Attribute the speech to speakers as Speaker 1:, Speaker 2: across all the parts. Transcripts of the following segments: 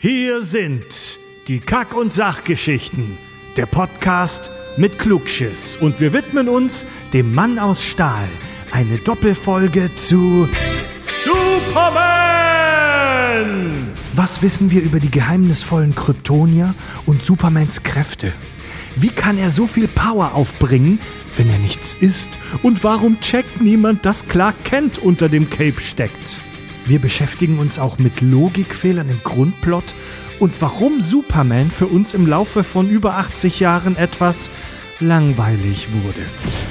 Speaker 1: Hier sind die Kack- und Sachgeschichten, der Podcast mit Klugschiss. Und wir widmen uns dem Mann aus Stahl. Eine Doppelfolge zu Superman! Was wissen wir über die geheimnisvollen Kryptonier und Supermans Kräfte? Wie kann er so viel Power aufbringen, wenn er nichts ist? Und warum checkt niemand, dass Clark Kent unter dem Cape steckt? Wir beschäftigen uns auch mit Logikfehlern im Grundplot und warum Superman für uns im Laufe von über 80 Jahren etwas langweilig wurde.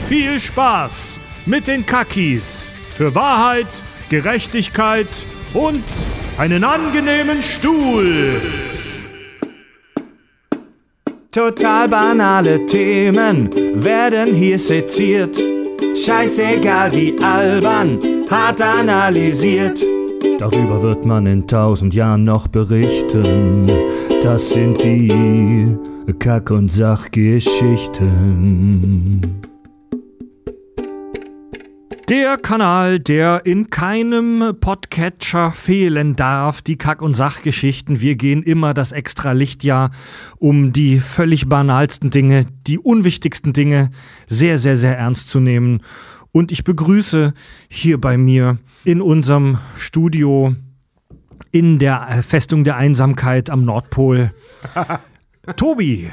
Speaker 1: Viel Spaß mit den Kakis für Wahrheit, Gerechtigkeit und einen angenehmen Stuhl.
Speaker 2: Total banale Themen werden hier seziert. Scheißegal wie albern, hart analysiert.
Speaker 1: Darüber wird man in tausend Jahren noch berichten. Das sind die Kack- und Sachgeschichten. Der Kanal, der in keinem Podcatcher fehlen darf, die Kack- und Sachgeschichten. Wir gehen immer das extra Lichtjahr, um die völlig banalsten Dinge, die unwichtigsten Dinge sehr, sehr, sehr ernst zu nehmen. Und ich begrüße hier bei mir in unserem Studio in der Festung der Einsamkeit am Nordpol Tobi.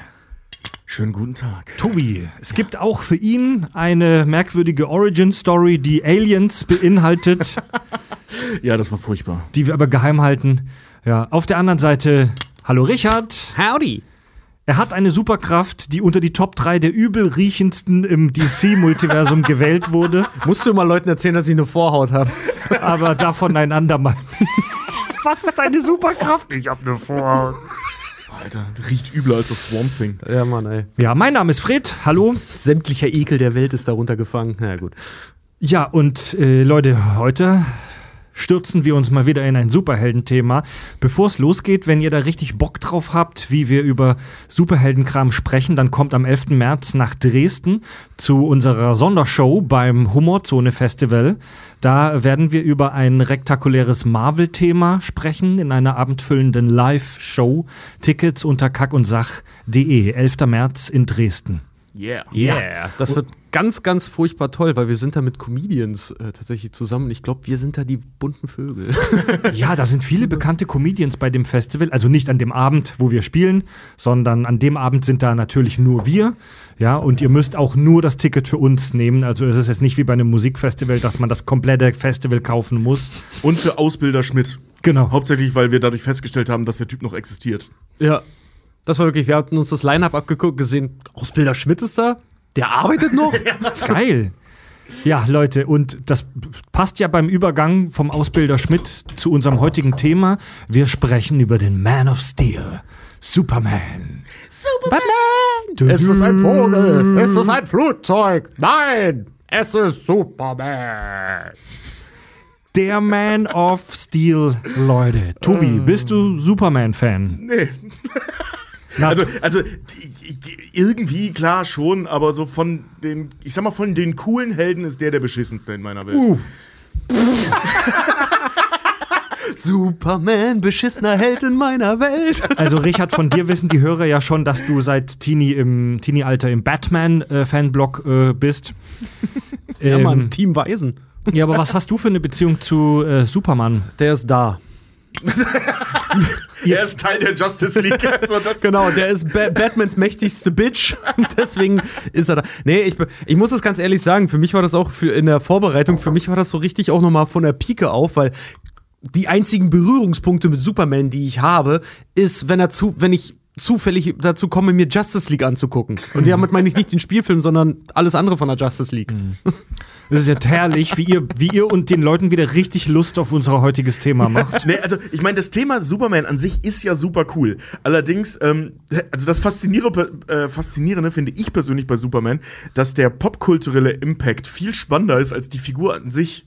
Speaker 3: Schönen guten Tag.
Speaker 1: Tobi, es gibt auch für ihn eine merkwürdige Origin-Story, die Aliens beinhaltet,
Speaker 3: Ja, das war furchtbar.
Speaker 1: die wir aber geheim halten. Ja, auf der anderen Seite, hallo Richard.
Speaker 4: Howdy.
Speaker 1: Er hat eine Superkraft, die unter die Top 3 der übelriechendsten im DC-Multiversum gewählt wurde,
Speaker 4: Musst du mal Leuten erzählen, dass ich eine Vorhaut habe?
Speaker 1: aber davon ein andermal. Was ist deine Superkraft? Ich hab eine Vorhaut.
Speaker 3: Alter, riecht übler als das Swamp Thing.
Speaker 4: Ja, Mann, ey.
Speaker 1: Ja, mein Name ist Fred. Hallo.
Speaker 4: Sämtlicher Ekel der Welt ist darunter gefangen. Na ja, gut.
Speaker 1: Ja, und äh, Leute, heute stürzen wir uns mal wieder in ein Superheldenthema. Bevor es losgeht, wenn ihr da richtig Bock drauf habt, wie wir über Superheldenkram sprechen, dann kommt am 11. März nach Dresden zu unserer Sondershow beim Humorzone Festival. Da werden wir über ein rektakuläres Marvel-Thema sprechen in einer abendfüllenden Live-Show. Tickets unter kackundsach.de. 11. März in Dresden.
Speaker 3: Yeah.
Speaker 4: Yeah. Das wird ganz, ganz furchtbar toll, weil wir sind da mit Comedians äh, tatsächlich zusammen. Ich glaube, wir sind da die bunten Vögel.
Speaker 1: Ja, da sind viele bekannte Comedians bei dem Festival. Also nicht an dem Abend, wo wir spielen, sondern an dem Abend sind da natürlich nur wir. Ja, und ihr müsst auch nur das Ticket für uns nehmen. Also es ist jetzt nicht wie bei einem Musikfestival, dass man das komplette Festival kaufen muss.
Speaker 3: Und für Ausbilder Schmidt.
Speaker 1: Genau.
Speaker 3: Hauptsächlich, weil wir dadurch festgestellt haben, dass der Typ noch existiert.
Speaker 4: ja. Das war wirklich, wir hatten uns das Line-Up abgeguckt, gesehen, Ausbilder Schmidt ist da? Der arbeitet noch?
Speaker 1: Geil. Ja, Leute, und das passt ja beim Übergang vom Ausbilder Schmidt zu unserem heutigen Thema. Wir sprechen über den Man of Steel, Superman.
Speaker 4: Es ist ein Vogel. Es ist ein Flugzeug. Nein, es ist Superman.
Speaker 1: Der Man of Steel, Leute. Tobi, bist du Superman-Fan?
Speaker 3: Nee.
Speaker 1: Na,
Speaker 3: Also, also irgendwie klar schon, aber so von den, ich sag mal, von den coolen Helden ist der der beschissenste in meiner Welt.
Speaker 1: uh,
Speaker 4: Superman, beschissener Held in meiner Welt.
Speaker 1: also Richard, von dir wissen die Hörer ja schon, dass du seit Teenie im Teenie-Alter im Batman-Fanblock äh, bist.
Speaker 4: Ja,
Speaker 1: Ähm,
Speaker 4: Mann, Team Weisen.
Speaker 1: ja, aber was hast du für eine Beziehung zu äh, Superman?
Speaker 4: Der ist da.
Speaker 3: Er ist Teil der Justice League. Also das,
Speaker 4: Genau, der ist ba Batmans mächtigste Bitch. Und deswegen ist er da. Nee, ich, ich muss es ganz ehrlich sagen, für mich war das auch für in der Vorbereitung, für mich war das so richtig auch nochmal von der Pike auf, weil die einzigen Berührungspunkte mit Superman, die ich habe, ist, wenn er zu, wenn ich zufällig dazu komme, mir Justice League anzugucken. Und damit meine ich nicht den Spielfilm, sondern alles andere von der Justice League.
Speaker 1: Das ist ja herrlich, wie ihr, wie ihr und den Leuten wieder richtig Lust auf unser heutiges Thema macht.
Speaker 3: Nee, also ich meine, das Thema Superman an sich ist ja super cool. Allerdings, ähm, also das Faszinierende, äh, Faszinierende finde ich persönlich bei Superman, dass der popkulturelle Impact viel spannender ist als die Figur an sich.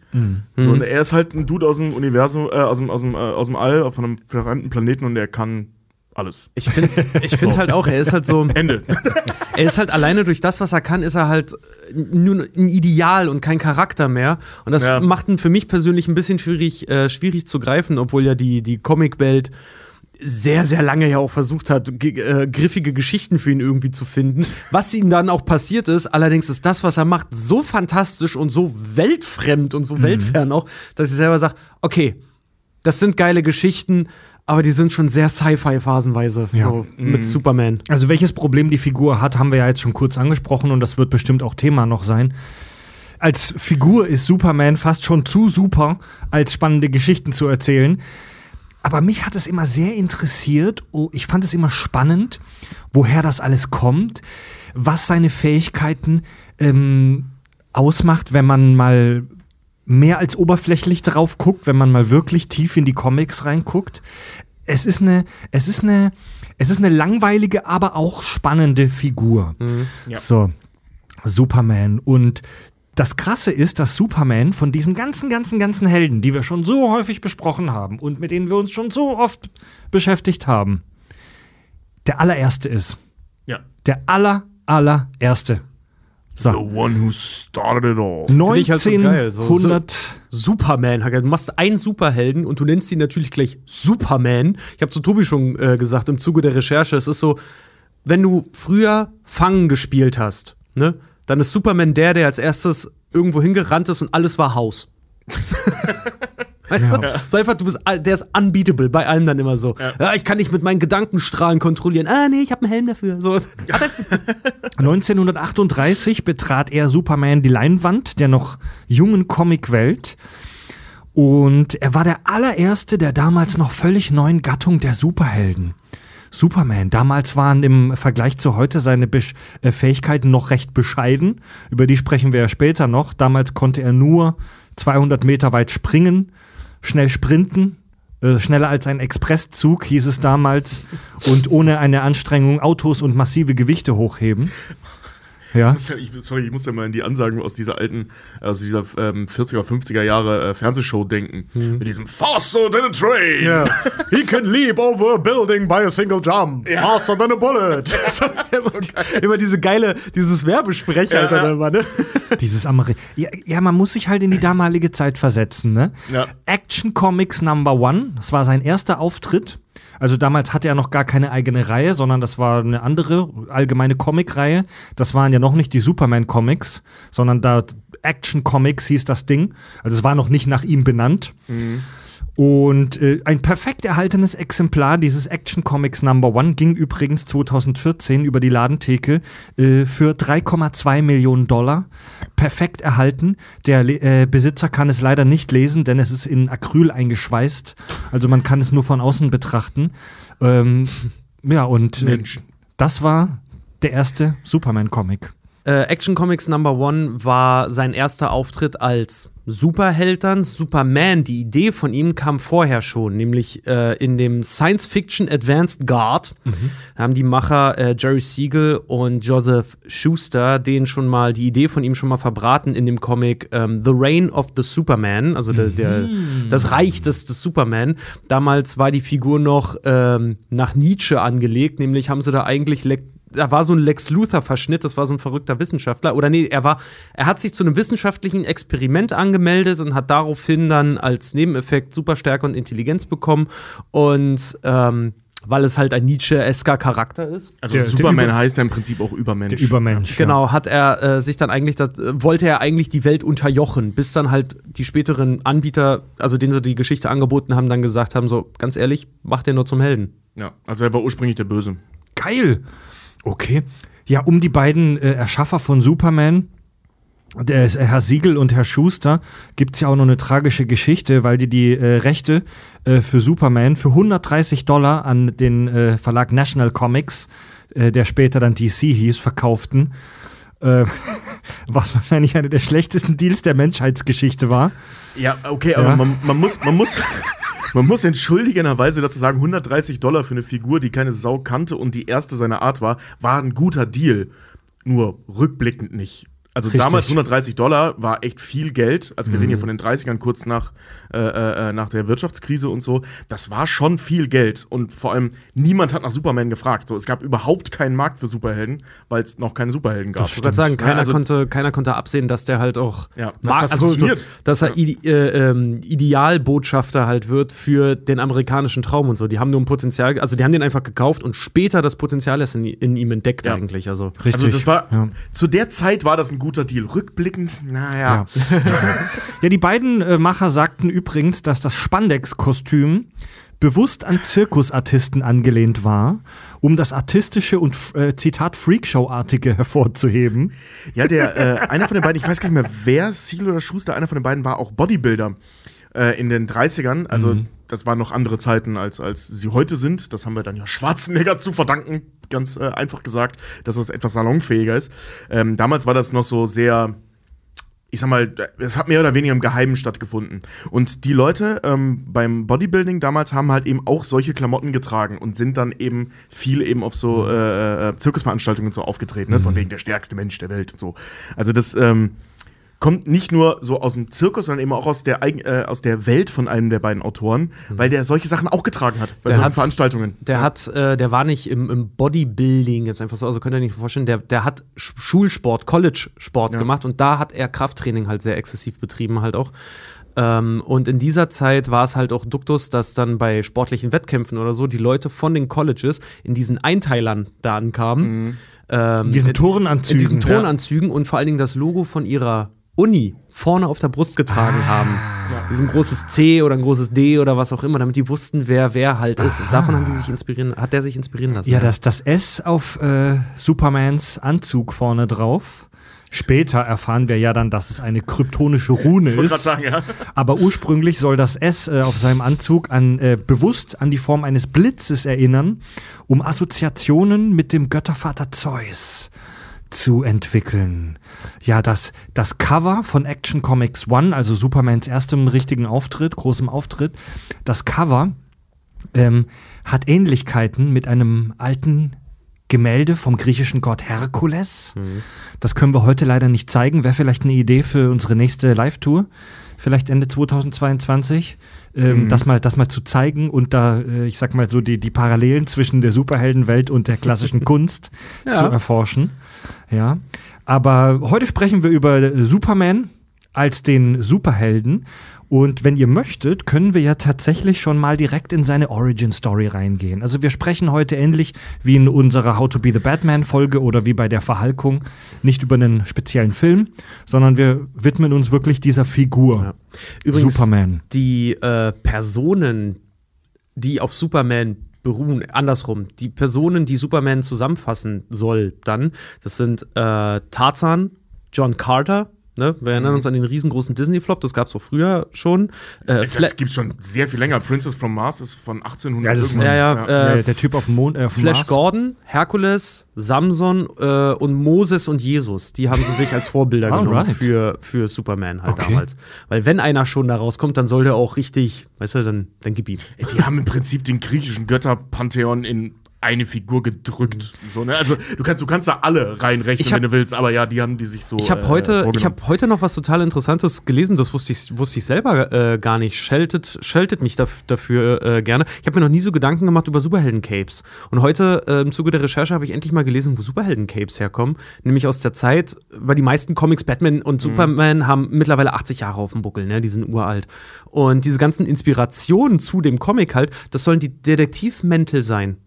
Speaker 3: So, und er ist halt ein Dude aus dem Universum, äh, aus dem, aus dem, äh, aus dem All, von einem verrannten Planeten und er kann alles.
Speaker 4: Ich finde ich find halt auch, er ist halt so.
Speaker 3: Ende.
Speaker 4: Er ist halt alleine durch das, was er kann, ist er halt nur ein Ideal und kein Charakter mehr. Und das
Speaker 3: Ja.
Speaker 4: macht ihn für mich persönlich ein bisschen schwierig, äh, schwierig zu greifen, obwohl ja die, die Comicwelt sehr, sehr lange ja auch versucht hat, äh, griffige Geschichten für ihn irgendwie zu finden. Was ihm dann auch passiert ist, allerdings ist das, was er macht, so fantastisch und so weltfremd und so mhm. weltfern auch, dass ich selber sage, okay, das sind geile Geschichten, aber die sind schon sehr Sci-Fi phasenweise ja. so mit mhm. Superman.
Speaker 1: Also welches Problem die Figur hat, haben wir ja jetzt schon kurz angesprochen und das wird bestimmt auch Thema noch sein. Als Figur ist Superman fast schon zu super, als spannende Geschichten zu erzählen. Aber mich hat es immer sehr interessiert, oh, ich fand es immer spannend, woher das alles kommt, was seine Fähigkeiten ähm, ausmacht, wenn man mal mehr als oberflächlich drauf guckt, wenn man mal wirklich tief in die Comics reinguckt. Es ist eine, es ist eine, es ist eine langweilige, aber auch spannende Figur. Mhm, ja. So, Superman. Und das Krasse ist, dass Superman von diesen ganzen, ganzen, ganzen Helden, die wir schon so häufig besprochen haben und mit denen wir uns schon so oft beschäftigt haben, der allererste ist.
Speaker 3: Ja.
Speaker 1: Der aller, allererste.
Speaker 3: So. The one who started it all.
Speaker 1: 1900.
Speaker 4: So, so Superman. Du machst einen Superhelden und du nennst ihn natürlich gleich Superman. Ich habe zu Tobi schon äh, gesagt im Zuge der Recherche, es ist so, wenn du früher Fangen gespielt hast, ne, dann ist Superman der, der als erstes irgendwo hingerannt ist und alles war Haus. Weißt ja. du? So einfach, du bist, der ist unbeatable bei allem dann immer so. Ja. ja ich kann nicht mit meinen Gedankenstrahlen kontrollieren. Ah, nee, ich habe einen Helm dafür. So.
Speaker 1: 1938 betrat er Superman die Leinwand der noch jungen Comicwelt. Und er war der allererste der damals noch völlig neuen Gattung der Superhelden. Superman. Damals waren im Vergleich zu heute seine Besch äh, Fähigkeiten noch recht bescheiden. Über die sprechen wir ja später noch. Damals konnte er nur 200 Meter weit springen schnell sprinten, äh, schneller als ein Expresszug hieß es damals und ohne eine Anstrengung Autos und massive Gewichte hochheben.
Speaker 3: Ja. Ich, sorry, ich muss ja mal in die Ansagen aus dieser alten, aus dieser ähm, 40er, 50er Jahre äh, Fernsehshow denken. Hm. Mit diesem Faster than a train.
Speaker 1: Yeah. He can leap over a building by a single jump. Ja. Faster than a bullet. so
Speaker 4: Immer diese geile, dieses Werbesprech ja, halt ja. Immer, ne?
Speaker 1: Dieses Ameri ja, ja, man muss sich halt in die damalige Zeit versetzen, ne?
Speaker 3: Ja.
Speaker 1: Action Comics Number One, das war sein erster Auftritt. Also damals hatte er noch gar keine eigene Reihe, sondern das war eine andere allgemeine Comic-Reihe. Das waren ja noch nicht die Superman-Comics, sondern da Action Comics hieß das Ding. Also es war noch nicht nach ihm benannt. Mhm. Und äh, ein perfekt erhaltenes Exemplar dieses Action Comics Number One ging übrigens 2014 über die Ladentheke äh, für 3,2 Millionen Dollar. Perfekt erhalten. Der äh, Besitzer kann es leider nicht lesen, denn es ist in Acryl eingeschweißt. Also man kann es nur von außen betrachten. Ähm, ja, und äh, das war der erste Superman-Comic.
Speaker 4: Äh, Action Comics Number One war sein erster Auftritt als Superheld dann. Superman, die Idee von ihm kam vorher schon, nämlich äh, in dem Science Fiction Advanced Guard mhm. haben die Macher äh, Jerry Siegel und Joseph Schuster den schon mal, die Idee von ihm schon mal verbraten in dem Comic ähm, The Reign of the Superman, also der, der, mhm. das Reich des, des Superman. Damals war die Figur noch ähm, nach Nietzsche angelegt, nämlich haben sie da eigentlich da war so ein Lex Luthor-Verschnitt, das war so ein verrückter Wissenschaftler. Oder nee, er war, er hat sich zu einem wissenschaftlichen Experiment angemeldet und hat daraufhin dann als Nebeneffekt Superstärke und Intelligenz bekommen. Und ähm, weil es halt ein Nietzsche-esker Charakter ist.
Speaker 3: Also der, Superman der heißt ja im Prinzip auch Übermensch. Der
Speaker 1: Übermensch.
Speaker 4: Genau, hat er äh, sich dann eigentlich, das, äh, wollte er eigentlich die Welt unterjochen, bis dann halt die späteren Anbieter, also denen sie die Geschichte angeboten haben, dann gesagt haben: so, ganz ehrlich, macht er nur zum Helden.
Speaker 3: Ja, also er war ursprünglich der Böse.
Speaker 1: Geil! Okay. Ja, um die beiden äh, Erschaffer von Superman, der äh, Herr Siegel und Herr Schuster, gibt es ja auch noch eine tragische Geschichte, weil die die äh, Rechte äh, für Superman für 130 Dollar an den äh, Verlag National Comics, äh, der später dann DC hieß, verkauften. was wahrscheinlich einer der schlechtesten Deals der Menschheitsgeschichte war.
Speaker 3: Ja, okay, aber ja. Man, man, muss, man muss, man muss entschuldigenderweise dazu sagen, 130 Dollar für eine Figur, die keine Sau kannte und die erste seiner Art war, war ein guter Deal. Nur rückblickend nicht. Also
Speaker 1: Richtig.
Speaker 3: damals 130 Dollar war echt viel Geld. Also wir reden
Speaker 1: Mhm.
Speaker 3: hier von den 30ern, kurz nach, äh, äh, nach der Wirtschaftskrise und so. Das war schon viel Geld. Und vor allem, niemand hat nach Superman gefragt. So, es gab überhaupt keinen Markt für Superhelden, weil es noch keine Superhelden gab.
Speaker 4: Ich wollte gerade sagen, keiner,
Speaker 3: also,
Speaker 4: konnte, keiner konnte absehen, dass der halt auch
Speaker 3: Ja, dass
Speaker 4: Mar-
Speaker 3: das
Speaker 4: also,
Speaker 3: funktioniert.
Speaker 4: dass er ide äh, ähm, Idealbotschafter halt wird für den amerikanischen Traum und so. Die haben nur ein Potenzial, also die haben den einfach gekauft und später das Potenzial erst in, in ihm entdeckt
Speaker 3: Ja.
Speaker 4: eigentlich. Also
Speaker 1: Richtig.
Speaker 3: Also das war,
Speaker 1: ja.
Speaker 3: zu der Zeit war das ein guter Deal. Rückblickend, naja.
Speaker 1: Ja. ja, die beiden äh, Macher sagten übrigens, dass das Spandex-Kostüm bewusst an Zirkusartisten angelehnt war, um das artistische und äh, Zitat Freakshow-artige hervorzuheben.
Speaker 3: Ja, der, äh, einer von den beiden, ich weiß gar nicht mehr, wer, Seal oder Schuster, einer von den beiden war auch Bodybuilder äh, in den 30ern. Also, das waren noch andere Zeiten, als, als sie heute sind. Das haben wir dann ja Schwarzenegger zu verdanken, ganz äh, einfach gesagt, dass das etwas salonfähiger ist. Ähm, damals war das noch so sehr. Ich sag mal, es hat mehr oder weniger im Geheimen stattgefunden. Und die Leute ähm, beim Bodybuilding damals haben halt eben auch solche Klamotten getragen und sind dann eben viel eben auf so äh, äh, Zirkusveranstaltungen so aufgetreten, ne? von wegen der stärkste Mensch der Welt und so. Also das ähm, kommt nicht nur so aus dem Zirkus, sondern eben auch aus der, eigen- äh, aus der Welt von einem der beiden Autoren, weil der solche Sachen auch getragen hat bei
Speaker 4: Der
Speaker 3: solchen
Speaker 4: hat-
Speaker 3: Veranstaltungen.
Speaker 4: Der hat, äh, der war nicht im, im Bodybuilding jetzt einfach so, also könnt ihr nicht vorstellen, der, der hat Sch- Schulsport, College-Sport
Speaker 3: Ja.
Speaker 4: gemacht und da hat er Krafttraining halt sehr exzessiv betrieben halt auch. Ähm, und in dieser Zeit war es halt auch Duktus, dass dann bei sportlichen Wettkämpfen oder so die Leute von den Colleges in diesen Einteilern da ankamen. Ähm,
Speaker 1: Diesen
Speaker 4: in-
Speaker 1: Turnanzügen.
Speaker 4: In diesen
Speaker 1: ja.
Speaker 4: Turnanzügen und vor allen Dingen das Logo von ihrer Uni vorne auf der Brust getragen haben. Diesem großes C oder ein großes D oder was auch immer, damit die wussten, wer wer halt ist. Und davon haben die sich inspirieren, hat der sich inspirieren lassen.
Speaker 1: Ja, das, das S auf äh, Supermans Anzug vorne drauf. Später erfahren wir ja dann, dass es eine kryptonische Rune
Speaker 3: Ich wollte gerade
Speaker 1: ist.
Speaker 3: sagen, ja.
Speaker 1: Aber ursprünglich soll das S äh, auf seinem Anzug an, äh, bewusst an die Form eines Blitzes erinnern, um Assoziationen mit dem Göttervater Zeus zu entwickeln. Ja, das, das Cover von Action Comics One, also Supermans erstem richtigen Auftritt, großem Auftritt, das Cover ähm, hat Ähnlichkeiten mit einem alten Gemälde vom griechischen Gott Herkules. Das können wir heute leider nicht zeigen. Wäre vielleicht eine Idee für unsere nächste Live-Tour. Vielleicht Ende 2022. Ähm, das, mal, das mal zu zeigen und da, äh, ich sag mal so, die, die Parallelen zwischen der Superheldenwelt und der klassischen Kunst
Speaker 4: Ja.
Speaker 1: zu erforschen. Ja. Aber heute sprechen wir über Superman als den Superhelden. Und wenn ihr möchtet, können wir ja tatsächlich schon mal direkt in seine Origin Story reingehen. Also wir sprechen heute ähnlich wie in unserer How to be the Batman Folge oder wie bei der Verhalkung nicht über einen speziellen Film, sondern wir widmen uns wirklich dieser Figur.
Speaker 4: Ja. Übrigens,
Speaker 1: Superman.
Speaker 4: die äh, Personen, die auf Superman beruhen, andersrum, die Personen, die Superman zusammenfassen soll, dann, das sind äh, Tarzan, John Carter, ne? wir erinnern uns an den riesengroßen Disney-Flop, das gab es auch früher schon. Äh, Fla-
Speaker 3: Das gibt's schon sehr viel länger. Princess from Mars ist von 1800
Speaker 1: Ja, das ist-
Speaker 4: ja, ja,
Speaker 1: Ja,
Speaker 4: äh,
Speaker 1: der Typ auf dem Mond, äh, auf
Speaker 4: Flash
Speaker 1: Mars.
Speaker 4: Gordon, Herkules, Samson äh, und Moses und Jesus, die haben sie sich als Vorbilder genommen
Speaker 1: Alright.
Speaker 4: für, für Superman halt
Speaker 1: Okay.
Speaker 4: damals. Weil wenn einer schon da rauskommt, dann soll der auch richtig, weißt du, dann, dann gib ihm.
Speaker 3: Die haben im Prinzip den griechischen Götterpantheon in eine Figur gedrückt. So, ne? Also du kannst, du kannst da alle reinrechnen,
Speaker 4: Ich hab-
Speaker 3: wenn du willst, aber ja, die haben die sich so.
Speaker 4: Ich habe
Speaker 3: äh,
Speaker 4: heute, ich
Speaker 3: vorgenommen.
Speaker 4: habe heute noch was total Interessantes gelesen. Das wusste ich, wusste ich selber äh, gar nicht. Scheltet, scheltet mich daf dafür äh, gerne. Ich habe mir noch nie so Gedanken gemacht über Superhelden-Capes. Und heute äh, im Zuge der Recherche habe ich endlich mal gelesen, wo Superhelden-Capes herkommen. Nämlich aus der Zeit, weil die meisten Comics, Batman und Superman haben mittlerweile 80 Jahre auf dem Buckel. Ne? Die sind uralt. Und diese ganzen Inspirationen zu dem Comic halt, das sollen die Detektivmäntel sein.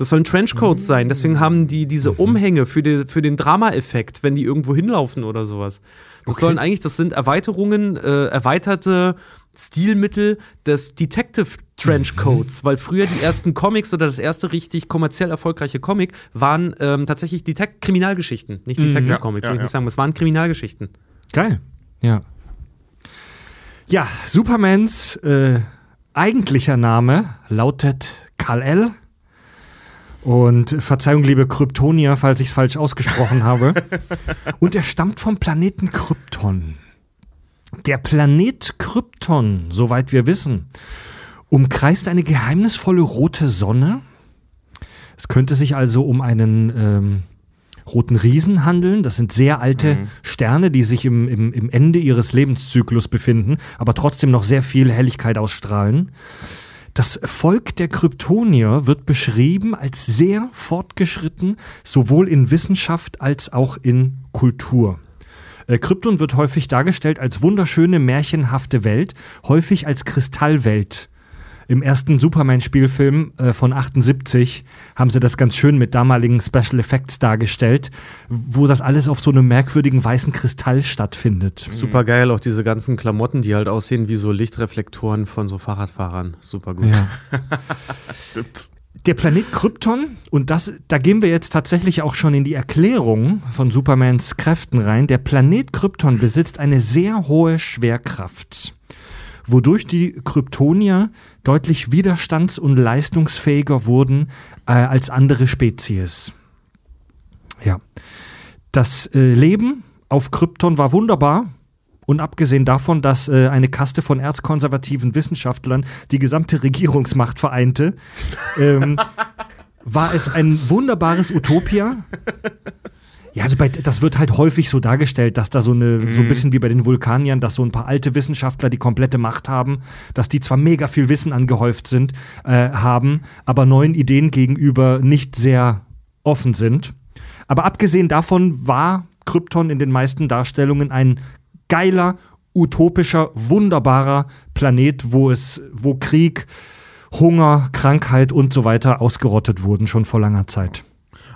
Speaker 4: Das sollen Trenchcoats sein. Deswegen haben die diese Umhänge für, die, für den Drama-Effekt, wenn die irgendwo hinlaufen oder sowas. Das sollen eigentlich, das sind Erweiterungen, äh, erweiterte Stilmittel des Detective Trenchcoats, weil früher die ersten Comics oder das erste richtig kommerziell erfolgreiche Comic waren ähm, tatsächlich Detect Kriminalgeschichten, nicht Detective
Speaker 3: Ja,
Speaker 4: Comics,
Speaker 3: ja,
Speaker 4: will ich
Speaker 3: ja.
Speaker 4: nicht sagen, es waren Kriminalgeschichten.
Speaker 1: Geil. Ja. Ja, Supermans äh, eigentlicher Name lautet Kal-El. Und Verzeihung, liebe Kryptonier, falls ich es falsch ausgesprochen habe. Und er stammt vom Planeten Krypton. Der Planet Krypton, soweit wir wissen, umkreist eine geheimnisvolle rote Sonne. Es könnte sich also um einen ähm, roten Riesen handeln. Das sind sehr alte Sterne, die sich im, im, im Ende ihres Lebenszyklus befinden, aber trotzdem noch sehr viel Helligkeit ausstrahlen. Das Volk der Kryptonier wird beschrieben als sehr fortgeschritten, sowohl in Wissenschaft als auch in Kultur. Äh, Krypton wird häufig dargestellt als wunderschöne, märchenhafte Welt, häufig als Kristallwelt. Im ersten Superman-Spielfilm äh, von 78 haben sie das ganz schön mit damaligen Special Effects dargestellt, wo das alles auf so einem merkwürdigen weißen Kristall stattfindet.
Speaker 4: Super geil, auch diese ganzen Klamotten, die halt aussehen wie so Lichtreflektoren von so Fahrradfahrern. Super gut.
Speaker 1: Ja.
Speaker 3: Stimmt.
Speaker 1: Der Planet Krypton, und das, da gehen wir jetzt tatsächlich auch schon in die Erklärung von Supermans Kräften rein. Der Planet Krypton besitzt eine sehr hohe Schwerkraft, wodurch die Kryptonier deutlich widerstands- und leistungsfähiger wurden äh, als andere Spezies. Ja. Das äh, Leben auf Krypton war wunderbar. Und abgesehen davon, dass äh, eine Kaste von erzkonservativen Wissenschaftlern die gesamte Regierungsmacht vereinte, ähm, war es ein wunderbares Utopia. Ja, also bei, das wird halt häufig so dargestellt, dass da so eine, so ein bisschen wie bei den Vulkaniern, dass so ein paar alte Wissenschaftler die komplette Macht haben, dass die zwar mega viel Wissen angehäuft sind, äh, haben, aber neuen Ideen gegenüber nicht sehr offen sind. Aber abgesehen davon war Krypton in den meisten Darstellungen ein geiler, utopischer, wunderbarer Planet, wo es, wo Krieg, Hunger, Krankheit und so weiter ausgerottet wurden, schon vor langer Zeit.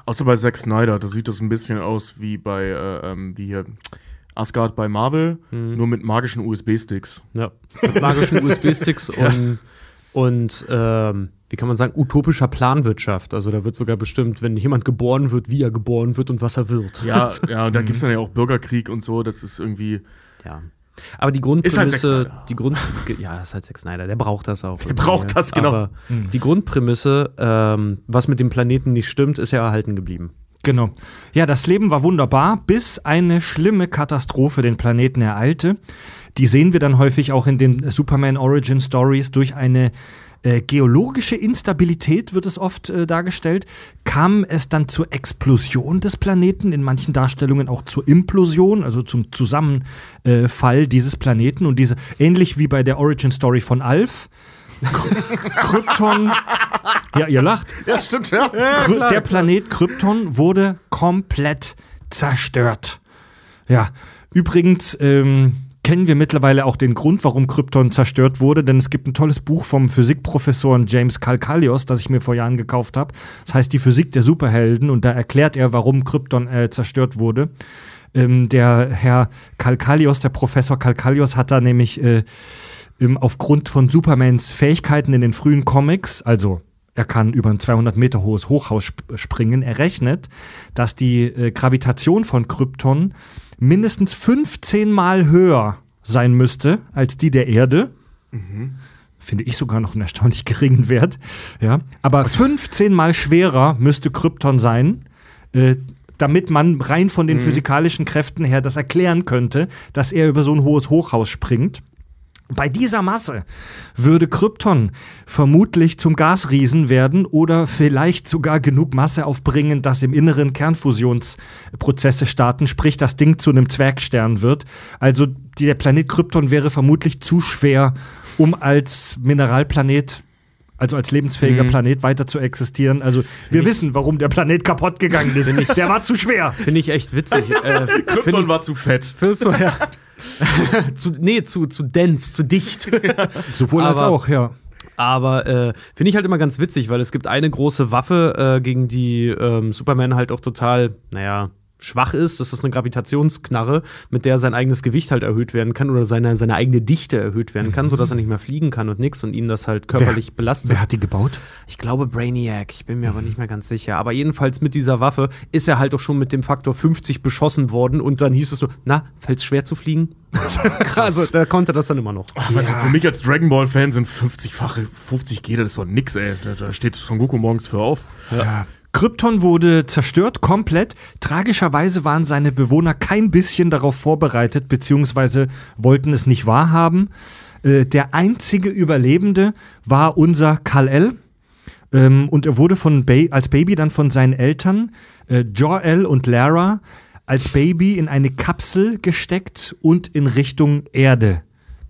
Speaker 3: Außer bei Zack Snyder, da sieht das ein bisschen aus wie bei, äh, ähm, wie hier Asgard bei Marvel, nur mit magischen USB-Sticks.
Speaker 4: Ja. Mit magischen USB-Sticks und, und ähm, wie kann man sagen, utopischer Planwirtschaft. Also da wird sogar bestimmt, wenn jemand geboren wird, wie er geboren wird und was er wird.
Speaker 3: Ja, ja, und da gibt es dann ja auch Bürgerkrieg und so, das ist irgendwie.
Speaker 4: Ja. Aber die
Speaker 3: halt
Speaker 4: Grundprämisse,
Speaker 3: Snyder.
Speaker 4: die Grund, ja, ist halt Zack Snyder, der braucht das auch. Der
Speaker 3: braucht das, genau.
Speaker 4: Aber die Grundprämisse, ähm, was mit dem Planeten nicht stimmt, ist ja erhalten geblieben.
Speaker 1: Genau. Ja, das Leben war wunderbar, bis eine schlimme Katastrophe den Planeten ereilte. Die sehen wir dann häufig auch in den Superman Origin Stories durch eine äh, geologische Instabilität wird es oft äh, dargestellt, kam es dann zur Explosion des Planeten, in manchen Darstellungen auch zur Implosion, also zum Zusammenfall dieses Planeten und diese, ähnlich wie bei der Origin Story von Alf, Kry- Krypton, ja, ihr lacht,
Speaker 3: Ja, stimmt, ja.
Speaker 1: Kry- der Planet Krypton wurde komplett zerstört. Ja, übrigens ähm, kennen wir mittlerweile auch den Grund, warum Krypton zerstört wurde, denn es gibt ein tolles Buch vom Physikprofessor James Kalkalios, das ich mir vor Jahren gekauft habe. Das heißt Die Physik der Superhelden und da erklärt er, warum Krypton äh, zerstört wurde. Ähm, der Herr Kalkalios, der Professor Kalkalios hat da nämlich äh, ähm, aufgrund von Supermans Fähigkeiten in den frühen Comics, also er kann über ein 200 Meter hohes Hochhaus sp springen, errechnet, dass die äh, Gravitation von Krypton mindestens 15 Mal höher sein müsste als die der Erde. Finde ich sogar noch einen erstaunlich geringen Wert. Ja. Aber 15 Mal schwerer müsste Krypton sein, äh, damit man rein von den physikalischen Kräften her das erklären könnte, dass er über so ein hohes Hochhaus springt. Bei dieser Masse würde Krypton vermutlich zum Gasriesen werden oder vielleicht sogar genug Masse aufbringen, dass im Inneren Kernfusionsprozesse starten, sprich das Ding zu einem Zwergstern wird. Also der Planet Krypton wäre vermutlich zu schwer, um als Mineralplanet, also als lebensfähiger Planet weiter zu existieren. Also wir wissen, warum der Planet kaputt gegangen ist. Der war zu schwer.
Speaker 4: Finde ich echt witzig. äh,
Speaker 3: Krypton war zu fett.
Speaker 4: Findest du, ja. zu, nee, zu, zu dense, zu dicht.
Speaker 1: Sowohl als
Speaker 4: Aber-
Speaker 1: auch, ja.
Speaker 4: Aber äh, finde ich halt immer ganz witzig, weil es gibt eine große Waffe, äh, gegen die ähm, Superman halt auch total, naja, schwach ist. Das ist eine Gravitationsknarre, mit der sein eigenes Gewicht halt erhöht werden kann oder seine, seine eigene Dichte erhöht werden kann, sodass er nicht mehr fliegen kann und nix und ihn das halt körperlich belastet.
Speaker 1: Wer hat die gebaut?
Speaker 4: Ich glaube Brainiac, ich bin mir aber nicht mehr ganz sicher. Aber jedenfalls mit dieser Waffe ist er halt auch schon mit dem Faktor 50 beschossen worden und dann hieß es so, na, fällt's schwer zu fliegen? also da konnte das dann immer noch.
Speaker 3: Ach, du, für mich als Dragon Ball Fan sind 50-fache 50 G, das ist doch nix, ey. Da, da steht Son Goku morgens für auf.
Speaker 1: Krypton wurde zerstört komplett. Tragischerweise waren seine Bewohner kein bisschen darauf vorbereitet, beziehungsweise wollten es nicht wahrhaben. Äh, der einzige Überlebende war unser Kal-El. Ähm, und er wurde von ba als Baby dann von seinen Eltern, äh, Jor-El und Lara, als Baby in eine Kapsel gesteckt und in Richtung Erde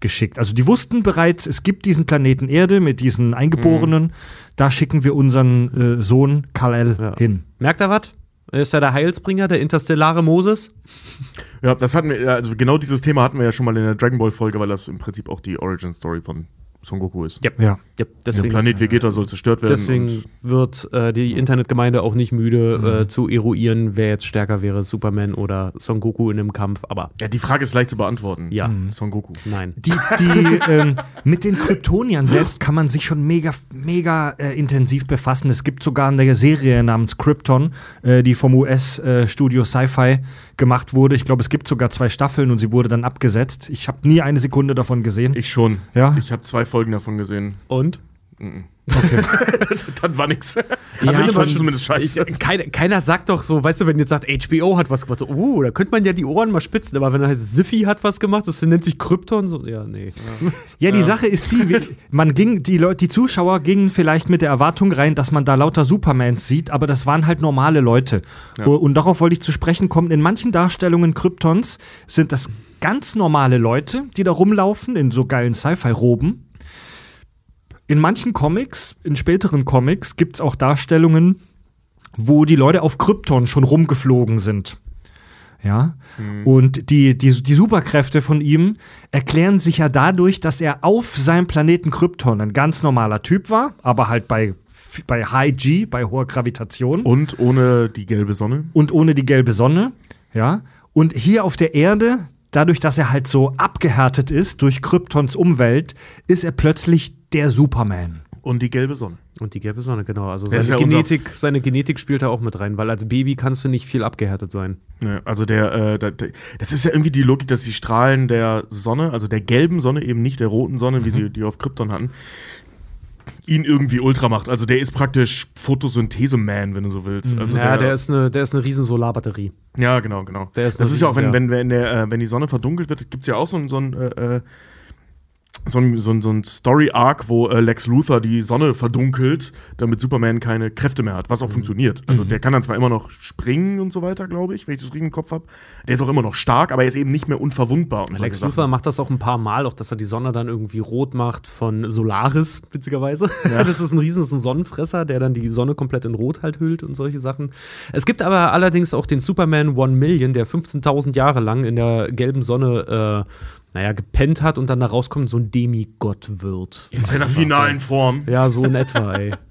Speaker 1: geschickt. Also die wussten bereits, es gibt diesen Planeten Erde mit diesen Eingeborenen. Da schicken wir unseren äh, Sohn Kal-El
Speaker 4: Ja.
Speaker 1: hin.
Speaker 4: Merkt er was? Ist er der Heilsbringer, der interstellare Moses?
Speaker 3: Ja, das hatten wir, also genau dieses Thema hatten wir ja schon mal in der Dragon Ball Folge, weil das im Prinzip auch die Origin Story von Son Goku ist.
Speaker 4: Ja.
Speaker 1: Ja.
Speaker 4: Ja,
Speaker 3: Der Planet Vegeta soll zerstört werden.
Speaker 4: Deswegen wird äh, die Internetgemeinde auch nicht müde äh, zu eruieren, wer jetzt stärker wäre, Superman oder Son Goku in einem Kampf. Aber
Speaker 3: ja, die Frage ist leicht zu beantworten.
Speaker 4: Ja.
Speaker 3: Son Goku.
Speaker 4: nein.
Speaker 1: Die, die, ähm, mit den Kryptoniern selbst kann man sich schon mega, mega äh, intensiv befassen. Es gibt sogar eine Serie namens Krypton, äh, die vom US-Studio Sci-Fi gemacht wurde. Ich glaube, es gibt sogar zwei Staffeln und sie wurde dann abgesetzt. Ich habe nie eine Sekunde davon gesehen.
Speaker 3: Ich schon.
Speaker 1: Ja?
Speaker 3: Ich habe zwei Folgen davon gesehen.
Speaker 4: Und?
Speaker 1: Okay.
Speaker 3: das war nix.
Speaker 4: Ich
Speaker 3: Also
Speaker 4: finde
Speaker 3: ich fand
Speaker 4: schon-
Speaker 3: zumindest scheiße.
Speaker 4: Ich, keiner, keiner sagt doch so, weißt du, wenn jetzt sagt, HBO hat was gemacht, so, uh, da könnte man ja die Ohren mal spitzen, aber wenn er heißt, Siffy hat was gemacht, das nennt sich Krypton, so, ja, nee.
Speaker 1: Ja, die Sache ist die, man ging, die Leute, die Zuschauer gingen vielleicht mit der Erwartung rein, dass man da lauter Supermans sieht, aber das waren halt normale Leute. Und darauf wollte ich zu sprechen kommen. In manchen Darstellungen Kryptons sind das ganz normale Leute, die da rumlaufen in so geilen Sci-Fi-Roben. In manchen Comics, in späteren Comics, gibt es auch Darstellungen, wo die Leute auf Krypton schon rumgeflogen sind. Ja. Und die, die, die Superkräfte von ihm erklären sich ja dadurch, dass er auf seinem Planeten Krypton ein ganz normaler Typ war, aber halt bei, bei High G, bei hoher Gravitation
Speaker 3: Und ohne die gelbe Sonne.
Speaker 1: und ohne die gelbe Sonne. Ja. Und hier auf der Erde, dadurch, dass er halt so abgehärtet ist durch Kryptons Umwelt, ist er plötzlich der Superman.
Speaker 3: Und die gelbe Sonne.
Speaker 4: Und die gelbe Sonne, genau. Also
Speaker 3: Der
Speaker 4: seine
Speaker 3: ja
Speaker 4: Genetik, seine Genetik spielt da auch mit rein, weil als Baby kannst du nicht viel abgehärtet sein.
Speaker 3: Ja, also der, äh, der, der, das ist ja irgendwie die Logik, dass die Strahlen der Sonne, also der gelben Sonne, eben nicht der roten Sonne, wie sie die auf Krypton hatten, ihn irgendwie ultra macht. Also der ist praktisch Photosynthese-Man, wenn du so willst. Also
Speaker 4: ja, der, ist eine, der ist eine riesen Solarbatterie.
Speaker 3: Ja, genau, genau.
Speaker 4: Der ist
Speaker 3: das ist ja auch, wenn, wenn, wenn, der, äh, wenn die Sonne verdunkelt wird, gibt es ja auch so ein, so ein, äh, äh, so ein, so ein, so ein Story-Arc, wo äh, Lex Luthor die Sonne verdunkelt, damit Superman keine Kräfte mehr hat, was
Speaker 4: Mhm.
Speaker 3: auch funktioniert. Also der kann dann zwar immer noch springen und so weiter, glaube ich, wenn ich das richtig im Kopf habe. Der ist auch immer noch stark, aber er ist eben nicht mehr unverwundbar. Und
Speaker 4: Lex
Speaker 3: Sachen.
Speaker 4: Luthor macht das auch ein paar Mal, auch dass er die Sonne dann irgendwie rot macht von Solaris, witzigerweise. Das ist ein riesen das ist ein Sonnenfresser, der dann die Sonne komplett in Rot halt hüllt und solche Sachen. Es gibt aber allerdings auch den Superman One Million, der 15.000 Jahre lang in der gelben Sonne, äh, naja, gepennt hat und dann da rauskommt so ein Demigott wird.
Speaker 3: In seiner finalen Form.
Speaker 4: Ja, so in etwa, ey.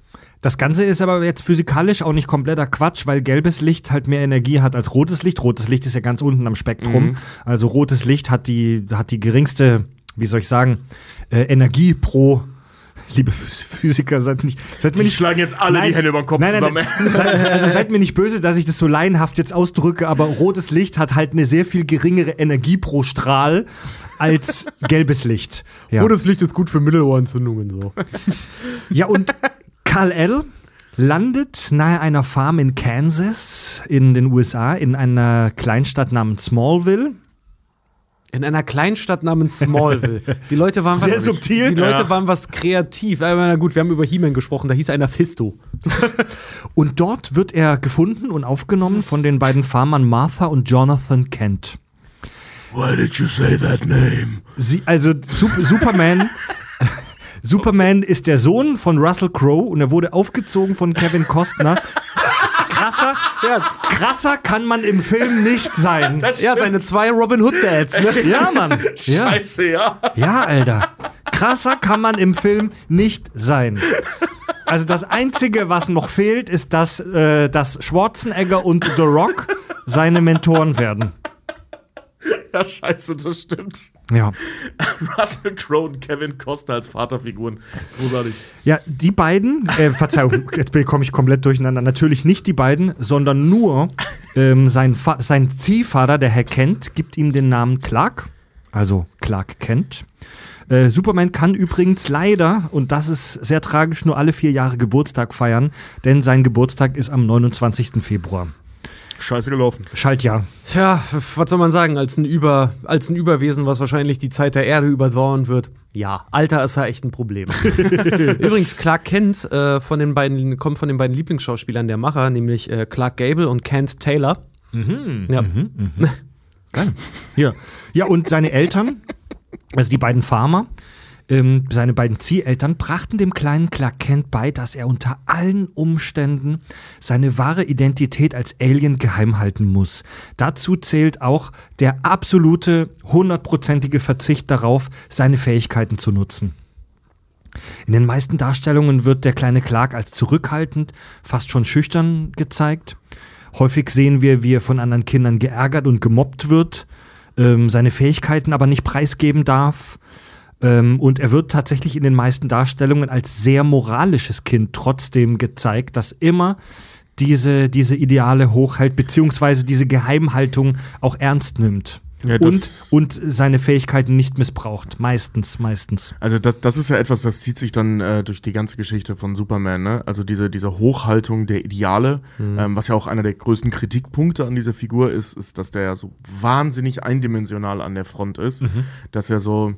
Speaker 1: Das Ganze ist aber jetzt physikalisch auch nicht kompletter Quatsch, weil gelbes Licht halt mehr Energie hat als rotes Licht. Rotes Licht ist ja ganz unten am Spektrum. Also rotes Licht hat die, hat die geringste, wie soll ich sagen, äh, Energie pro. Liebe Phys- Physiker, seid nicht, seid mir
Speaker 3: Die
Speaker 1: nicht
Speaker 3: schlagen jetzt alle die Hände über den Kopf
Speaker 1: nein,
Speaker 3: zusammen.
Speaker 1: Nein, nein, seid, also seid mir nicht böse, dass ich das so laienhaft jetzt ausdrücke, aber rotes Licht hat halt eine sehr viel geringere Energie pro Strahl als gelbes Licht. Ja.
Speaker 4: Rotes Licht ist gut für Mittelohrentzündungen, so.
Speaker 1: Ja, und Kal-El landet nahe einer Farm in Kansas in den USA in einer Kleinstadt namens Smallville.
Speaker 4: In einer Kleinstadt namens Smallville. Die Leute waren
Speaker 1: Sehr
Speaker 4: was,
Speaker 1: subtil.
Speaker 4: Die Leute
Speaker 3: Ja.
Speaker 4: waren was kreativ. Aber na gut, wir haben über He-Man gesprochen, da hieß einer Fisto.
Speaker 1: Und dort wird er gefunden und aufgenommen von den beiden Farmern Martha und Jonathan Kent.
Speaker 3: Why did you say that name?
Speaker 1: Sie, also Sup Superman. Superman ist der Sohn von Russell Crowe und er wurde aufgezogen von Kevin Costner. Krasser, ja, krasser kann man im Film nicht sein.
Speaker 4: Ja, seine zwei Robin Hood Dads, ne?
Speaker 1: Ja, Mann. Ja.
Speaker 3: Scheiße, ja.
Speaker 1: Ja, Alter. Krasser kann man im Film nicht sein. Also das Einzige, was noch fehlt, ist, dass, äh, dass Schwarzenegger und The Rock seine Mentoren werden.
Speaker 3: Ja, scheiße, das stimmt.
Speaker 1: Ja.
Speaker 3: Russell Crowe und Kevin Costner als Vaterfiguren. Großartig.
Speaker 1: Ja, die beiden, äh, Verzeihung, jetzt bekomme ich komplett durcheinander. Natürlich nicht die beiden, sondern nur ähm, sein, Fa sein Ziehvater, der Herr Kent, gibt ihm den Namen Clark, also Clark Kent. Äh, Superman kann übrigens leider, und das ist sehr tragisch, nur alle vier Jahre Geburtstag feiern, denn sein Geburtstag ist am 29. Februar.
Speaker 3: Scheiße gelaufen.
Speaker 1: Schaltjahr.
Speaker 4: Tja, was soll man sagen, als ein, Über, als ein Überwesen, was wahrscheinlich die Zeit der Erde überdauern wird. Ja, Alter ist ja echt ein Problem. Übrigens, Clark Kent äh, von den beiden, kommt von den beiden Lieblingsschauspielern der Macher, nämlich äh, Clark Gable und Kent Taylor. Ja.
Speaker 1: Ja. ja, und seine Eltern, also die beiden Farmer, ähm, seine beiden Zieheltern brachten dem kleinen Clark Kent bei, dass er unter allen Umständen seine wahre Identität als Alien geheim halten muss. Dazu zählt auch der absolute, hundertprozentige Verzicht darauf, seine Fähigkeiten zu nutzen. In den meisten Darstellungen wird der kleine Clark als zurückhaltend, fast schon schüchtern gezeigt. Häufig sehen wir, wie er von anderen Kindern geärgert und gemobbt wird, ähm, seine Fähigkeiten aber nicht preisgeben darf. Ähm, und er wird tatsächlich in den meisten Darstellungen als sehr moralisches Kind trotzdem gezeigt, das immer diese, diese Ideale hochhält, beziehungsweise diese Geheimhaltung auch ernst nimmt.
Speaker 3: Ja,
Speaker 1: und, und seine Fähigkeiten nicht missbraucht. Meistens, meistens.
Speaker 3: Also das, das ist ja etwas, das zieht sich dann äh, durch die ganze Geschichte von Superman, ne? Also diese, diese Hochhaltung der Ideale, ähm, was ja auch einer der größten Kritikpunkte an dieser Figur ist, ist, dass der ja so wahnsinnig eindimensional an der Front ist, dass er so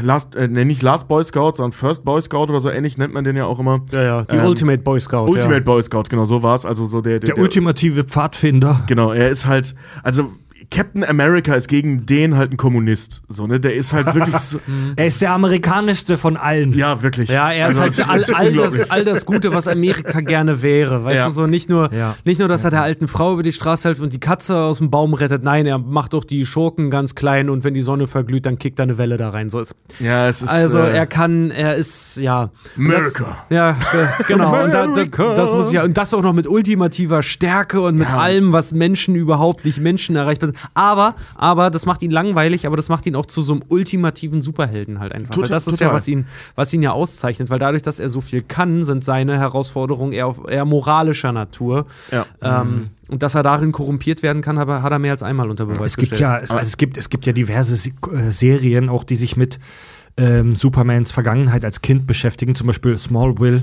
Speaker 3: Last, äh, nee, nicht Last Boy Scout, sondern First Boy Scout oder so ähnlich nennt man den ja auch immer.
Speaker 4: Ja, ja, die
Speaker 3: Ähm,
Speaker 4: Ultimate Boy Scout.
Speaker 3: Ultimate
Speaker 4: ja.
Speaker 3: Boy Scout, genau so war es. Also so der,
Speaker 1: Der ultimative Pfadfinder.
Speaker 3: Genau, er ist halt, also Captain America ist gegen den halt ein Kommunist. So, ne? Der ist halt wirklich so,
Speaker 1: Er ist der amerikanischste von allen.
Speaker 3: Ja, wirklich.
Speaker 4: Ja, er ist
Speaker 3: Also,
Speaker 4: halt all, all, das, all das Gute, was Amerika gerne wäre. Weißt
Speaker 3: Ja.
Speaker 4: du, so nicht nur,
Speaker 1: Ja.
Speaker 4: nicht nur, dass er der alten Frau über die Straße hilft und die Katze aus dem Baum rettet. Nein, er macht auch die Schurken ganz klein und wenn die Sonne verglüht, dann kickt da eine Welle da rein. So ist.
Speaker 3: Ja, es ist.
Speaker 4: Also
Speaker 3: äh,
Speaker 4: er kann, er ist, ja. Und das-
Speaker 3: America.
Speaker 4: Ja, genau. Und da, da,
Speaker 3: America.
Speaker 4: das muss ja, und das auch noch mit ultimativer Stärke und mit
Speaker 3: Ja.
Speaker 4: allem, was Menschen überhaupt nicht Menschen erreichbar sind. Aber, aber das macht ihn langweilig, aber das macht ihn auch zu so einem ultimativen Superhelden halt einfach. weil
Speaker 3: Total-
Speaker 4: das ist ja,
Speaker 3: total.
Speaker 4: was ihn, was ihn ja auszeichnet, weil dadurch, dass er so viel kann, sind seine Herausforderungen eher, auf- eher moralischer Natur.
Speaker 3: Ja.
Speaker 4: Ähm, und dass er darin korrumpiert werden kann, aber hat er mehr als einmal unter Beweis
Speaker 1: Es gibt
Speaker 4: gestellt.
Speaker 1: ja, es, also es gibt, es gibt ja diverse Se äh, Serien, auch die sich mit ähm, Supermans Vergangenheit als Kind beschäftigen, zum Beispiel Smallville,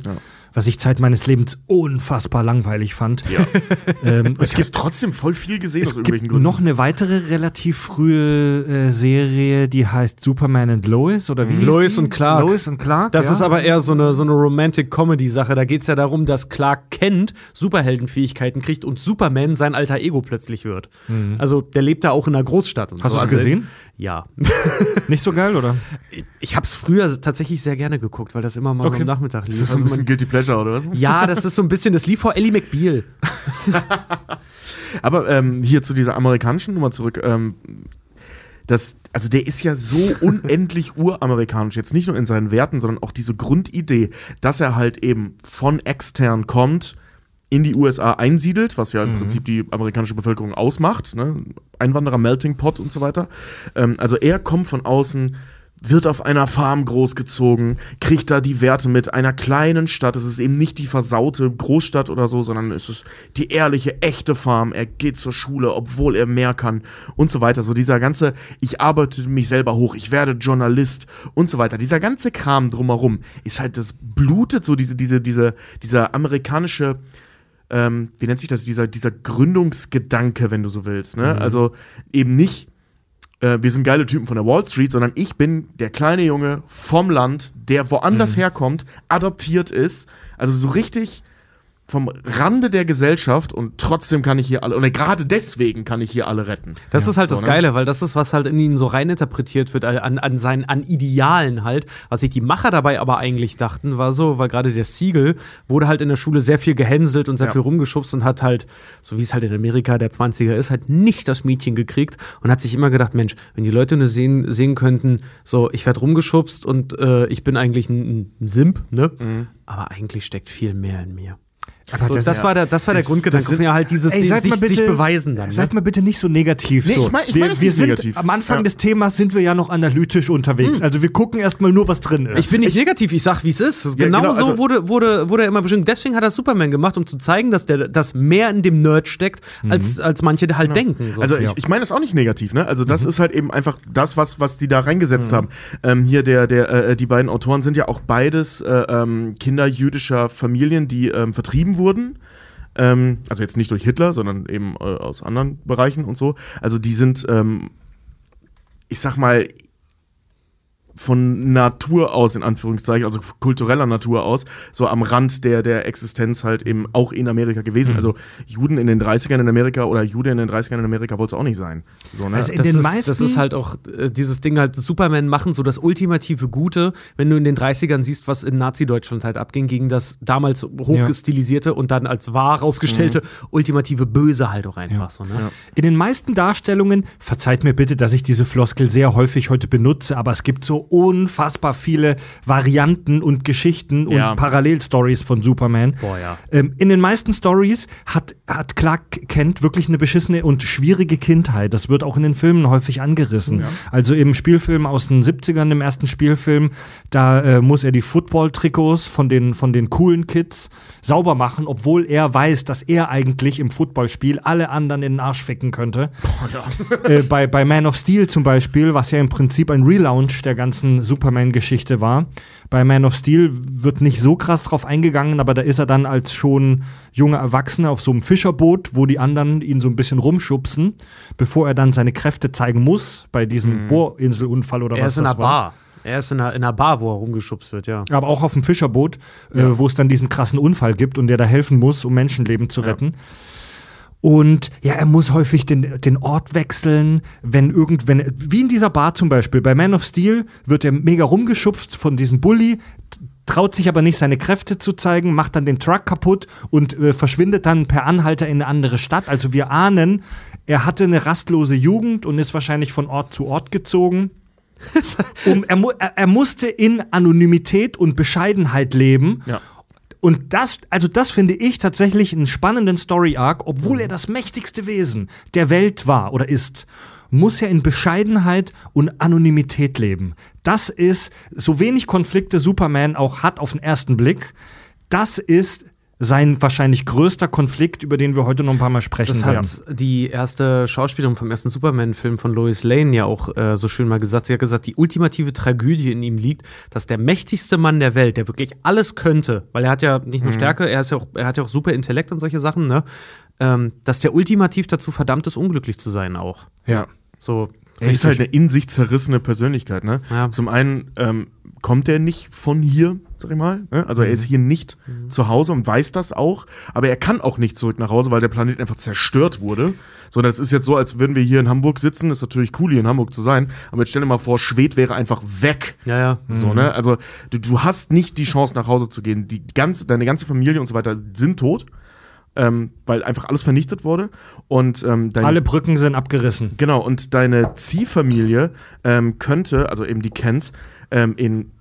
Speaker 1: was ich Zeit meines Lebens unfassbar langweilig fand.
Speaker 3: Ja.
Speaker 1: Ähm,
Speaker 3: Ich habe trotzdem voll viel gesehen aus
Speaker 1: es
Speaker 3: irgendwelchen
Speaker 1: gibt
Speaker 3: Gründen.
Speaker 1: noch eine weitere relativ frühe äh, Serie, die heißt Superman and Lois oder wie hieß
Speaker 4: Lois
Speaker 1: die?
Speaker 4: und Clark.
Speaker 1: Lois und Clark.
Speaker 4: Das
Speaker 1: ja.
Speaker 4: ist aber eher so eine, so eine Romantic-Comedy-Sache. Da geht es ja darum, dass Clark Kent Superheldenfähigkeiten kriegt und Superman sein alter Ego plötzlich wird. Also der lebt da auch in einer Großstadt. Und
Speaker 1: Mhm. Hast
Speaker 4: so.
Speaker 1: du es
Speaker 4: also,
Speaker 1: gesehen?
Speaker 4: Ja.
Speaker 1: nicht so geil, oder?
Speaker 4: Ich habe es früher tatsächlich sehr gerne geguckt, weil das immer mal
Speaker 1: Okay.
Speaker 4: am Nachmittag lief.
Speaker 3: ist das so ein
Speaker 4: Also
Speaker 3: bisschen
Speaker 4: man-
Speaker 3: Guilty Pleasure, oder was?
Speaker 4: ja, das ist so ein bisschen, das lief vor Ellie McBeal.
Speaker 3: Aber ähm, hier zu dieser amerikanischen Nummer zurück. Ähm, das, also der ist ja so unendlich uramerikanisch. Jetzt nicht nur in seinen Werten, sondern auch diese Grundidee, dass er halt eben von extern kommt, in die USA einsiedelt, was ja im Prinzip die amerikanische Bevölkerung ausmacht, ne? Einwanderer, Melting Pot und so weiter. Ähm, also er kommt von außen, wird auf einer Farm großgezogen, kriegt da die Werte mit einer kleinen Stadt. Es ist eben nicht die versaute Großstadt oder so, sondern es ist die ehrliche, echte Farm. Er geht zur Schule, obwohl er mehr kann und so weiter. So dieser ganze, ich arbeite mich selber hoch, ich werde Journalist und so weiter. Dieser ganze Kram drumherum ist halt, das blutet so diese, diese, diese, dieser amerikanische ähm, wie nennt sich das, dieser, dieser Gründungsgedanke, wenn du so willst. Ne? Also eben nicht, äh, wir sind geile Typen von der Wall Street, sondern ich bin der kleine Junge vom Land, der woanders herkommt, adoptiert ist, also so richtig vom Rande der Gesellschaft und trotzdem kann ich hier alle, und gerade deswegen kann ich hier alle retten.
Speaker 4: Das ist halt
Speaker 3: so,
Speaker 4: das
Speaker 3: ne?
Speaker 4: Geile, weil das ist, was halt in ihn so reininterpretiert wird, an, an seinen, an Idealen halt. Was sich die Macher dabei aber eigentlich dachten, war so, weil gerade der Siegel wurde halt in der Schule sehr viel gehänselt und sehr
Speaker 3: Ja.
Speaker 4: viel rumgeschubst und hat halt, so wie es halt in Amerika der 20er ist, halt nicht das Mädchen gekriegt und hat sich immer gedacht, Mensch, wenn die Leute nur sehen, sehen könnten, so, ich werde rumgeschubst und äh, ich bin eigentlich ein, ein Simp, ne?
Speaker 3: Mhm.
Speaker 4: Aber eigentlich steckt viel mehr in mir.
Speaker 1: Aber
Speaker 4: So, das, war der, das war der
Speaker 3: das-
Speaker 4: Grundgedanke
Speaker 3: das sind-
Speaker 4: von mir halt dieses
Speaker 1: Ey, seid
Speaker 4: sich,
Speaker 1: mal bitte,
Speaker 4: sich beweisen dann.
Speaker 1: Seid
Speaker 4: Ne?
Speaker 1: mal bitte nicht so negativ.
Speaker 3: Nee,
Speaker 1: so.
Speaker 3: ich mein- ich
Speaker 1: wir,
Speaker 3: mein das
Speaker 1: wir
Speaker 3: nicht
Speaker 1: sind
Speaker 3: negativ.
Speaker 1: am Anfang
Speaker 3: Ja.
Speaker 1: des Themas sind wir ja noch analytisch unterwegs. Also wir gucken erstmal nur, was drin ist.
Speaker 4: Ich bin nicht negativ, ich sag, wie es ist.
Speaker 3: Ja,
Speaker 4: genau,
Speaker 3: genau,
Speaker 4: so
Speaker 3: also-
Speaker 4: wurde, wurde, wurde er immer bestimmt. Deswegen hat er Superman gemacht, um zu zeigen, dass der dass mehr in dem Nerd steckt, als, als manche halt denken. So.
Speaker 3: Also ich, ich meine das auch nicht negativ, ne? Also
Speaker 1: Mhm.
Speaker 3: das ist halt eben einfach das, was, was die da reingesetzt haben. Ähm, hier der, der, äh, die beiden Autoren sind ja auch beides äh, ähm, Kinder jüdischer Familien, die ähm, vertrieben wurden. Ähm, also jetzt nicht durch Hitler, sondern eben äh, aus anderen Bereichen und so. Also die sind, ähm, ich sag mal, von Natur aus, in Anführungszeichen, also kultureller Natur aus, so am Rand der, der Existenz halt eben auch in Amerika gewesen. Mhm. Also Juden in den 30ern in Amerika oder Jude in den 30ern in Amerika wollte es auch nicht sein. So, ne?
Speaker 4: also das, ist, das, ist, halt auch äh, dieses Ding halt, Superman machen so das ultimative Gute, wenn du in den 30ern siehst, was in Nazi-Deutschland halt abging, gegen das damals hochgestilisierte ja. und dann als wahr rausgestellte mhm. ultimative Böse halt auch einfach. Ja. So, ne? ja.
Speaker 1: In den meisten Darstellungen, verzeiht mir bitte, dass ich diese Floskel sehr häufig heute benutze, aber es gibt so unfassbar viele Varianten und Geschichten ja. und Parallelstories von Superman.
Speaker 4: Boah, ja.
Speaker 1: Ähm, in den meisten Stories hat, hat Clark Kent wirklich eine beschissene und schwierige Kindheit. Das wird auch in den Filmen häufig angerissen. Ja. Also im Spielfilm aus den 70ern, im ersten Spielfilm, da äh, muss er die Football-Trikots von den, von den coolen Kids sauber machen, obwohl er weiß, dass er eigentlich im Footballspiel alle anderen in den Arsch ficken könnte. Boah, ja. äh, bei, bei Man of Steel zum Beispiel, was ja im Prinzip ein Relaunch der ganzen ganzen Superman-Geschichte war. Bei Man of Steel wird nicht so krass drauf eingegangen, aber da ist er dann als schon junger Erwachsener auf so einem Fischerboot, wo die anderen ihn so ein bisschen rumschubsen, bevor er dann seine Kräfte zeigen muss bei diesem mhm. Bohrinselunfall oder
Speaker 4: er
Speaker 1: was
Speaker 4: ist in
Speaker 1: das
Speaker 4: einer war. Bar. Er ist in einer, in einer Bar, wo er rumgeschubst wird, ja.
Speaker 1: Aber auch auf dem Fischerboot, äh, ja. äh, wo es dann diesen krassen Unfall gibt und der da helfen muss, um Menschenleben zu retten. Ja. Und ja, er muss häufig den, den Ort wechseln, wenn irgendwann, wie in dieser Bar zum Beispiel, bei Man of Steel wird er mega rumgeschubst von diesem Bully, traut sich aber nicht, seine Kräfte zu zeigen, macht dann den Truck kaputt und äh, verschwindet dann per Anhalter in eine andere Stadt. Also wir ahnen, er hatte eine rastlose Jugend und ist wahrscheinlich von Ort zu Ort gezogen. um, er, er, er musste in Anonymität und Bescheidenheit leben.
Speaker 3: Ja.
Speaker 1: Und das, also das finde ich tatsächlich einen spannenden Story-Arc, obwohl er das mächtigste Wesen der Welt war oder ist muss er in Bescheidenheit und Anonymität leben. Das ist, so wenig Konflikte Superman auch hat auf den ersten Blick, das ist sein wahrscheinlich größter Konflikt, über den wir heute noch ein paar Mal sprechen
Speaker 4: das werden. Das hat die erste Schauspielerin vom ersten Superman-Film von Lois Lane ja auch äh, so schön mal gesagt. Sie hat gesagt, die ultimative Tragödie in ihm liegt, dass der mächtigste Mann der Welt, der wirklich alles könnte, weil er hat ja nicht nur mhm. Stärke, er, ist ja auch, er hat ja auch super Intellekt und solche Sachen, ne? Ähm, dass der ultimativ dazu verdammt ist, unglücklich zu sein auch.
Speaker 3: Ja.
Speaker 4: So.
Speaker 3: Er ist halt eine in sich zerrissene Persönlichkeit, ne? Ja. Zum einen ähm, kommt er nicht von hier, sag ich mal. Ne? Also er ist mhm. hier nicht mhm. zu Hause und weiß das auch, aber er kann auch nicht zurück nach Hause, weil der Planet einfach zerstört wurde. So, das ist jetzt so, als würden wir hier in Hamburg sitzen. Ist natürlich cool, hier in Hamburg zu sein. Aber jetzt stell dir mal vor, Schwed wäre einfach weg.
Speaker 4: Ja, ja.
Speaker 3: So, mhm. ne? Also du, du hast nicht die Chance, nach Hause zu gehen. Die ganze, deine ganze Familie und so weiter sind tot. Ähm, weil einfach alles vernichtet wurde. Und ähm,
Speaker 1: alle Brücken sind abgerissen.
Speaker 3: Genau, und deine Ziehfamilie ähm, könnte, also eben die Kens, ähm, in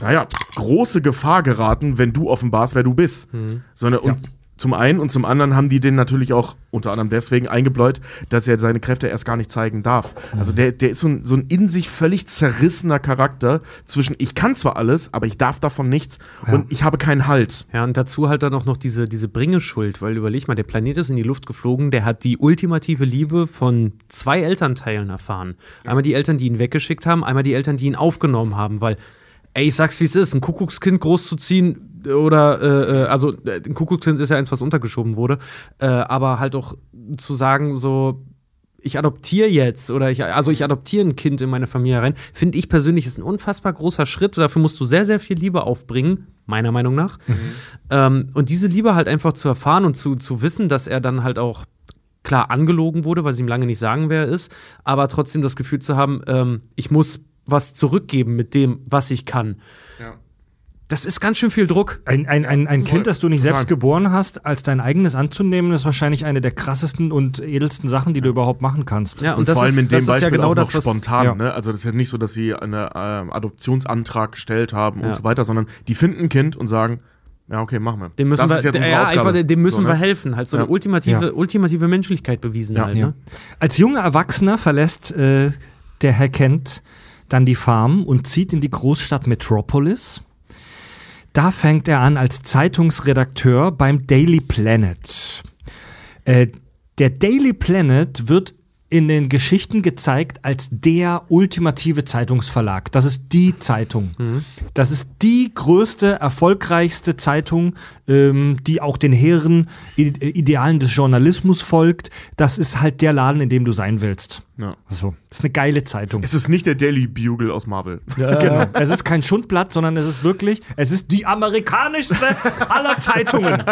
Speaker 3: naja, große Gefahr geraten, wenn du offenbarst, wer du bist. Mhm. Sondern, ja. Zum einen und zum anderen haben die den natürlich auch unter anderem deswegen eingebläut, dass er seine Kräfte erst gar nicht zeigen darf. Mhm. Also der, der ist so ein, so ein in sich völlig zerrissener Charakter zwischen ich kann zwar alles, aber ich darf davon nichts ja. und ich habe keinen Halt.
Speaker 4: Ja, und dazu halt dann auch noch diese, diese Bringeschuld, weil überleg mal, der Planet ist in die Luft geflogen, der hat die ultimative Liebe von zwei Elternteilen erfahren. Einmal die Eltern, die ihn weggeschickt haben, einmal die Eltern, die ihn aufgenommen haben, weil ey, ich sag's wie es ist, ein Kuckuckskind großzuziehen oder, äh, äh also äh, ein Kuckuckskind ist ja eins, was untergeschoben wurde, äh, aber halt auch zu sagen, so, ich adoptiere jetzt oder ich, also ich adoptiere ein Kind in meine Familie rein, finde ich persönlich ist ein unfassbar großer Schritt. Dafür musst du sehr, sehr viel Liebe aufbringen, meiner Meinung nach. Mhm. Ähm, und diese Liebe halt einfach zu erfahren und zu, zu wissen, dass er dann halt auch klar angelogen wurde, weil sie ihm lange nicht sagen, wer er ist, aber trotzdem das Gefühl zu haben, ähm, ich muss was zurückgeben mit dem, was ich kann. Ja. Das ist ganz schön viel Druck.
Speaker 1: Ein, ein, ein, ein Kind, das du nicht selbst geboren hast, als dein eigenes anzunehmen, ist wahrscheinlich eine der krassesten und edelsten Sachen, die du überhaupt machen kannst.
Speaker 3: Ja, und, und vor allem ist, in dem Beispiel ja genau auch das, spontan. Ja. Ne? Also das ist ja nicht so, dass sie einen äh, Adoptionsantrag gestellt haben ja. und so weiter, sondern die finden ein Kind und sagen, ja, okay, machen wir.
Speaker 4: Dem müssen das wir, ja, einfach, dem müssen so, ne? wir helfen. Halt so ja. eine ultimative, ja. ultimative Menschlichkeit bewiesen halt. Ne?
Speaker 1: Als junger Erwachsener verlässt äh, der Herr Kent dann die Farm und zieht in die Großstadt Metropolis. Da fängt er an als Zeitungsredakteur beim Daily Planet. Äh, der Daily Planet wird in den Geschichten gezeigt als der ultimative Zeitungsverlag. Das ist die Zeitung. Das ist die größte, erfolgreichste Zeitung, ähm, die auch den hehren Idealen des Journalismus folgt. Das ist halt der Laden, in dem du sein willst.
Speaker 3: Ja.
Speaker 1: So, das ist eine geile Zeitung.
Speaker 3: Es ist nicht der Daily Bugle aus Marvel.
Speaker 1: Genau. Es ist kein Schundblatt, sondern es ist wirklich, es ist die amerikanischste aller Zeitungen.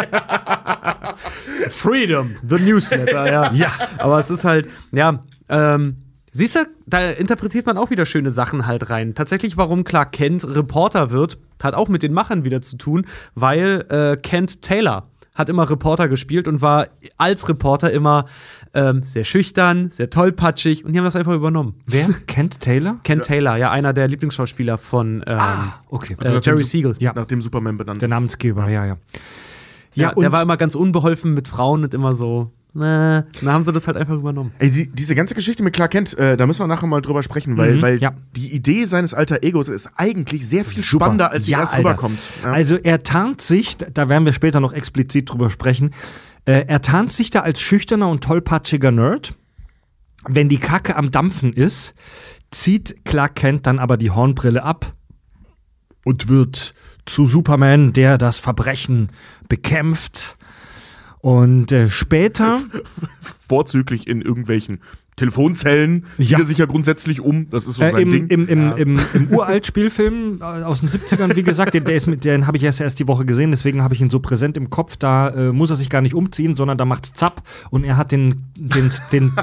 Speaker 4: Freedom, the Newsletter, ja. ja. Aber es ist halt, ja, ähm, siehst du, da interpretiert man auch wieder schöne Sachen halt rein. Tatsächlich, warum Clark Kent Reporter wird, hat auch mit den Machern wieder zu tun, weil äh, Kent Taylor hat immer Reporter gespielt und war als Reporter immer ähm, sehr schüchtern, sehr tollpatschig und die haben das einfach übernommen.
Speaker 1: Wer? Kent Taylor?
Speaker 4: Kent Taylor, ja, einer der Lieblingsschauspieler von ähm,
Speaker 1: okay.
Speaker 4: äh, Jerry Siegel.
Speaker 1: Ja.
Speaker 3: Nach dem Superman benannt
Speaker 1: Der. Namensgeber, ja, ja.
Speaker 4: Ja,
Speaker 1: und
Speaker 4: der war immer ganz unbeholfen mit Frauen und immer so, ne, dann haben sie das halt einfach übernommen.
Speaker 3: Ey, die, diese ganze Geschichte mit Clark Kent, äh, da müssen wir nachher mal drüber sprechen, weil,
Speaker 1: Mhm,
Speaker 3: weil
Speaker 1: ja.
Speaker 3: die Idee seines alter Egos ist eigentlich sehr viel
Speaker 1: Super.
Speaker 3: spannender, als sie
Speaker 1: Ja,
Speaker 3: erst
Speaker 1: Alter.
Speaker 3: rüberkommt. Ja.
Speaker 1: Also er tarnt sich, da werden wir später noch explizit drüber sprechen, äh, er tarnt sich da als schüchterner und tollpatschiger Nerd. Wenn die Kacke am Dampfen ist, zieht Clark Kent dann aber die Hornbrille ab und wird zu Superman, der das Verbrechen bekämpft. Und äh, später
Speaker 3: Vorzüglich in irgendwelchen Telefonzellen zieht
Speaker 1: Ja.
Speaker 3: er sich ja grundsätzlich um. Das ist so
Speaker 1: Äh,
Speaker 3: sein
Speaker 1: im,
Speaker 3: Ding.
Speaker 1: im, im, im, Im Uralt-Spielfilm äh, aus den 70ern, wie gesagt, den, mit, den habe ich erst erst die Woche gesehen, deswegen habe ich ihn so präsent im Kopf. Da äh, muss er sich gar nicht umziehen, sondern da macht's zapp und er hat den, den, den,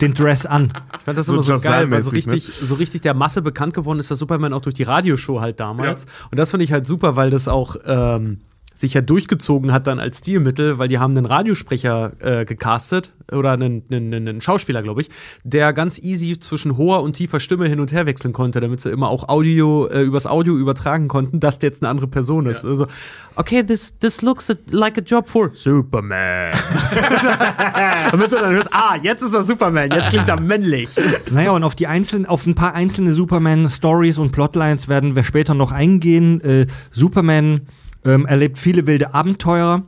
Speaker 1: den Dress an.
Speaker 4: Ich fand das
Speaker 3: So
Speaker 4: immer so geil, weil so
Speaker 3: ne?
Speaker 4: richtig, so richtig der Masse bekannt geworden ist, der Superman auch durch die Radioshow halt damals. Und das finde ich halt super, weil das auch ähm, sich ja durchgezogen hat dann als Stilmittel, weil die haben einen Radiosprecher äh, gecastet oder einen, einen, einen Schauspieler, glaube ich, der ganz easy zwischen hoher und tiefer Stimme hin und her wechseln konnte, damit sie immer auch Audio äh, übers Audio übertragen konnten, dass der jetzt eine andere Person ist. Also, okay, this, this looks like a job for Superman. damit du dann hörst, ah, jetzt ist er Superman, jetzt klingt er männlich.
Speaker 1: Naja, und auf die einzelnen, auf ein paar einzelne Superman-Stories und Plotlines werden wir später noch eingehen. Äh, Superman ähm, erlebt viele wilde Abenteuer.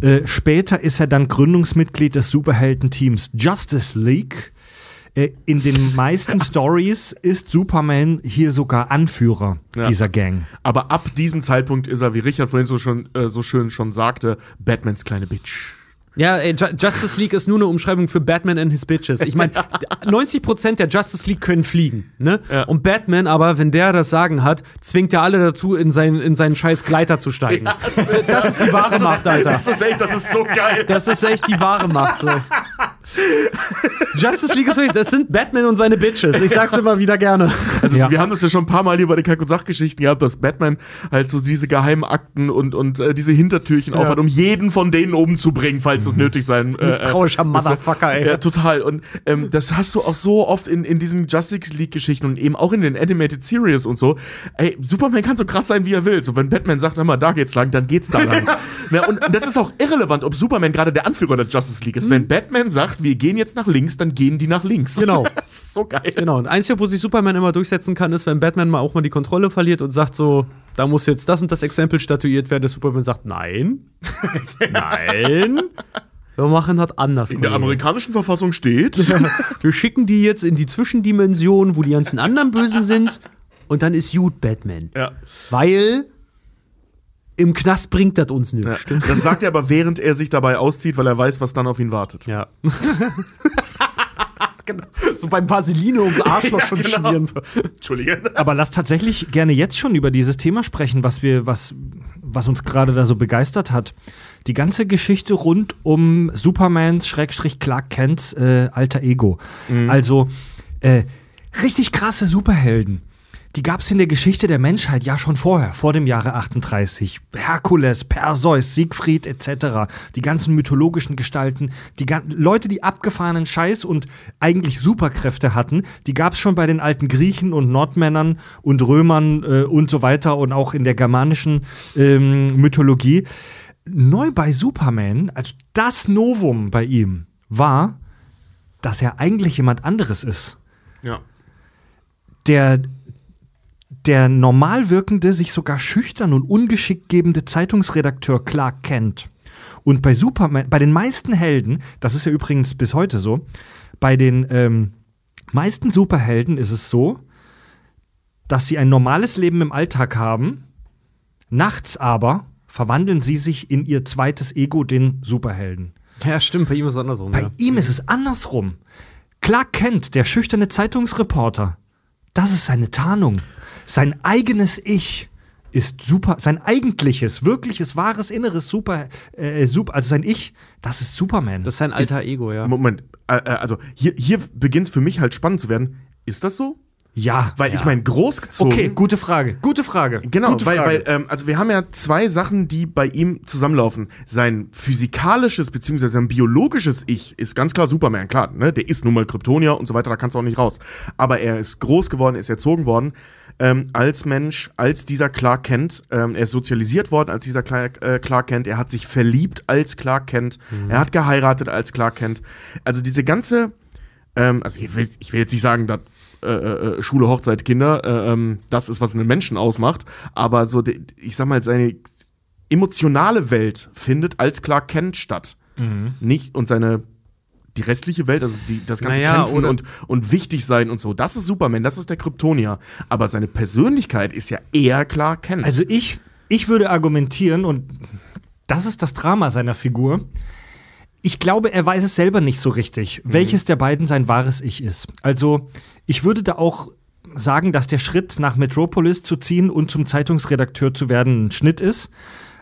Speaker 1: Äh, später ist er dann Gründungsmitglied des Superheldenteams Justice League. Äh, in den meisten Stories ist Superman hier sogar Anführer
Speaker 3: Ja.
Speaker 1: dieser Gang.
Speaker 3: Aber ab diesem Zeitpunkt ist er, wie Richard vorhin so, schon, äh, so schön schon sagte, Batmans kleine Bitch.
Speaker 4: Ja, ey, Ju Justice League ist nur eine Umschreibung für Batman and his Bitches. Ich meine, 90% der Justice League können fliegen, ne?
Speaker 3: Ja.
Speaker 4: Und Batman aber, wenn der das Sagen hat, zwingt er alle dazu, in, sein, in seinen scheiß Gleiter zu steigen. das, das ist die wahre Macht, Alter.
Speaker 3: Das ist echt, das ist so geil.
Speaker 4: Das ist echt die wahre Macht, so. Justice League ist wirklich, das sind Batman und seine Bitches. Ich sag's immer wieder gerne.
Speaker 3: Also
Speaker 1: Ja.
Speaker 3: wir haben das ja schon ein paar Mal hier bei den Kack- und Sachgeschichten gehabt, dass Batman halt so diese geheimen Akten und, und äh, diese Hintertürchen aufhat, um jeden von denen umzubringen, falls es nötig sein äh,
Speaker 4: Misstrauischer
Speaker 3: äh,
Speaker 4: Motherfucker, ey.
Speaker 3: Ja, total. Und ähm, das hast du auch so oft in, in diesen Justice League-Geschichten und eben auch in den Animated Series und so. Ey, Superman kann so krass sein, wie er will. So, wenn Batman sagt, hör mal, da geht's lang, dann geht's da lang. ja, und das ist auch irrelevant, ob Superman gerade der Anführer der Justice League ist. Wenn Batman sagt, wir gehen jetzt nach links, dann gehen die nach links.
Speaker 4: Genau.
Speaker 3: das ist so geil.
Speaker 4: Genau. Und einzige, wo sich Superman immer durchsetzen kann, ist, wenn Batman mal auch mal die Kontrolle verliert und sagt so, da muss jetzt das und das Exempel statuiert werden, der Superman sagt, nein, nein, wir machen das anders.
Speaker 3: In der
Speaker 4: Kollege.
Speaker 3: amerikanischen Verfassung steht.
Speaker 4: Wir schicken die jetzt in die Zwischendimension, wo die ganzen anderen Bösen sind und dann ist gut Batman.
Speaker 3: ja.
Speaker 4: Weil im Knast bringt das uns
Speaker 3: Ja.
Speaker 4: nichts.
Speaker 3: Das sagt er aber, während er sich dabei auszieht, weil er weiß, was dann auf ihn wartet.
Speaker 4: Ja. genau. So beim Vaseline ums Arschloch schon
Speaker 3: genau.
Speaker 4: schmieren. So.
Speaker 3: Entschuldige.
Speaker 1: Aber lass tatsächlich gerne jetzt schon über dieses Thema sprechen, was wir, was, was uns gerade da so begeistert hat. Die ganze Geschichte rund um Supermans Schrägstrich Clark Kents äh, alter Ego. Also äh, richtig krasse Superhelden. Die gab es in der Geschichte der Menschheit ja schon vorher, vor dem Jahre 38. Herkules, Perseus, Siegfried etc. Die ganzen mythologischen Gestalten, die Leute, die abgefahrenen Scheiß und eigentlich Superkräfte hatten, die gab es schon bei den alten Griechen und Nordmännern und Römern äh, und so weiter und auch in der germanischen ähm, Mythologie. Neu bei Superman, also das Novum bei ihm, war, dass er eigentlich jemand anderes ist
Speaker 3: Ja.
Speaker 1: der, der normal wirkende, sich sogar schüchtern und ungeschickt gebende Zeitungsredakteur Clark Kent. Und bei Superman, bei den meisten Helden, das ist ja übrigens bis heute so, Bei den ähm, meisten Superhelden ist es so, dass sie ein normales Leben im Alltag haben, nachts aber verwandeln sie sich in ihr zweites Ego, den Superhelden.
Speaker 4: Ja, stimmt, bei ihm ist es andersrum.
Speaker 1: Bei
Speaker 4: ja.
Speaker 1: ihm ist es andersrum. Clark Kent, der schüchterne Zeitungsreporter, das ist seine Tarnung. Sein eigenes Ich ist super, sein eigentliches, wirkliches, wahres, inneres Super, äh, super also sein Ich, das ist Superman.
Speaker 4: Das ist sein alter Ego, ja.
Speaker 3: Moment, äh, äh, also hier, hier beginnt es für mich halt spannend zu werden. Ist das so?
Speaker 1: Ja,
Speaker 3: Weil
Speaker 1: ja.
Speaker 3: ich meine, großgezogen.
Speaker 1: Okay, gute Frage, gute Frage.
Speaker 3: Genau,
Speaker 1: gute
Speaker 3: weil,
Speaker 1: Frage.
Speaker 3: weil ähm, also wir haben ja zwei Sachen, die bei ihm zusammenlaufen. Sein physikalisches bzw. sein biologisches Ich ist ganz klar Superman, klar, ne? Der ist nun mal Kryptonier und so weiter, da kannst du auch nicht raus. Aber er ist groß geworden, ist erzogen worden ähm, als Mensch, als dieser Clark Kent. Ähm, er ist sozialisiert worden als dieser Clark, äh, Clark Kent. Er hat sich verliebt als Clark Kent. Er hat geheiratet als Clark Kent. Also diese ganze ähm, also ich will, ich will jetzt nicht sagen, dass äh, äh, Schule, Hochzeit, Kinder, äh, ähm, das ist, was einen Menschen ausmacht, aber so, ich sag mal, seine emotionale Welt findet als Clark Kent statt. Nicht, und seine, die restliche Welt, also die, das ganze
Speaker 4: Naja,
Speaker 3: Kämpfen und, und wichtig sein und so, das ist Superman, das ist der Kryptonier. Aber seine Persönlichkeit ist ja eher Clark Kent.
Speaker 1: Also ich, ich würde argumentieren, und das ist das Drama seiner Figur. Ich glaube, er weiß es selber nicht so richtig, welches der beiden sein wahres Ich ist. Also, ich würde da auch sagen, dass der Schritt nach Metropolis zu ziehen und zum Zeitungsredakteur zu werden ein Schnitt ist,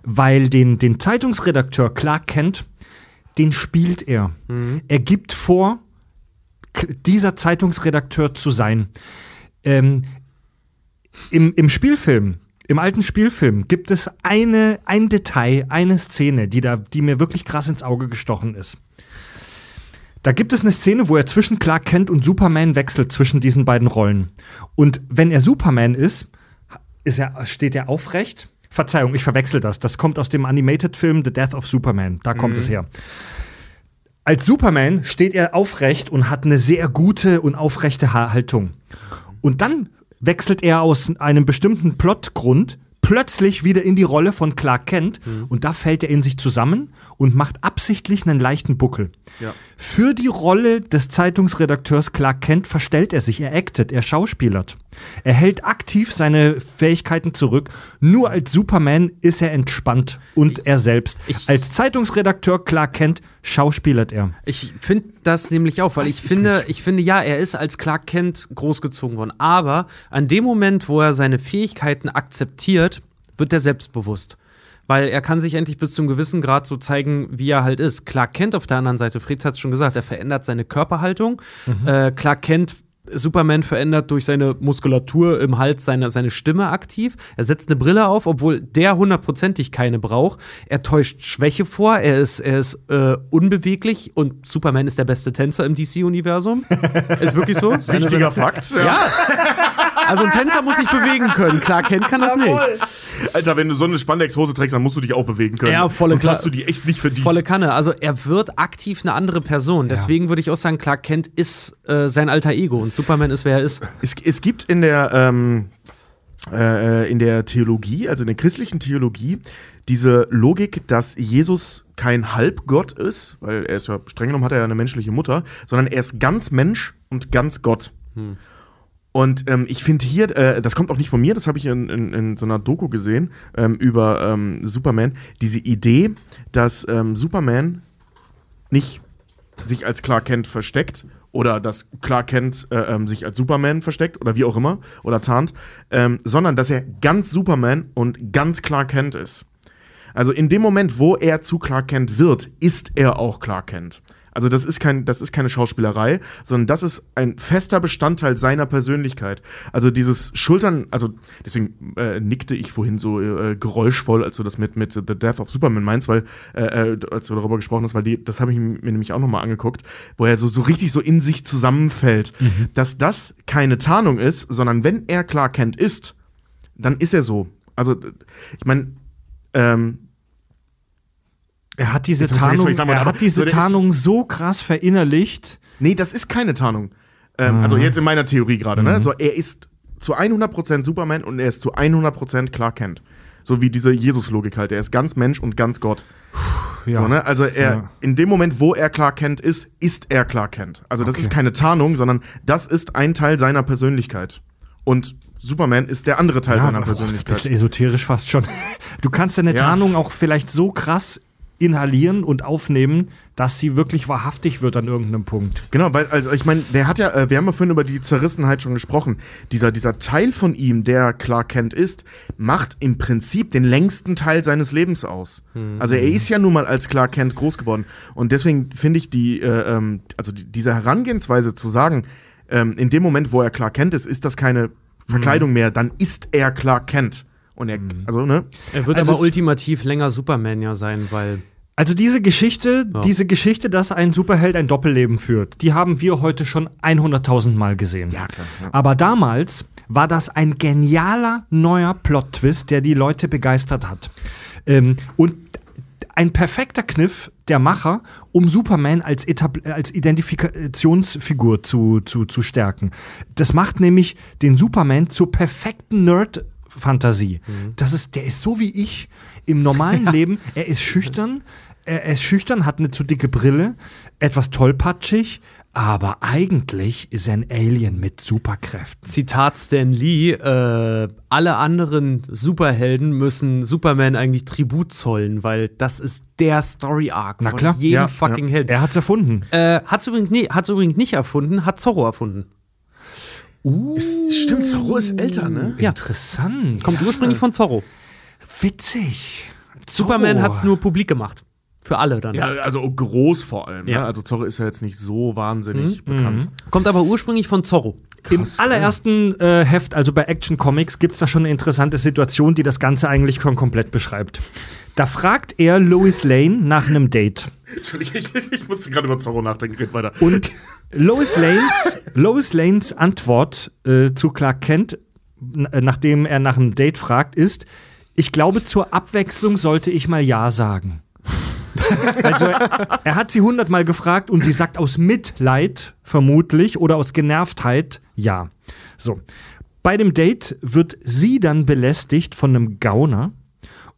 Speaker 1: weil den, den Zeitungsredakteur Clark Kent, den spielt er. Er gibt vor, dieser Zeitungsredakteur zu sein. Ähm, im, Im Spielfilm, im alten Spielfilm, gibt es eine, ein Detail, eine Szene, die, da, die mir wirklich krass ins Auge gestochen ist. Da gibt es eine Szene, wo er zwischen Clark Kent und Superman wechselt zwischen diesen beiden Rollen. Und wenn er Superman ist, ist er, steht er aufrecht. Verzeihung, ich verwechsel das. Das kommt aus dem Animated-Film The Death of Superman. Da kommt es her. Als Superman steht er aufrecht und hat eine sehr gute und aufrechte Ha- Haltung. Und dann wechselt er aus einem bestimmten Plotgrund plötzlich wieder in die Rolle von Clark Kent und da fällt er in sich zusammen und macht absichtlich einen leichten Buckel.
Speaker 3: Ja.
Speaker 1: Für die Rolle des Zeitungsredakteurs Clark Kent verstellt er sich, er actet, er schauspielert. Er hält aktiv seine Fähigkeiten zurück. Nur als Superman ist er entspannt und er selbst.
Speaker 4: ich-
Speaker 1: als Zeitungsredakteur Clark Kent schauspielert er.
Speaker 4: Ich finde das nämlich auch, weil ich finde, ich finde, ja, er ist als Clark Kent großgezogen worden. Aber an dem Moment, wo er seine Fähigkeiten akzeptiert, wird er selbstbewusst. Weil er kann sich endlich bis zum gewissen Grad so zeigen, wie er halt ist. Clark Kent auf der anderen Seite, Fritz hat es schon gesagt, er verändert seine Körperhaltung. Äh, Clark Kent Superman verändert durch seine Muskulatur im Hals seine, seine Stimme aktiv. Er setzt eine Brille auf, obwohl der hundertprozentig keine braucht. Er täuscht Schwäche vor. Er ist, er ist äh, unbeweglich und Superman ist der beste Tänzer im DC-Universum. ist wirklich so.
Speaker 3: Wichtiger Fakt.
Speaker 4: Ja. Also ein Tänzer muss sich bewegen können. Clark Kent kann das nicht.
Speaker 3: Alter, wenn du so eine Spandex-Hose trägst, dann musst du dich auch bewegen können.
Speaker 4: Ja, volle
Speaker 3: Sonst
Speaker 4: Kla-
Speaker 3: hast du die echt nicht verdient.
Speaker 4: Volle Kanne. Also er wird aktiv eine andere Person. Deswegen würde ich auch sagen, Clark Kent ist äh, sein alter Ego und Superman ist, wer er ist.
Speaker 3: Es, es gibt in der, ähm, äh, in der Theologie, also in der christlichen Theologie, diese Logik, dass Jesus kein Halbgott ist, weil er ist ja streng genommen hat er ja eine menschliche Mutter, sondern er ist ganz Mensch und ganz Gott. Und ähm, ich finde hier, äh, das kommt auch nicht von mir, das habe ich in, in, in so einer Doku gesehen ähm, über ähm, Superman, diese Idee, dass ähm, Superman nicht sich als Clark Kent versteckt oder dass Clark Kent äh, ähm, sich als Superman versteckt oder wie auch immer oder tarnt, ähm, sondern dass er ganz Superman und ganz Clark Kent ist. Also in dem Moment, wo er zu Clark Kent wird, ist er auch Clark Kent. Also das ist kein, das ist keine Schauspielerei, sondern das ist ein fester Bestandteil seiner Persönlichkeit. Also dieses Schultern, also deswegen äh, nickte ich vorhin so äh, geräuschvoll, als du das mit mit The Death of Superman meinst, weil äh, äh, als du darüber gesprochen hast, weil die, das habe ich mir nämlich auch noch mal angeguckt, wo er so so richtig so in sich zusammenfällt, dass das keine Tarnung ist, sondern wenn er Clark Kent ist, dann ist er so. Also ich meine ähm,
Speaker 1: Er hat diese Tarnung,
Speaker 3: wollte,
Speaker 1: er hat diese
Speaker 3: so, der ist-
Speaker 1: Tarnung so krass verinnerlicht.
Speaker 3: Nee, das ist keine Tarnung. Ähm, Also jetzt in meiner Theorie gerade, ne? So, er ist zu 100% Superman und er ist zu 100% Clark Kent. So wie diese Jesus-Logik halt. Er ist ganz Mensch und ganz Gott.
Speaker 1: ja,
Speaker 3: so, ne? Also er,
Speaker 1: ja.
Speaker 3: in dem Moment, wo er Clark Kent ist, ist er Clark Kent. Also das
Speaker 1: Okay.
Speaker 3: ist keine Tarnung, sondern das ist ein Teil seiner Persönlichkeit. Und Superman ist der andere Teil seiner
Speaker 1: aber- oh,
Speaker 3: Persönlichkeit.
Speaker 1: bisschen esoterisch fast schon. Du kannst deine
Speaker 3: Ja.
Speaker 1: Tarnung auch vielleicht so krass inhalieren und aufnehmen, dass sie wirklich wahrhaftig wird an irgendeinem Punkt.
Speaker 3: Genau, weil, also ich meine, der hat ja, äh, wir haben ja vorhin über die Zerrissenheit schon gesprochen. Dieser, dieser Teil von ihm, der Clark Kent ist, macht im Prinzip den längsten Teil seines Lebens aus. Also er ist ja nun mal als Clark Kent groß geworden. Und deswegen finde ich die, äh, ähm, also die, diese Herangehensweise zu sagen, ähm, in dem Moment, wo er Clark Kent ist, ist das keine Verkleidung mehr, dann ist er Clark Kent. Und er, also, ne?
Speaker 4: Er wird
Speaker 1: Also-
Speaker 4: aber ultimativ länger Superman ja sein, weil
Speaker 1: Also diese Geschichte,
Speaker 4: Ja.
Speaker 1: diese Geschichte, dass ein Superheld ein Doppelleben führt, die haben wir heute schon 100.000 Mal gesehen.
Speaker 3: Ja, klar, ja.
Speaker 1: Aber damals war das ein genialer neuer Plot-Twist, der die Leute begeistert hat. Ähm, und ein perfekter Kniff der Macher, um Superman als, Etab als Identifikationsfigur zu, zu, zu stärken. Das macht nämlich den Superman zur perfekten Nerd- Fantasie. Das ist, der ist so wie ich im normalen Leben. Er ist schüchtern, er ist schüchtern, hat eine zu dicke Brille, etwas tollpatschig, aber eigentlich ist er ein Alien mit Superkräften.
Speaker 4: Zitat Stan Lee, äh, alle anderen Superhelden müssen Superman eigentlich Tribut zollen, weil das ist der Story-Arc
Speaker 1: Na
Speaker 4: von
Speaker 1: klar.
Speaker 4: jedem
Speaker 3: Ja,
Speaker 4: fucking
Speaker 3: ja.
Speaker 4: Helden.
Speaker 1: Er hat's erfunden.
Speaker 4: Äh, hat's übrigens, nie, hat's übrigens nicht erfunden, hat Zorro erfunden.
Speaker 3: Ist, stimmt, Zorro ist älter, ne?
Speaker 4: Ja.
Speaker 1: Interessant.
Speaker 4: Kommt ursprünglich von Zorro.
Speaker 1: witzig.
Speaker 4: Superman
Speaker 1: Zorro.
Speaker 4: hat's nur publik gemacht. Für alle dann.
Speaker 3: Ja, also groß vor allem.
Speaker 4: Ja.
Speaker 3: Ne? Also Zorro ist ja jetzt nicht so wahnsinnig bekannt.
Speaker 4: Kommt aber ursprünglich von Zorro.
Speaker 1: Im
Speaker 3: Krass,
Speaker 1: allerersten äh, Heft, also bei Action Comics, gibt es da schon eine interessante Situation, die das Ganze eigentlich schon komplett beschreibt. Da fragt er Lois Lane nach einem Date.
Speaker 3: Entschuldigung, ich, ich musste gerade über Zorro nachdenken. Red weiter.
Speaker 1: Und Lois Lanes, Lois Lanes Antwort äh, zu Clark Kent, äh, nachdem er nach einem Date fragt, ist: Ich glaube, zur Abwechslung sollte ich mal Ja sagen. Also, er, hat sie hundertmal gefragt und sie sagt aus Mitleid vermutlich oder aus Genervtheit Ja. So. Bei dem Date wird sie dann belästigt von einem Gauner.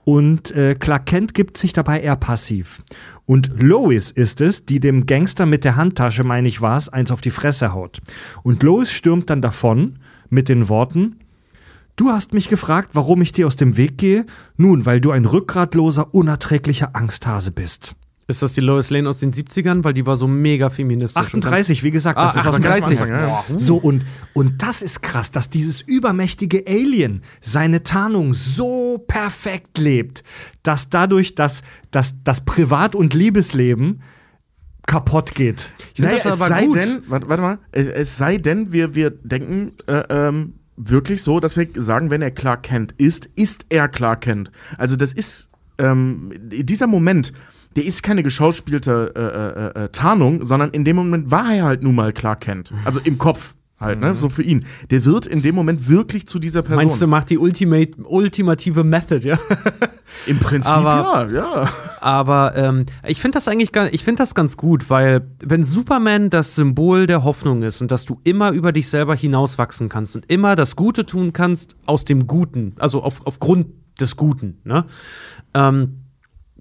Speaker 1: Und äh, Clark Kent gibt sich dabei eher passiv. Und Lois ist es, die dem Gangster mit der Handtasche, meine ich war's, eins auf die Fresse haut. Und Lois stürmt dann davon mit den Worten, Du hast mich gefragt, warum ich dir aus dem Weg gehe? Nun, weil du ein rückgratloser, unerträglicher Angsthase bist.
Speaker 4: Ist das die Lois Lane aus den 70ern? Weil die war so mega feministisch.
Speaker 1: 38, wie gesagt,
Speaker 4: Ah,
Speaker 1: das ist aber ganz
Speaker 4: 38.
Speaker 3: Anfang, ja.
Speaker 1: So, und, und das ist krass, dass dieses übermächtige Alien seine Tarnung so perfekt lebt, dass dadurch das, das, das Privat- und Liebesleben kaputt geht.
Speaker 4: Ich
Speaker 3: Naja,
Speaker 4: das
Speaker 3: es
Speaker 4: aber
Speaker 3: sei
Speaker 4: gut.
Speaker 3: denn, warte, warte mal, es, es sei denn, wir, wir denken äh, ähm, wirklich so, dass wir sagen, wenn er Clark Kent ist, ist er Clark Kent. Also das ist ähm, dieser Moment, der ist keine geschauspielte äh, äh, äh, Tarnung, sondern in dem Moment war er halt nun mal Clark Kent. Also im Kopf halt, ne? So für ihn. Der wird in dem Moment wirklich zu dieser Person.
Speaker 4: Meinst du, macht die Ultimate, ultimative Method, ja?
Speaker 3: Im Prinzip
Speaker 4: Aber-
Speaker 3: ja, ja.
Speaker 4: Aber ähm, ich finde das eigentlich gar, ich finde das ganz gut, weil wenn Superman das Symbol der Hoffnung ist und dass du immer über dich selber hinauswachsen kannst und immer das Gute tun kannst aus dem Guten, also auf, aufgrund des Guten, ne? Ähm,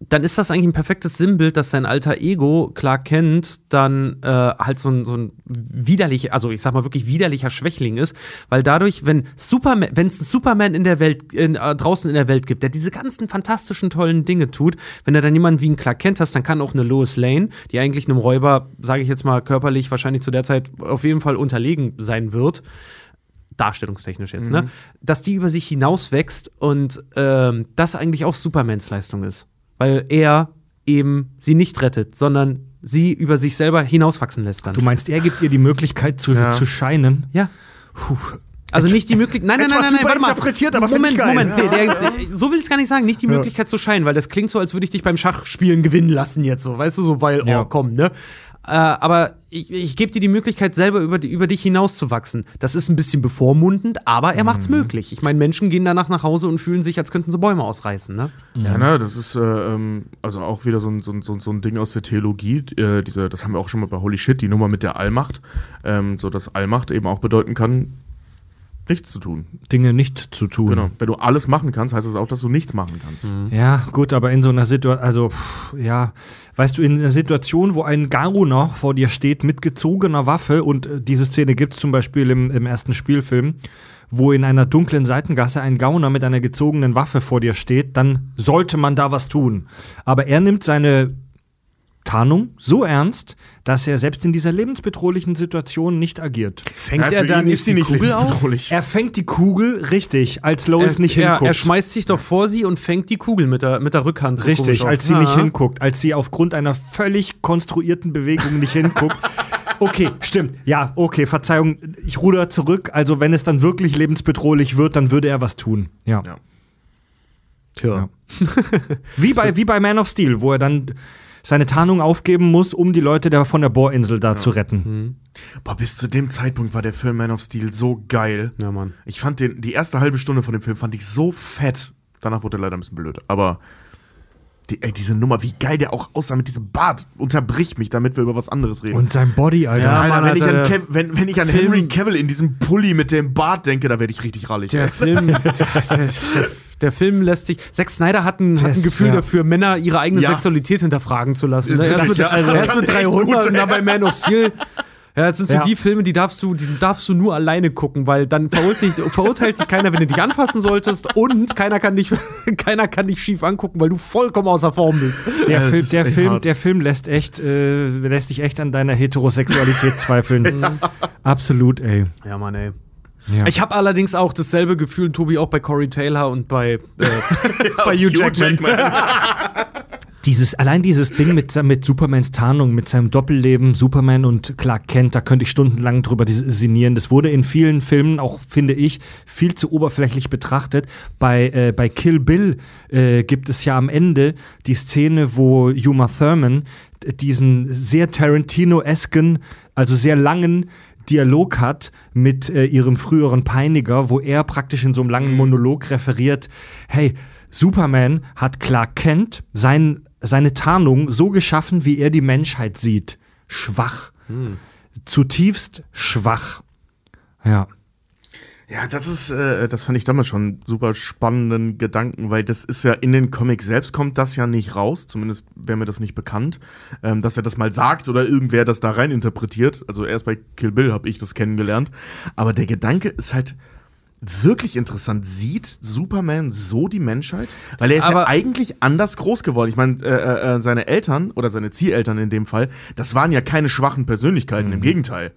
Speaker 4: dann ist das eigentlich ein perfektes Sinnbild, dass sein alter Ego Clark Kent dann äh, halt so ein, so ein widerlich, also ich sag mal wirklich widerlicher Schwächling ist, weil dadurch, wenn Superman, wenn es einen Superman in der Welt, in, äh, draußen in der Welt gibt, der diese ganzen fantastischen tollen Dinge tut, wenn er dann jemanden wie einen Clark Kent hast, dann kann auch eine Lois Lane, die eigentlich einem Räuber, sage ich jetzt mal körperlich wahrscheinlich zu der Zeit auf jeden Fall unterlegen sein wird, darstellungstechnisch jetzt, ne? Dass die über sich hinauswächst und ähm, das eigentlich auch Supermans Leistung ist. Weil er eben sie nicht rettet, sondern sie über sich selber hinauswachsen lässt dann.
Speaker 1: Du meinst, er gibt ihr die Möglichkeit zu,
Speaker 3: Ja.
Speaker 1: zu scheinen?
Speaker 4: ja. Also nicht die Möglichkeit. Nein, nein, nein, nein, nein, warte mal.
Speaker 1: interpretiert, aber find
Speaker 4: Moment,
Speaker 1: ich geil.
Speaker 4: Moment. Nee, der, der, so will ich es gar nicht sagen. Nicht die Möglichkeit zu scheinen, weil das klingt so, als würde ich dich beim Schachspielen gewinnen lassen jetzt so. Weißt du, so, weil,
Speaker 1: Ja.
Speaker 4: oh, komm, ne? Äh, aber ich, ich gebe dir die Möglichkeit, selber über, über dich hinauszuwachsen. Das ist ein bisschen bevormundend, aber er macht's möglich. Ich meine, Menschen gehen danach nach Hause und fühlen sich, als könnten sie Bäume ausreißen, ne?
Speaker 3: Ja, ne, das ist äh, ähm, also auch wieder so ein, so, ein, so ein- so ein Ding aus der Theologie. Äh, diese, das haben wir auch schon mal bei Holy Shit, die Nummer mit der Allmacht. Ähm, so dass Allmacht eben auch bedeuten kann, nichts zu tun.
Speaker 1: Dinge nicht zu tun.
Speaker 3: Genau. Wenn du alles machen kannst, heißt das auch, dass du nichts machen kannst.
Speaker 1: Ja, gut, aber in so einer Situation, also, pff, ja, weißt du, in einer Situation, wo ein Gauner vor dir steht mit gezogener Waffe und äh, diese Szene gibt es zum Beispiel im, im ersten Spielfilm, wo in einer dunklen Seitengasse ein Gauner mit einer gezogenen Waffe vor dir steht, dann sollte man da was tun. Aber er nimmt seine Tarnung so ernst, dass er selbst in dieser lebensbedrohlichen Situation nicht agiert.
Speaker 4: Fängt
Speaker 3: Ja,
Speaker 4: er dann
Speaker 3: ist sie
Speaker 4: die
Speaker 3: nicht
Speaker 4: Kugel auf?
Speaker 1: Er fängt die Kugel richtig, als Lois nicht
Speaker 4: er,
Speaker 1: hinguckt.
Speaker 4: er schmeißt sich doch vor sie und fängt die Kugel mit der, mit der Rückhand. so
Speaker 1: Richtig, als sie
Speaker 4: Ja.
Speaker 1: nicht hinguckt, als sie aufgrund einer völlig konstruierten Bewegung nicht hinguckt. Okay, stimmt. Ja, okay, Verzeihung, ich ruder zurück. Also, wenn es dann wirklich lebensbedrohlich wird, dann würde er was tun. Ja.
Speaker 3: Ja.
Speaker 4: Tja.
Speaker 1: Wie, bei, wie bei Man of Steel, wo er dann seine Tarnung aufgeben muss, um die Leute der, von der Bohrinsel da zu retten.
Speaker 3: Boah, bis zu dem Zeitpunkt war der Film Man of Steel so geil.
Speaker 4: Ja, Mann.
Speaker 3: Ich fand den, die erste halbe Stunde von dem Film fand ich so fett. Danach wurde er leider ein bisschen blöd. Aber die, ey, diese Nummer, wie geil der auch aussah mit diesem Bart, unterbricht mich, damit wir über was anderes reden.
Speaker 1: Und sein Body, Alter.
Speaker 4: Ja,
Speaker 3: Alter,
Speaker 4: Mann,
Speaker 3: wenn, ich
Speaker 4: Alter,
Speaker 3: an
Speaker 4: der
Speaker 3: Kev, wenn, wenn ich an
Speaker 4: Film-
Speaker 3: Henry Cavill in diesem Pulli mit dem Bart denke, da werde ich richtig rallig.
Speaker 4: Der. Film, der, der, der, der Film lässt sich. Zack Snyder hat ein, hat ein
Speaker 1: Das,
Speaker 4: Gefühl
Speaker 1: ja.
Speaker 4: dafür, Männer ihre eigene
Speaker 3: Ja.
Speaker 4: Sexualität hinterfragen zu lassen. Ne?
Speaker 3: Das-
Speaker 4: Erst mit,
Speaker 3: ja, das
Speaker 4: erst mit
Speaker 3: echt
Speaker 4: 300
Speaker 3: gut,
Speaker 4: und dann bei Man of Steel. Ja, das sind so
Speaker 1: Ja.
Speaker 4: die Filme, die darfst du, die darfst du nur alleine gucken, weil dann verurteilt dich, verurteilt dich keiner, wenn du dich anfassen solltest und keiner kann dich, keiner kann dich schief angucken, weil du vollkommen außer Form bist.
Speaker 1: Der,
Speaker 3: Ja,
Speaker 1: Film, der, Film,
Speaker 3: hart.
Speaker 1: der Film lässt echt, äh, lässt dich echt an deiner Heterosexualität zweifeln. Absolut, ey.
Speaker 4: Ja, Mann, ey.
Speaker 1: Ja.
Speaker 4: Ich habe allerdings auch dasselbe Gefühl, Tobi, auch bei Corey Taylor und bei, äh, bei Hugh Jackman.
Speaker 1: Dieses, allein dieses Ding mit, mit Supermans Tarnung, mit seinem Doppelleben, Superman und Clark Kent, da könnte ich stundenlang drüber sinnieren. Das wurde in vielen Filmen, auch finde ich, viel zu oberflächlich betrachtet. Bei, äh, bei Kill Bill äh, gibt es ja am Ende die Szene, wo Uma Thurman diesen sehr Tarantino-esken, also sehr langen Dialog hat mit äh, ihrem früheren Peiniger, wo er praktisch in so einem langen Monolog referiert, hey, Superman hat Clark Kent sein, seine Tarnung so geschaffen, wie er die Menschheit sieht. Schwach. Zutiefst schwach. Ja.
Speaker 3: Ja, das ist, äh, das fand ich damals schon einen super spannenden Gedanken, weil das ist ja in den Comics selbst kommt das ja nicht raus, zumindest wäre mir das nicht bekannt, ähm, dass er das mal sagt oder irgendwer das da rein interpretiert. Also erst bei Kill Bill habe ich das kennengelernt. Aber der Gedanke ist halt wirklich interessant. Sieht Superman so die Menschheit? Weil er ist
Speaker 4: Aber-
Speaker 3: ja eigentlich anders groß geworden. Ich meine, äh, äh, seine Eltern oder seine Zieheltern in dem Fall, das waren ja keine schwachen Persönlichkeiten, im Gegenteil.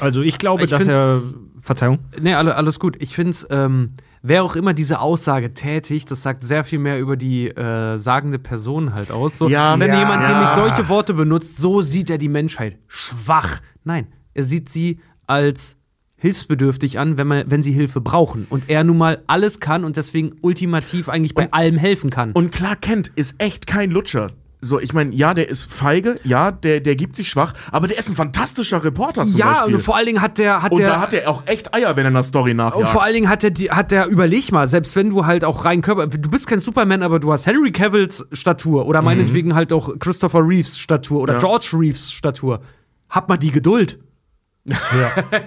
Speaker 1: Also ich glaube,
Speaker 4: Ich
Speaker 1: dass er. Verzeihung.
Speaker 4: Nee, alle, alles gut. Ich finde es, ähm, wer auch immer diese Aussage tätigt, das sagt sehr viel mehr über die äh, sagende Person halt aus. So,
Speaker 3: Ja,
Speaker 4: wenn
Speaker 3: ja.
Speaker 4: jemand
Speaker 3: Ja.
Speaker 4: nämlich solche Worte benutzt, so sieht er die Menschheit schwach. Nein, er sieht sie als hilfsbedürftig an, wenn, man, wenn sie Hilfe brauchen. Und er nun mal alles kann und deswegen ultimativ eigentlich bei allem helfen kann.
Speaker 3: Und Clark Kent ist echt kein Lutscher. So, ich meine, ja, der ist feige, ja, der, der gibt sich schwach, aber der ist ein fantastischer Reporter zum
Speaker 4: ja,
Speaker 3: Beispiel.
Speaker 4: und vor allen Dingen hat der. Hat
Speaker 3: Und
Speaker 4: der
Speaker 3: da hat er auch echt Eier, wenn er einer Story nachjagt.
Speaker 4: Und vor allen Dingen hat der, die- hat der, überleg mal, selbst wenn du halt auch rein Körper, du bist kein Superman, aber du hast Henry Cavills Statur oder meinetwegen halt auch Christopher Reeves Statur oder
Speaker 3: Ja.
Speaker 4: George Reeves Statur. Hat man die Geduld.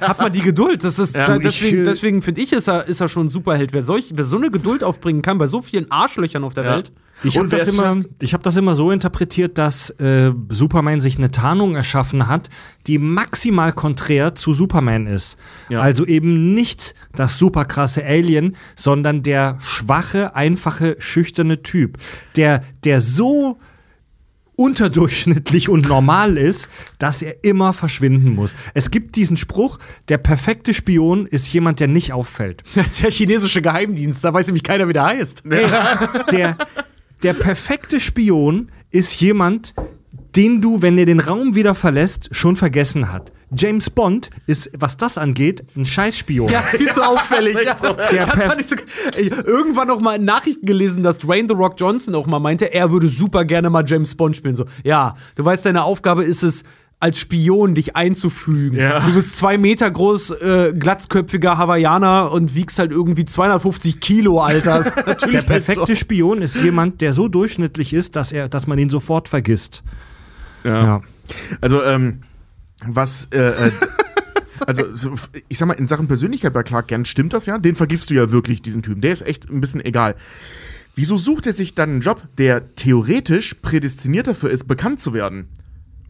Speaker 4: Hat man die Geduld. Das ist,
Speaker 3: Ja.
Speaker 4: da, deswegen, deswegen finde ich, ist er, ist er schon ein Superheld. Wer, solch, wer so eine Geduld aufbringen kann bei so vielen Arschlöchern auf der
Speaker 3: Ja.
Speaker 4: Welt.
Speaker 1: Ich habe das, immer, ich hab das immer so interpretiert, dass äh, Superman sich eine Tarnung erschaffen hat, die maximal konträr zu Superman ist.
Speaker 3: Ja.
Speaker 1: Also eben nicht das super krasse Alien, sondern der schwache, einfache, schüchterne Typ, der, der so unterdurchschnittlich und normal ist, dass er immer verschwinden muss. Es gibt diesen Spruch, der perfekte Spion ist jemand, der nicht auffällt.
Speaker 4: Der chinesische Geheimdienst, da weiß nämlich keiner, wie der heißt.
Speaker 1: der, der perfekte Spion ist jemand, den du, wenn er den Raum wieder verlässt, schon vergessen hat. James Bond ist, was das angeht, ein Scheißspion.
Speaker 4: Ja, viel zu auffällig. ja. Ich so, ey, irgendwann noch mal in Nachrichten gelesen, dass Dwayne The Rock Johnson auch mal meinte, er würde super gerne mal James Bond spielen. So, ja, du weißt, deine Aufgabe ist es, als Spion dich einzufügen.
Speaker 3: Ja.
Speaker 4: Du bist zwei Meter groß, äh, glatzköpfiger Hawaiianer und wiegst halt irgendwie 250 Kilo, Alter.
Speaker 1: Der perfekte Spion ist jemand, der so durchschnittlich ist, dass er, dass man ihn sofort vergisst.
Speaker 3: ja. Also, ähm, was, äh, äh, also so, ich sag mal, in Sachen Persönlichkeit bei Clark Kent stimmt das ja. Den vergisst du ja wirklich, diesen Typen. Der ist echt ein bisschen egal. Wieso sucht er sich dann einen Job, der theoretisch prädestiniert dafür ist, bekannt zu werden?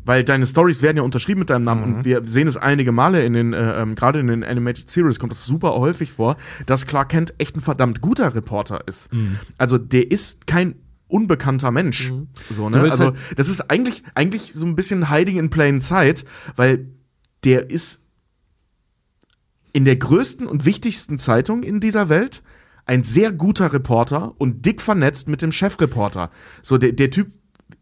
Speaker 3: Weil deine Stories werden ja unterschrieben mit deinem Namen und wir sehen es einige Male in den, äh, ähm, gerade in den Animated Series kommt das super häufig vor, dass Clark Kent echt ein verdammt guter Reporter ist. Also der ist kein unbekannter Mensch. So,
Speaker 4: Du
Speaker 3: ne? Also
Speaker 4: halt-
Speaker 3: das ist eigentlich, eigentlich so ein bisschen hiding in plain sight, weil der ist in der größten und wichtigsten Zeitung in dieser Welt ein sehr guter Reporter und dick vernetzt mit dem Chefreporter. So, der, der Typ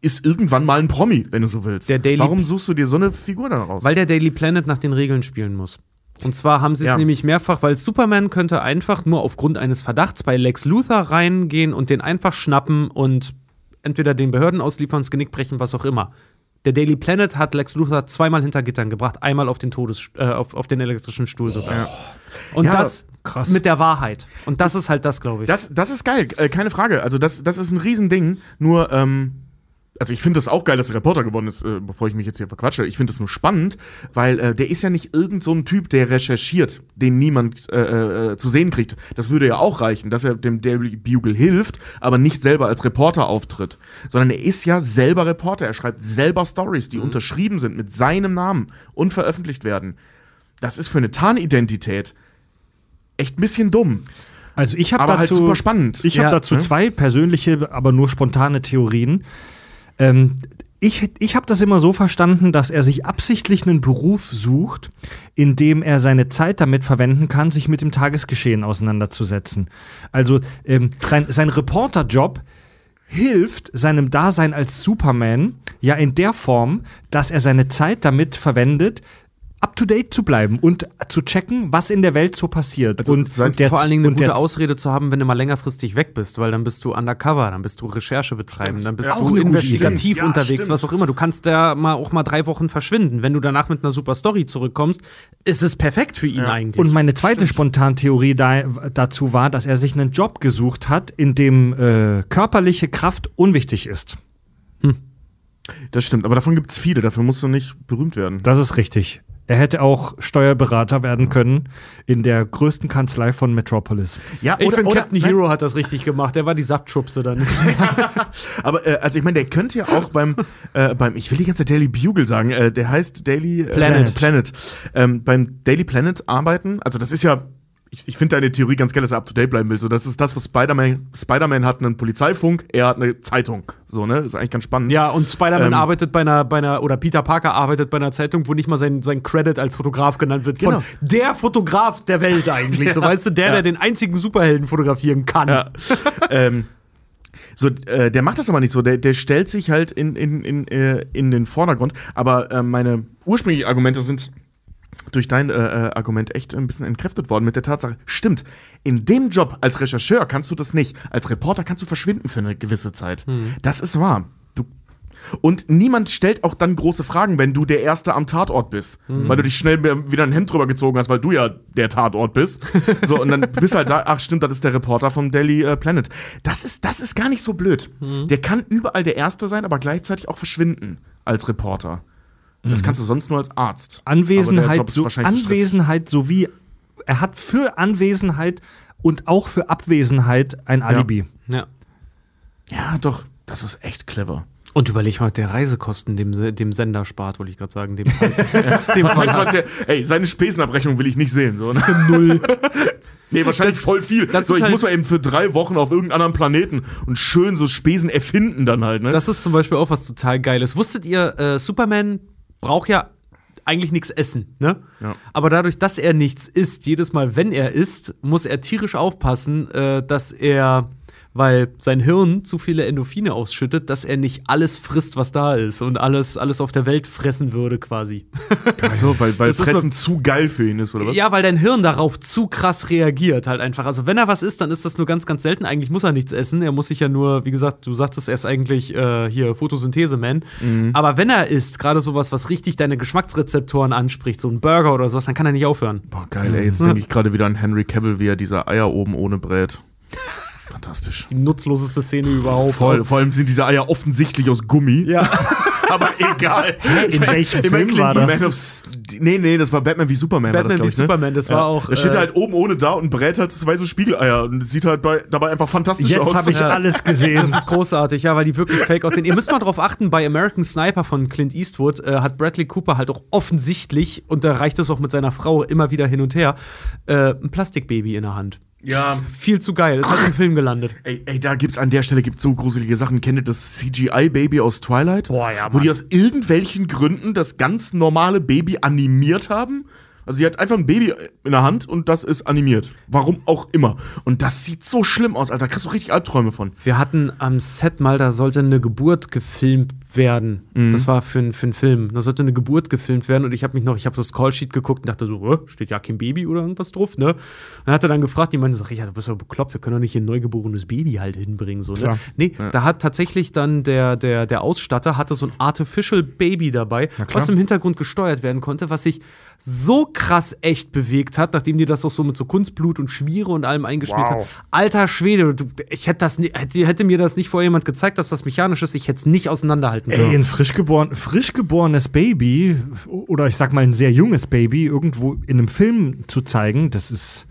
Speaker 3: ist irgendwann mal ein Promi, wenn du so willst.
Speaker 4: Der Daily-
Speaker 3: Warum suchst du dir so eine Figur dann raus?
Speaker 4: Weil der Daily Planet nach den Regeln spielen muss. Und zwar haben sie es
Speaker 3: Ja.
Speaker 4: nämlich mehrfach, weil Superman könnte einfach nur aufgrund eines Verdachts bei Lex Luthor reingehen und den einfach schnappen und entweder den Behörden ausliefern, das Genick brechen, was auch immer. Der Daily Planet hat Lex Luthor zweimal hinter Gittern gebracht, einmal auf den Todes äh, auf, auf den elektrischen Stuhl sogar. Und
Speaker 3: Ja,
Speaker 4: das
Speaker 1: krass.
Speaker 4: mit der Wahrheit. Und das ist halt das, glaube ich.
Speaker 3: Das, das ist geil, äh, keine Frage. Also das, das ist ein Riesending. Nur, ähm, also ich finde das auch geil, dass der Reporter geworden ist, äh, bevor ich mich jetzt hier verquatsche. Ich finde das nur spannend, weil äh, der ist ja nicht irgend so ein Typ, der recherchiert, den niemand äh, äh, zu sehen kriegt. Das würde ja auch reichen, dass er dem Daily Bugle hilft, aber nicht selber als Reporter auftritt. Sondern er ist ja selber Reporter. Er schreibt selber Stories, die unterschrieben sind mit seinem Namen und veröffentlicht werden. Das ist für eine Tarnidentität echt ein bisschen dumm.
Speaker 1: Also ich habe
Speaker 3: Aber
Speaker 1: dazu
Speaker 3: halt super spannend.
Speaker 1: Ich habe
Speaker 4: Ja,
Speaker 1: dazu
Speaker 3: ne?
Speaker 1: zwei persönliche, aber nur spontane Theorien. Ähm, ich ich habe das immer so verstanden, dass er sich absichtlich einen Beruf sucht, in dem er seine Zeit damit verwenden kann, sich mit dem Tagesgeschehen auseinanderzusetzen. Also ähm, sein, sein Reporterjob hilft seinem Dasein als Superman ja in der Form, dass er seine Zeit damit verwendet, up to date zu bleiben und zu checken, was in der Welt so passiert.
Speaker 3: Also
Speaker 1: und, und der,
Speaker 4: Vor allen Dingen eine gute Ausrede zu haben, wenn du mal längerfristig weg bist, weil dann bist du undercover, dann bist du Recherche betreiben, dann bist
Speaker 3: Ja,
Speaker 4: du investigativ.
Speaker 3: Ja,
Speaker 4: unterwegs,
Speaker 3: stimmt.
Speaker 4: was auch immer. Du kannst da mal auch mal drei Wochen verschwinden. Wenn du danach mit einer super Story zurückkommst, ist es perfekt für ihn eigentlich.
Speaker 1: Und meine zweite Spontantheorie da, dazu war, dass er sich einen Job gesucht hat, in dem äh, körperliche Kraft unwichtig ist.
Speaker 3: Das stimmt, aber davon gibt es viele, dafür musst du nicht berühmt werden.
Speaker 1: Das ist richtig. Er hätte auch Steuerberater werden können in der größten Kanzlei von Metropolis.
Speaker 3: Ja,
Speaker 4: ich finde, Captain
Speaker 3: nein,
Speaker 4: Hero hat das richtig gemacht. Der war die Saftschubse dann.
Speaker 3: Aber äh, also ich meine, der könnte ja auch beim, äh, beim, ich will die ganze Daily Bugle sagen, äh, der heißt Daily äh,
Speaker 4: Planet.
Speaker 3: Planet. Ähm, beim Daily Planet arbeiten, also das ist ja, ich, ich finde deine Theorie ganz geil, dass er up to date bleiben will. So, das ist das, was Spider-Man, Spider-Man hat einen Polizeifunk, er hat eine Zeitung. So, ne? Ist eigentlich ganz spannend.
Speaker 4: ja, und Spider-Man
Speaker 3: Ähm.
Speaker 4: arbeitet bei einer, bei einer, oder Peter Parker arbeitet bei einer Zeitung, wo nicht mal sein, sein Credit als Fotograf genannt wird. Von
Speaker 3: Genau.
Speaker 4: der Fotograf der Welt eigentlich. So, weißt du, der,
Speaker 3: Ja.
Speaker 4: der den einzigen Superhelden fotografieren kann.
Speaker 3: Ja. ähm, so, äh, der macht das aber nicht so. Der, der stellt sich halt in, in, in, äh, in den Vordergrund. Aber äh, meine ursprünglichen Argumente sind durch dein äh, äh, Argument echt ein bisschen entkräftet worden mit der Tatsache, stimmt, in dem Job als Rechercheur kannst du das nicht. Als Reporter kannst du verschwinden für eine gewisse Zeit. Das ist wahr. Du und niemand stellt auch dann große Fragen, wenn du der Erste am Tatort bist. Weil du dich schnell wieder ein Hemd drüber gezogen hast, weil du ja der Tatort bist. So, und dann bist du halt da, ach stimmt, das ist der Reporter vom Daily äh, Planet. Das ist, das ist gar nicht so blöd. Der kann überall der Erste sein, aber gleichzeitig auch verschwinden als Reporter. Das kannst du sonst nur als Arzt.
Speaker 1: Anwesenheit, so. Anwesenheit sowie er hat für Anwesenheit und auch für Abwesenheit ein Alibi.
Speaker 4: Ja.
Speaker 3: Ja, doch, das ist echt clever.
Speaker 4: Und überleg mal, der Reisekosten dem, dem Sender spart, wollte ich gerade sagen. Dem, dem
Speaker 3: der, ey, seine Spesenabrechnung will ich nicht sehen. So, ne? Null. Nee, wahrscheinlich voll viel.
Speaker 4: das
Speaker 3: so, ich
Speaker 4: halt-
Speaker 3: muss mal eben für drei Wochen auf irgendeinem anderen Planeten und schön so Spesen erfinden dann halt, ne?
Speaker 4: Das ist zum Beispiel auch was total Geiles. Wusstet ihr, äh, Superman braucht ja eigentlich nichts essen, ne?
Speaker 3: Ja.
Speaker 4: Aber dadurch, dass er nichts isst, jedes Mal, wenn er isst, muss er tierisch aufpassen, äh, dass er, weil sein Hirn zu viele Endorphine ausschüttet, dass er nicht alles frisst, was da ist und alles, alles auf der Welt fressen würde, quasi.
Speaker 3: so, weil, weil
Speaker 4: Das
Speaker 3: Fressen zu geil für ihn ist, oder was?
Speaker 4: Ja, weil dein Hirn darauf zu krass reagiert, halt einfach. Also, wenn er was isst, dann ist das nur ganz, ganz selten. Eigentlich muss er nichts essen. Er muss sich ja nur, wie gesagt, du sagtest, er ist eigentlich äh, hier Photosynthese-Man. Aber wenn er isst, gerade sowas, was richtig deine Geschmacksrezeptoren anspricht, so ein Burger oder sowas, dann kann er nicht aufhören.
Speaker 3: Boah, geil, ey. Jetzt denke ich gerade wieder an Henry Cavill, wie er diese Eier oben ohne brät. Fantastisch.
Speaker 4: Die nutzloseste Szene überhaupt.
Speaker 3: Voll, vor allem sind diese Eier offensichtlich aus Gummi.
Speaker 4: Ja.
Speaker 3: aber egal.
Speaker 1: In welchem Film
Speaker 3: Clint
Speaker 1: war das?
Speaker 3: Man of nee, nee, das war Batman wie Superman. war
Speaker 4: Batman
Speaker 3: das,
Speaker 4: wie
Speaker 3: ich, ne?
Speaker 4: Superman, das war auch,
Speaker 3: Da steht
Speaker 4: äh,
Speaker 3: er halt oben ohne da und brät halt zwei so Spiegeleier und es sieht halt bei, dabei einfach fantastisch aus.
Speaker 1: Jetzt habe ich
Speaker 4: Ja.
Speaker 1: alles gesehen.
Speaker 4: Das ist großartig, ja, weil die wirklich fake aussehen. Ihr müsst mal drauf achten, bei American Sniper von Clint Eastwood äh, hat Bradley Cooper halt auch offensichtlich, und da reicht es auch mit seiner Frau immer wieder hin und her, äh, ein Plastikbaby in der Hand.
Speaker 3: Ja,
Speaker 4: Viel zu geil, ist halt im Film gelandet.
Speaker 3: Ey, ey, da gibt's an der Stelle gibt's so gruselige Sachen. Kennt ihr das CGI-Baby aus Twilight?
Speaker 4: Boah, ja,
Speaker 3: Wo die
Speaker 4: Mann.
Speaker 3: aus irgendwelchen Gründen das ganz normale Baby animiert haben. Also sie hat einfach ein Baby in der Hand und das ist animiert. Warum auch immer. Und das sieht so schlimm aus, Alter. Da kriegst du richtig Albträume von.
Speaker 4: Wir hatten am Set mal, da sollte eine Geburt gefilmt werden.
Speaker 3: Mhm.
Speaker 4: Das war für, für einen Film. Da sollte eine Geburt gefilmt werden und ich habe mich noch, ich habe das Callsheet geguckt und dachte so, äh, steht ja kein Baby oder irgendwas drauf, ne? Und hat er dann gefragt, die meinte so, Richard, du bist doch bekloppt, wir können doch nicht hier ein neugeborenes Baby halt hinbringen, so, ne?
Speaker 1: Klar.
Speaker 4: Nee, da hat tatsächlich dann der, der, der Ausstatter hatte so ein Artificial Baby dabei, was im Hintergrund gesteuert werden konnte, was sich so krass echt bewegt hat, nachdem die das auch so mit so Kunstblut und Schmiere und allem eingeschmiert
Speaker 1: Wow.
Speaker 4: hat. Alter Schwede, du, ich hätte das hätte, hätte mir das nicht vorher jemand gezeigt, dass das mechanisch ist, ich hätte es nicht auseinanderhalten
Speaker 1: Ey, ein frisch, geboren, frisch geborenes Baby oder ich sag mal ein sehr junges Baby irgendwo in einem Film zu zeigen, das ist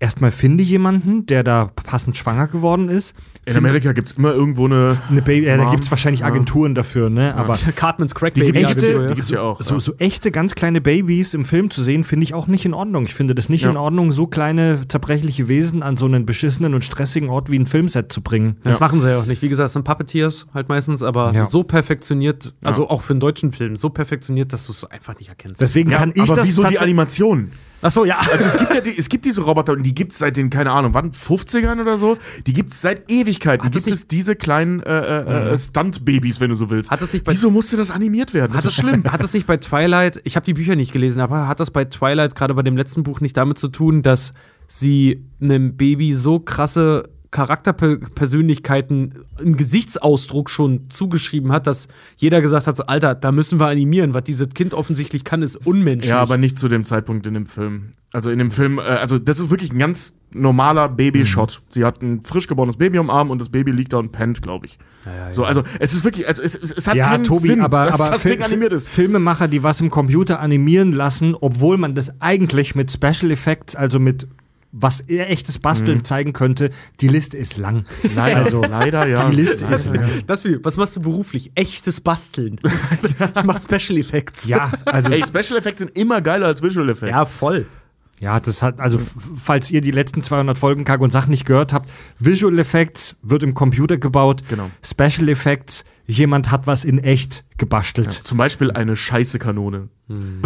Speaker 1: erstmal finde jemanden, der da passend schwanger geworden ist.
Speaker 3: In Amerika gibt's immer irgendwo eine.
Speaker 1: Eine Baby, ja, da gibt es wahrscheinlich Agenturen dafür, ne? Aber
Speaker 4: Cartman's Crack
Speaker 3: Die,
Speaker 4: Baby
Speaker 3: gibt's-
Speaker 1: echte-
Speaker 4: Agentur,
Speaker 3: die
Speaker 4: ja.
Speaker 3: gibt's ja auch.
Speaker 1: so,
Speaker 3: ja.
Speaker 1: so echte, ganz kleine Babys im Film zu sehen, finde ich auch nicht in Ordnung. Ich finde das nicht
Speaker 3: Ja.
Speaker 1: in Ordnung, so kleine, zerbrechliche Wesen an so einen beschissenen und stressigen Ort wie ein Filmset zu bringen.
Speaker 4: Das
Speaker 3: Ja.
Speaker 4: machen sie ja auch nicht. Wie gesagt, es sind Puppeteers halt meistens, aber
Speaker 1: Ja.
Speaker 4: so perfektioniert, also auch für einen deutschen Film, so perfektioniert, dass du es einfach nicht erkennst.
Speaker 1: Deswegen
Speaker 3: Ja,
Speaker 1: kann ich
Speaker 3: aber
Speaker 1: das
Speaker 3: wieso die
Speaker 1: tats-
Speaker 3: Animation?
Speaker 4: Ach so, ja.
Speaker 3: Also es gibt ja die, es gibt diese Roboter und die gibt's seit den, keine Ahnung, wann, 50ern oder so? Die gibt's seit Ewigkeiten.
Speaker 4: Hat es
Speaker 3: gibt
Speaker 4: nicht-
Speaker 3: es diese kleinen äh, äh, äh, Stunt-Babys, wenn du so willst.
Speaker 4: Hat es nicht bei-
Speaker 3: Wieso musste das animiert werden? Das
Speaker 4: Hat
Speaker 3: ist
Speaker 4: es,
Speaker 3: schlimm.
Speaker 4: hat es nicht bei Twilight, ich habe die Bücher nicht gelesen, aber hat das bei Twilight, gerade bei dem letzten Buch, nicht damit zu tun, dass sie einem Baby so krasse Charakterpersönlichkeiten im Gesichtsausdruck schon zugeschrieben hat, dass jeder gesagt hat, so, Alter, da müssen wir animieren. Was dieses Kind offensichtlich kann, ist unmenschlich.
Speaker 3: Ja, aber nicht zu dem Zeitpunkt in dem Film. Also in dem Film, äh, also das ist wirklich ein ganz normaler Baby-Shot. Sie hat ein frisch geborenes Baby am Arm und das Baby liegt da und pennt, glaube ich. So, also es ist wirklich, also es, es, es hat
Speaker 1: Ja,
Speaker 3: keinen
Speaker 1: Tobi,
Speaker 3: Sinn,
Speaker 1: aber,
Speaker 3: dass
Speaker 1: aber
Speaker 3: das
Speaker 1: Fil-
Speaker 3: Ding animiert ist.
Speaker 1: Filmemacher, die was im Computer animieren lassen, obwohl man das eigentlich mit Special Effects, also mit was eher echtes Basteln zeigen könnte, die Liste ist lang.
Speaker 3: Mhm. Leider,
Speaker 1: Also,
Speaker 3: leider, ja.
Speaker 1: die Liste
Speaker 3: Leider,
Speaker 1: ist
Speaker 3: ja.
Speaker 1: lang.
Speaker 4: Das wie, was machst du beruflich? Echtes Basteln. Das Ich mach Special Effects.
Speaker 1: Ja, also
Speaker 3: Ey, Special Effects sind immer geiler als Visual Effects.
Speaker 4: Ja, voll.
Speaker 1: Ja, das hat, also falls ihr die letzten 200 Folgen Kack und Sach nicht gehört habt, Visual Effects wird im Computer gebaut.
Speaker 3: Genau.
Speaker 1: Special Effects, jemand hat was in echt gebastelt.
Speaker 3: Zum Beispiel eine scheiße Kanone.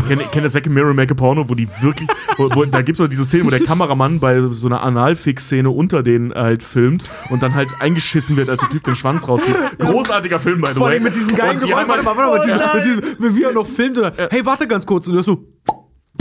Speaker 3: Kennt kennt ihr Second Mirror Make a Porno, wo die wirklich, wo, wo, da gibt's auch diese Szene, wo der Kameramann bei so einer Analfix-Szene unter denen halt filmt und dann halt eingeschissen wird, als der Typ den Schwanz rauszieht. Großartiger Film, by the
Speaker 4: Vor
Speaker 3: way.
Speaker 4: allem mit diesem geilen Geräusch.
Speaker 3: haben
Speaker 4: Warte
Speaker 3: halt-
Speaker 4: mal, warte mal, mit diesem, mit diesem, wie er noch filmt oder, hey, warte ganz kurz. Und er so,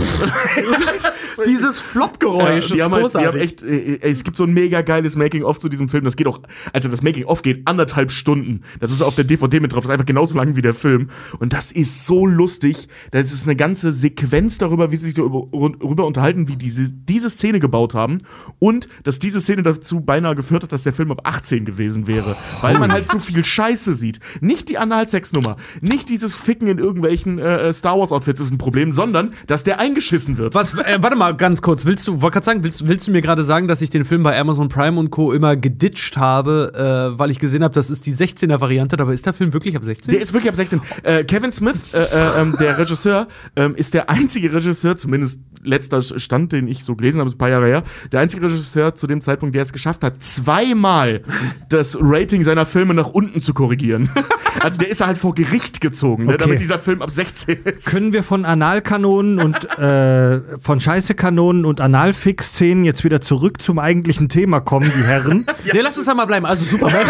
Speaker 4: dieses Flop-Geräusch
Speaker 3: Ja, die,
Speaker 4: ist
Speaker 3: haben halt, die haben
Speaker 4: großartig.
Speaker 3: echt, äh, äh, es gibt so ein mega geiles Making-of zu diesem Film. Das geht auch, also das Making-of geht anderthalb Stunden. Das ist auf der DVD mit drauf. Das ist einfach genauso lang wie der Film. Und das ist so lustig. Das ist eine ganze Sequenz darüber, wie sie sich darüber unterhalten, wie diese, diese Szene gebaut haben. Und dass diese Szene dazu beinahe geführt hat, dass der Film ab 18 gewesen wäre. Weil man halt so viel Scheiße sieht. Nicht die Analsex-Nummer. Nicht dieses Ficken in irgendwelchen äh, Star Wars-Outfits ist ein Problem, sondern dass der eingeschissen wird.
Speaker 4: Was, äh, warte mal, ganz kurz. Willst du, wollte gerade sagen, willst, willst du mir gerade sagen, dass ich den Film bei Amazon Prime und Co. immer geditcht habe, äh, weil ich gesehen habe, das ist die 16er-Variante, dabei ist der Film wirklich ab 16?
Speaker 3: Der ist wirklich ab 16. Äh, Kevin Smith, äh, äh, ähm, der Regisseur, ähm, ist der einzige Regisseur, zumindest letzter Stand, den ich so gelesen habe, ist ein paar Jahre her, der einzige Regisseur zu dem Zeitpunkt, der es geschafft hat, zweimal das Rating seiner Filme nach unten zu korrigieren. also der ist halt vor Gericht gezogen, ne,
Speaker 1: Okay.
Speaker 3: damit dieser Film ab 16 ist.
Speaker 1: Können wir von Analkanonen und äh, von Scheißekanonen und Analfix-Szenen jetzt wieder zurück zum eigentlichen Thema kommen, die Herren?
Speaker 4: Nee, lass uns da mal bleiben. Also Superman.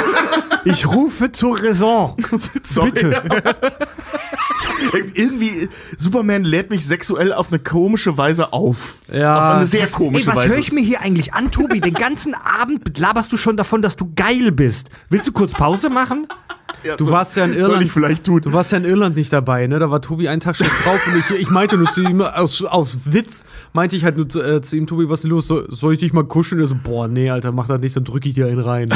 Speaker 1: Ich rufe zur Raison.
Speaker 3: Sorry.
Speaker 1: Bitte.
Speaker 3: Irgendwie, Superman lädt mich sexuell auf eine komische Weise auf.
Speaker 4: Ja,
Speaker 3: Auf eine sehr
Speaker 1: Ey,
Speaker 3: komische
Speaker 1: was
Speaker 3: Weise.
Speaker 1: höre ich mir hier eigentlich an, Tobi? Den ganzen Abend laberst du schon davon, dass du geil bist. Willst du kurz Pause machen?
Speaker 3: Ja,
Speaker 4: Du
Speaker 3: soll-
Speaker 4: warst ja in Irland. Du warst ja in Irland nicht dabei, ne? Da war Tobi einen Tag schlecht drauf und ich, ich meinte nur zu ihm, aus, aus Witz, meinte ich halt nur zu, äh, zu ihm, Tobi, was ist los? So, soll ich dich mal kuscheln? Er so, boah, nee, Alter, mach das nicht, dann drücke ich dir einen rein.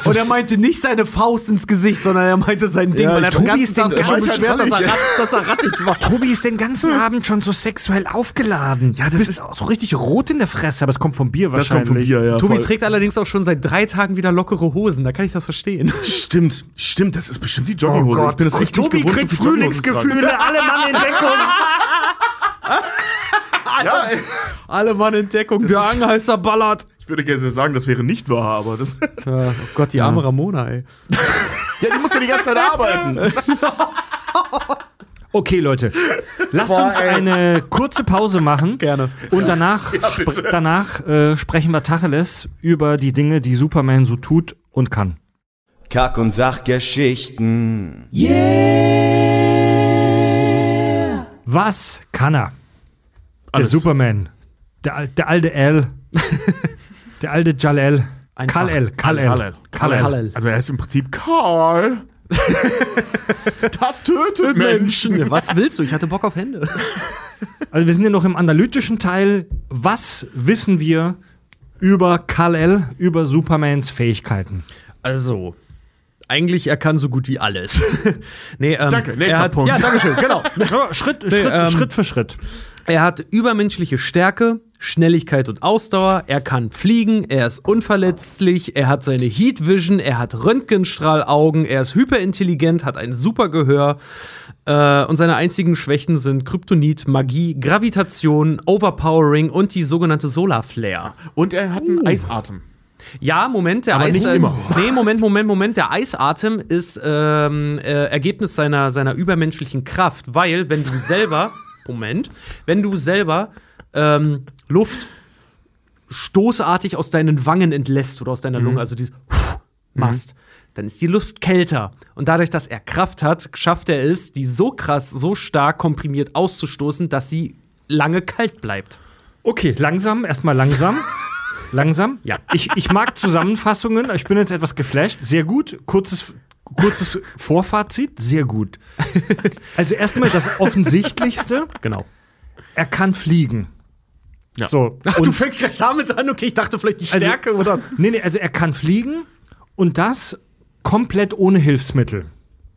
Speaker 1: so
Speaker 4: und er meinte nicht seine Faust ins Gesicht, sondern er meinte sein Ding,
Speaker 1: Ja,
Speaker 4: weil er
Speaker 1: Tobi ist
Speaker 4: ganzen
Speaker 1: den-
Speaker 4: schon
Speaker 3: weiß halt
Speaker 4: beschwert, dass er,
Speaker 3: nicht.
Speaker 4: rat, dass er rattig war.
Speaker 1: Tobi ist den ganzen Abend schon so sexuell aufgeladen. Ja, das ist auch so richtig rot in der Fresse, aber es kommt vom Bier
Speaker 3: Das
Speaker 1: wahrscheinlich.
Speaker 3: kommt von Bier, ja.
Speaker 4: Tobi
Speaker 3: voll.
Speaker 4: trägt allerdings auch schon seit drei Tagen wieder lockere Hosen, da kann ich das verstehen.
Speaker 3: Stimmt, stimmt, das ist bestimmt die Jogginghose.
Speaker 1: Oh
Speaker 3: ich bin das
Speaker 1: Gott,
Speaker 3: echt
Speaker 1: Tobi
Speaker 3: gewohnt,
Speaker 1: kriegt. Frühlingsgefühle, alle Mann in Deckung.
Speaker 3: Ja, ey.
Speaker 4: Alle Mann in Deckung, der Angheißer ballert.
Speaker 3: ich würde gerne sagen, das wäre nicht wahr, aber das.
Speaker 4: Ja, oh Gott, die arme Ramona, ey.
Speaker 3: ja, die muss ja die ganze Zeit arbeiten.
Speaker 1: Okay, Leute, lasst uns eine kurze Pause machen.
Speaker 4: Gerne.
Speaker 1: Und danach, spr- danach äh, sprechen wir Tacheles über die Dinge, die Superman so tut und kann.
Speaker 2: Kack- und Sachgeschichten.
Speaker 1: Was kann er? Der
Speaker 3: Alles.
Speaker 1: Superman. Der, der alte L. der alte Jalel.
Speaker 4: Einfach.
Speaker 1: Kal-El. Kal-El.
Speaker 3: Kal-El.
Speaker 1: Kal-El.
Speaker 4: Kal-El.
Speaker 3: Also er ist im Prinzip Karl. das tötet Menschen.
Speaker 4: Was willst du? Ich hatte Bock auf Hände.
Speaker 1: Also wir sind ja noch im analytischen Teil. Was wissen wir über Kal-El, über Supermans Fähigkeiten?
Speaker 4: Also, eigentlich, er kann so gut wie alles. nee, ähm,
Speaker 3: Danke, nächster
Speaker 4: er hat,
Speaker 3: Punkt.
Speaker 4: Ja, danke schön, genau.
Speaker 1: Schritt, Schritt,
Speaker 4: ähm,
Speaker 1: Schritt für Schritt.
Speaker 4: Er hat übermenschliche Stärke, Schnelligkeit und Ausdauer. Er kann fliegen, er ist unverletzlich, er hat seine Heat Vision, er hat Röntgenstrahlaugen, er ist hyperintelligent, hat ein super Gehör. Äh, und seine einzigen Schwächen sind Kryptonit, Magie, Gravitation, Overpowering und die sogenannte Solar Flare.
Speaker 3: Und er hat einen Eisatem.
Speaker 4: Ja, Moment, der
Speaker 3: Aber
Speaker 4: Eis.
Speaker 3: nicht
Speaker 4: äh,
Speaker 3: immer.
Speaker 4: Nee, Moment, Moment, Moment. Der Eisatem ist ähm, äh, Ergebnis seiner, seiner übermenschlichen Kraft, weil, wenn du selber, Moment, wenn du selber ähm, Luft stoßartig aus deinen Wangen entlässt oder aus deiner
Speaker 3: Mhm.
Speaker 4: Lunge, also dieses machst, dann ist die Luft kälter. Und dadurch, dass er Kraft hat, schafft er es, die so krass, so stark komprimiert auszustoßen, dass sie lange kalt bleibt.
Speaker 1: Okay, langsam, erstmal langsam. Langsam.
Speaker 4: Ja.
Speaker 1: Ich, ich mag Zusammenfassungen. Ich bin jetzt etwas geflasht. Sehr gut. Kurzes, kurzes Vorfazit. Sehr gut. Also erstmal das Offensichtlichste.
Speaker 4: Genau.
Speaker 1: Er kann fliegen.
Speaker 3: Ja.
Speaker 1: So.
Speaker 4: Ach, du fängst gleich damit an, okay, ich dachte vielleicht die
Speaker 1: Also-
Speaker 4: Stärke oder.
Speaker 1: Nee, nee, also er kann fliegen und das komplett ohne Hilfsmittel.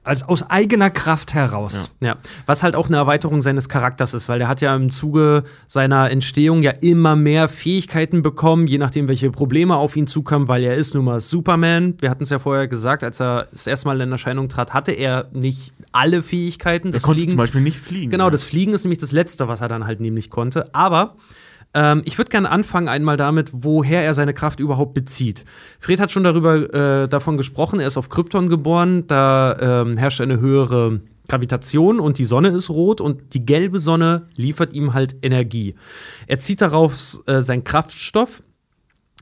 Speaker 1: Also aus eigener Kraft heraus.
Speaker 4: Ja, was halt auch eine Erweiterung seines Charakters ist, weil der hat ja im Zuge seiner Entstehung ja immer mehr Fähigkeiten bekommen, je nachdem, welche Probleme auf ihn zukamen, weil er ist nun mal Superman. Wir hatten es ja vorher gesagt, als er das erste Mal in Erscheinung trat, hatte er nicht alle Fähigkeiten.
Speaker 3: Er
Speaker 4: Das
Speaker 3: konnte
Speaker 4: Fliegen,
Speaker 3: zum Beispiel nicht fliegen.
Speaker 4: Genau, das Fliegen ist nämlich das Letzte, was er dann halt nämlich konnte. Aber ähm, ich würde gerne anfangen einmal damit, woher er seine Kraft überhaupt bezieht. Fred hat schon darüber äh, davon gesprochen, er ist auf Krypton geboren, da ähm, herrscht eine höhere Gravitation und die Sonne ist rot und die gelbe Sonne liefert ihm halt Energie. Er zieht daraus äh, seinen Kraftstoff,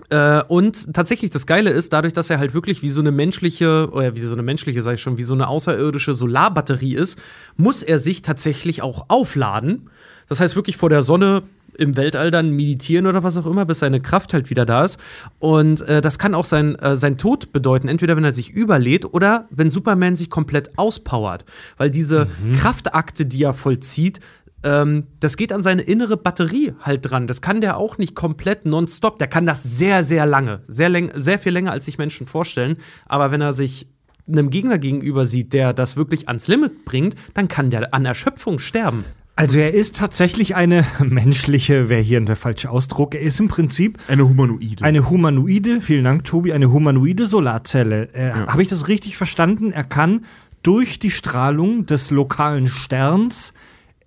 Speaker 4: äh, und tatsächlich, das Geile ist, dadurch, dass er halt wirklich wie so eine menschliche, oder wie so eine menschliche, sag ich schon, wie so eine außerirdische Solarbatterie ist, muss er sich tatsächlich auch aufladen. Das heißt, wirklich vor der Sonne im Weltall dann meditieren oder was auch immer, bis seine Kraft halt wieder da ist. Und äh, das kann auch sein, äh, sein Tod bedeuten, entweder wenn er sich überlädt oder wenn Superman sich komplett auspowert. Weil diese Kraftakte, die er vollzieht, ähm, das geht an seine innere Batterie halt dran. Das kann der auch nicht komplett nonstop. Der kann das sehr, sehr lange. Sehr, läng sehr viel länger, als sich Menschen vorstellen. Aber wenn er sich einem Gegner gegenüber sieht, der das wirklich ans Limit bringt, dann kann der an Erschöpfung sterben.
Speaker 1: Also er ist tatsächlich eine menschliche, wäre hier der falsche Ausdruck, er ist im Prinzip
Speaker 3: Eine Humanoide.
Speaker 1: eine humanoide, vielen Dank Tobi, eine humanoide Solarzelle. Äh, Habe ich das richtig verstanden? Er kann durch die Strahlung des lokalen Sterns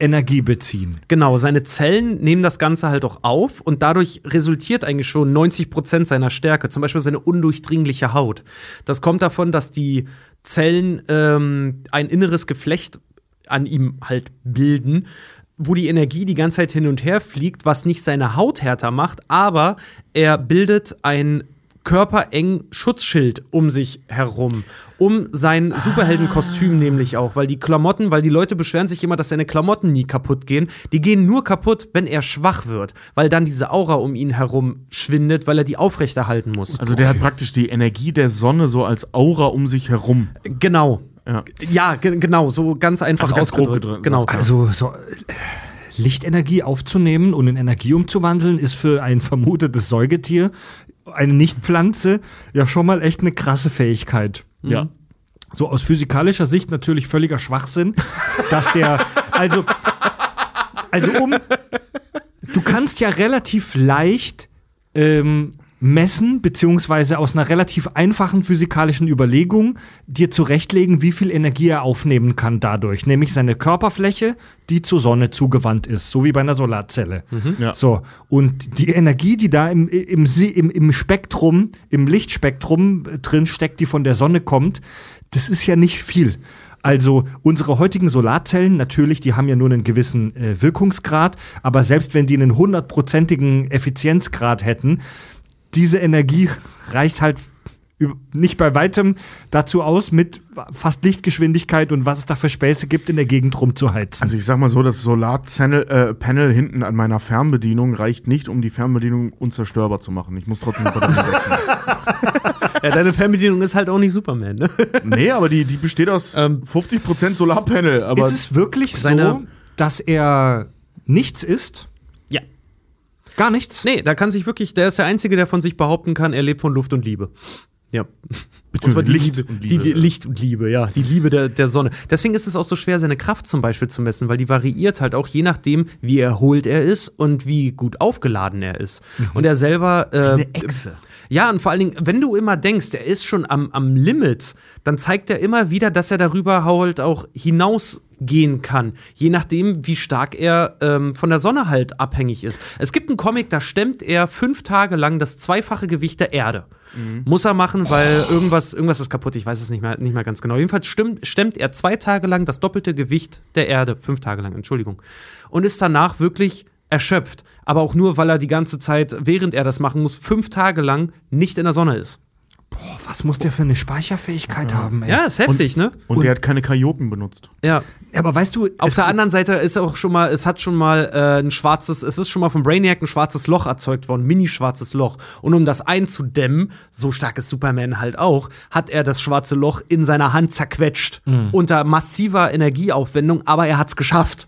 Speaker 1: Energie beziehen.
Speaker 4: Genau, seine Zellen nehmen das Ganze halt auch auf und dadurch resultiert eigentlich schon 90 Prozent seiner Stärke, zum Beispiel seine undurchdringliche Haut. Das kommt davon, dass die Zellen ähm, ein inneres Geflecht an ihm halt bilden, wo die Energie die ganze Zeit hin und her fliegt, was nicht seine Haut härter macht, aber er bildet ein körpereng Schutzschild um sich herum. Um sein Superheldenkostüm nämlich auch, weil die Klamotten, weil die Leute beschweren sich immer, dass seine Klamotten nie kaputt gehen. Die gehen nur kaputt, wenn er schwach wird, weil dann diese Aura um ihn herum schwindet, weil er die aufrechterhalten muss.
Speaker 3: Also der hat praktisch die Energie der Sonne so als Aura um sich herum.
Speaker 4: Genau.
Speaker 3: Ja.
Speaker 4: Ja, ge genau, so ganz einfach
Speaker 3: Also ganz grob
Speaker 4: ausgedrückt.
Speaker 3: gedrückt,
Speaker 4: Genau.
Speaker 1: Also so, äh, Lichtenergie aufzunehmen und in Energie umzuwandeln, ist für ein vermutetes Säugetier, eine Nichtpflanze, ja schon mal echt eine krasse Fähigkeit.
Speaker 3: Ja.
Speaker 1: So aus physikalischer Sicht natürlich völliger Schwachsinn, dass der, also, also um, du kannst ja relativ leicht ähm, messen, beziehungsweise aus einer relativ einfachen physikalischen Überlegung dir zurechtlegen, wie viel Energie er aufnehmen kann dadurch. Nämlich seine Körperfläche, die zur Sonne zugewandt ist, so wie bei einer Solarzelle.
Speaker 3: Ja.
Speaker 1: So, und die Energie, die da im, im, im, im Spektrum, im Lichtspektrum äh, drin steckt, die von der Sonne kommt, das ist ja nicht viel. Also unsere heutigen Solarzellen, natürlich, die haben ja nur einen gewissen äh, Wirkungsgrad, aber selbst wenn die einen hundertprozentigen Effizienzgrad hätten, diese Energie reicht halt nicht bei weitem dazu aus, mit fast Lichtgeschwindigkeit und was es da für Späße gibt, in der Gegend rumzuheizen.
Speaker 3: Also ich sag mal so, das Solarpanel äh, Panel hinten an meiner Fernbedienung reicht nicht, um die Fernbedienung unzerstörbar zu machen. Ich muss trotzdem die Batterie wechseln.
Speaker 4: Ja, deine Fernbedienung ist halt auch nicht Superman, ne?
Speaker 3: Nee, aber die, die besteht aus
Speaker 4: Ähm,
Speaker 3: 50% Solarpanel. Aber
Speaker 1: ist es wirklich so, dass er nichts ist? Gar nichts?
Speaker 4: Nee, da kann sich wirklich, der ist der Einzige, der von sich behaupten kann, er lebt von Luft und Liebe. Ja. Die
Speaker 3: Licht
Speaker 4: Liebe,
Speaker 3: und
Speaker 4: Die,
Speaker 3: Liebe.
Speaker 4: die Licht und Liebe, ja. Die Liebe der, der Sonne. Deswegen ist es auch so schwer, seine Kraft zum Beispiel zu messen, weil die variiert halt auch je nachdem, wie erholt er ist und wie gut aufgeladen er ist. Und er selber. Äh,
Speaker 3: eine Echse.
Speaker 4: Ja, und vor allen Dingen, wenn du immer denkst, er ist schon am, am Limit, dann zeigt er immer wieder, dass er darüber halt auch hinausgehen kann. Je nachdem, wie stark er ähm, von der Sonne halt abhängig ist. Es gibt einen Comic, da stemmt er fünf Tage lang das zweifache Gewicht der Erde. Muss er machen, weil irgendwas, irgendwas ist kaputt, ich weiß es nicht mehr, nicht mehr ganz genau. Jedenfalls stimmt, stemmt er zwei Tage lang das doppelte Gewicht der Erde, fünf Tage lang, Entschuldigung. Und ist danach wirklich erschöpft. Aber auch nur, weil er die ganze Zeit, während er das machen muss, fünf Tage lang nicht in der Sonne ist.
Speaker 1: Boah, was muss der für eine Speicherfähigkeit haben, ey?
Speaker 4: Ja, ist heftig, ne?
Speaker 3: Und, der hat keine Kajoken benutzt.
Speaker 4: Ja.
Speaker 1: Aber weißt du,
Speaker 4: Auf
Speaker 1: es
Speaker 4: der anderen Seite ist auch schon mal, es hat schon mal äh, ein schwarzes, es ist schon mal vom Brainiac ein schwarzes Loch erzeugt worden, mini-schwarzes Loch. Und um das einzudämmen, so stark ist Superman halt auch, hat er das schwarze Loch in seiner Hand zerquetscht.
Speaker 1: Mhm.
Speaker 4: Unter massiver Energieaufwendung, aber er hat's geschafft.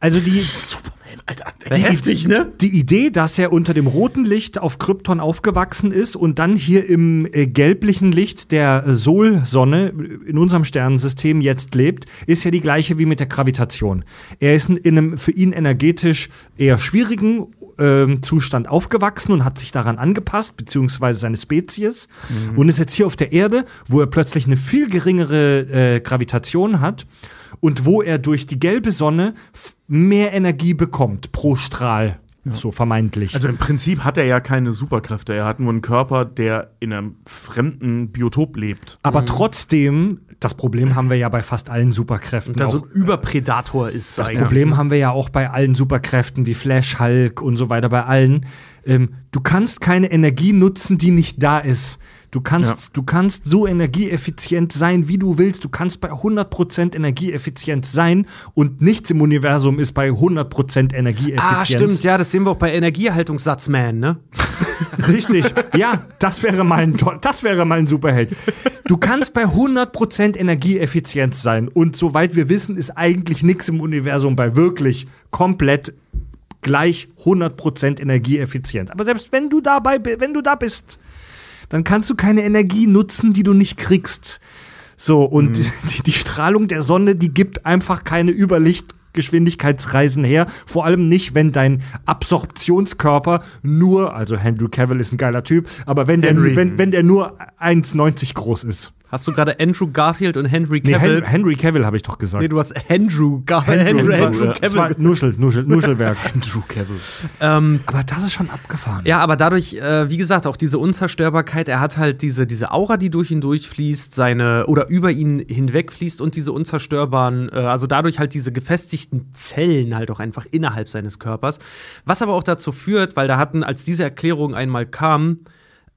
Speaker 1: also die,
Speaker 3: Alter,
Speaker 1: die,
Speaker 4: Heftig, ne?
Speaker 1: Die Idee, dass er unter dem roten Licht auf Krypton aufgewachsen ist und dann hier im äh, gelblichen Licht der äh, Sol-Sonne in unserem Sternensystem jetzt lebt, ist ja die gleiche wie mit der Gravitation. Er ist in in einem für ihn energetisch eher schwierigen ähm, Zustand aufgewachsen und hat sich daran angepasst, beziehungsweise seine Spezies, und ist jetzt hier auf der Erde, wo er plötzlich eine viel geringere äh, Gravitation hat und wo er durch die gelbe Sonne mehr Energie bekommt pro Strahl, so vermeintlich.
Speaker 3: Also im Prinzip hat er ja keine Superkräfte. Er hat nur einen Körper, der in einem fremden Biotop lebt.
Speaker 1: Aber trotzdem, das Problem haben wir ja bei fast allen Superkräften.
Speaker 4: Da so
Speaker 1: auch,
Speaker 4: ein Überpredator ist.
Speaker 1: das
Speaker 4: eigentlich.
Speaker 1: Problem haben wir ja auch bei allen Superkräften wie Flash, Hulk und so weiter, bei allen. Ähm, du kannst keine Energie nutzen, die nicht da ist. Du kannst,
Speaker 3: Ja.
Speaker 1: du kannst so energieeffizient sein, wie du willst. Du kannst bei 100% energieeffizient sein und nichts im Universum ist bei 100% Energieeffizienz.
Speaker 4: Ah, stimmt, ja, das sehen wir auch bei Energieerhaltungssatzman, ne?
Speaker 1: Richtig. Ja, das wäre mal ein das wäre mal ein Superheld. Du kannst bei 100% Energieeffizienz sein und soweit wir wissen, ist eigentlich nichts im Universum bei wirklich komplett gleich 100% energieeffizient. Aber selbst wenn du dabei wenn du da bist, dann kannst du keine Energie nutzen, die du nicht kriegst. So, und die, die Strahlung der Sonne, die gibt einfach keine Überlichtgeschwindigkeitsreisen her. Vor allem nicht, wenn dein Absorptionskörper nur, also Henry Cavill ist ein geiler Typ, aber wenn der, wenn, wenn der nur 1,90 groß ist.
Speaker 4: Hast du gerade Andrew Garfield und Henry
Speaker 1: Nee,
Speaker 4: Cavill?
Speaker 1: Hen Henry Cavill habe ich doch gesagt.
Speaker 4: nee, du hast Andrew Garfield.
Speaker 1: Andrew,
Speaker 4: Andrew, Andrew.
Speaker 1: Das war. Nuschel, Nuschel, Nuschelwerk.
Speaker 3: Andrew Cavill.
Speaker 4: Ähm,
Speaker 1: aber das ist schon abgefahren.
Speaker 4: Ja, aber dadurch, äh, wie gesagt, auch diese Unzerstörbarkeit, er hat halt diese, diese Aura, die durch ihn durchfließt, seine oder über ihn hinwegfließt und diese unzerstörbaren, äh, also dadurch halt diese gefestigten Zellen halt auch einfach innerhalb seines Körpers. Was aber auch dazu führt, weil da hatten, als diese Erklärung einmal kam,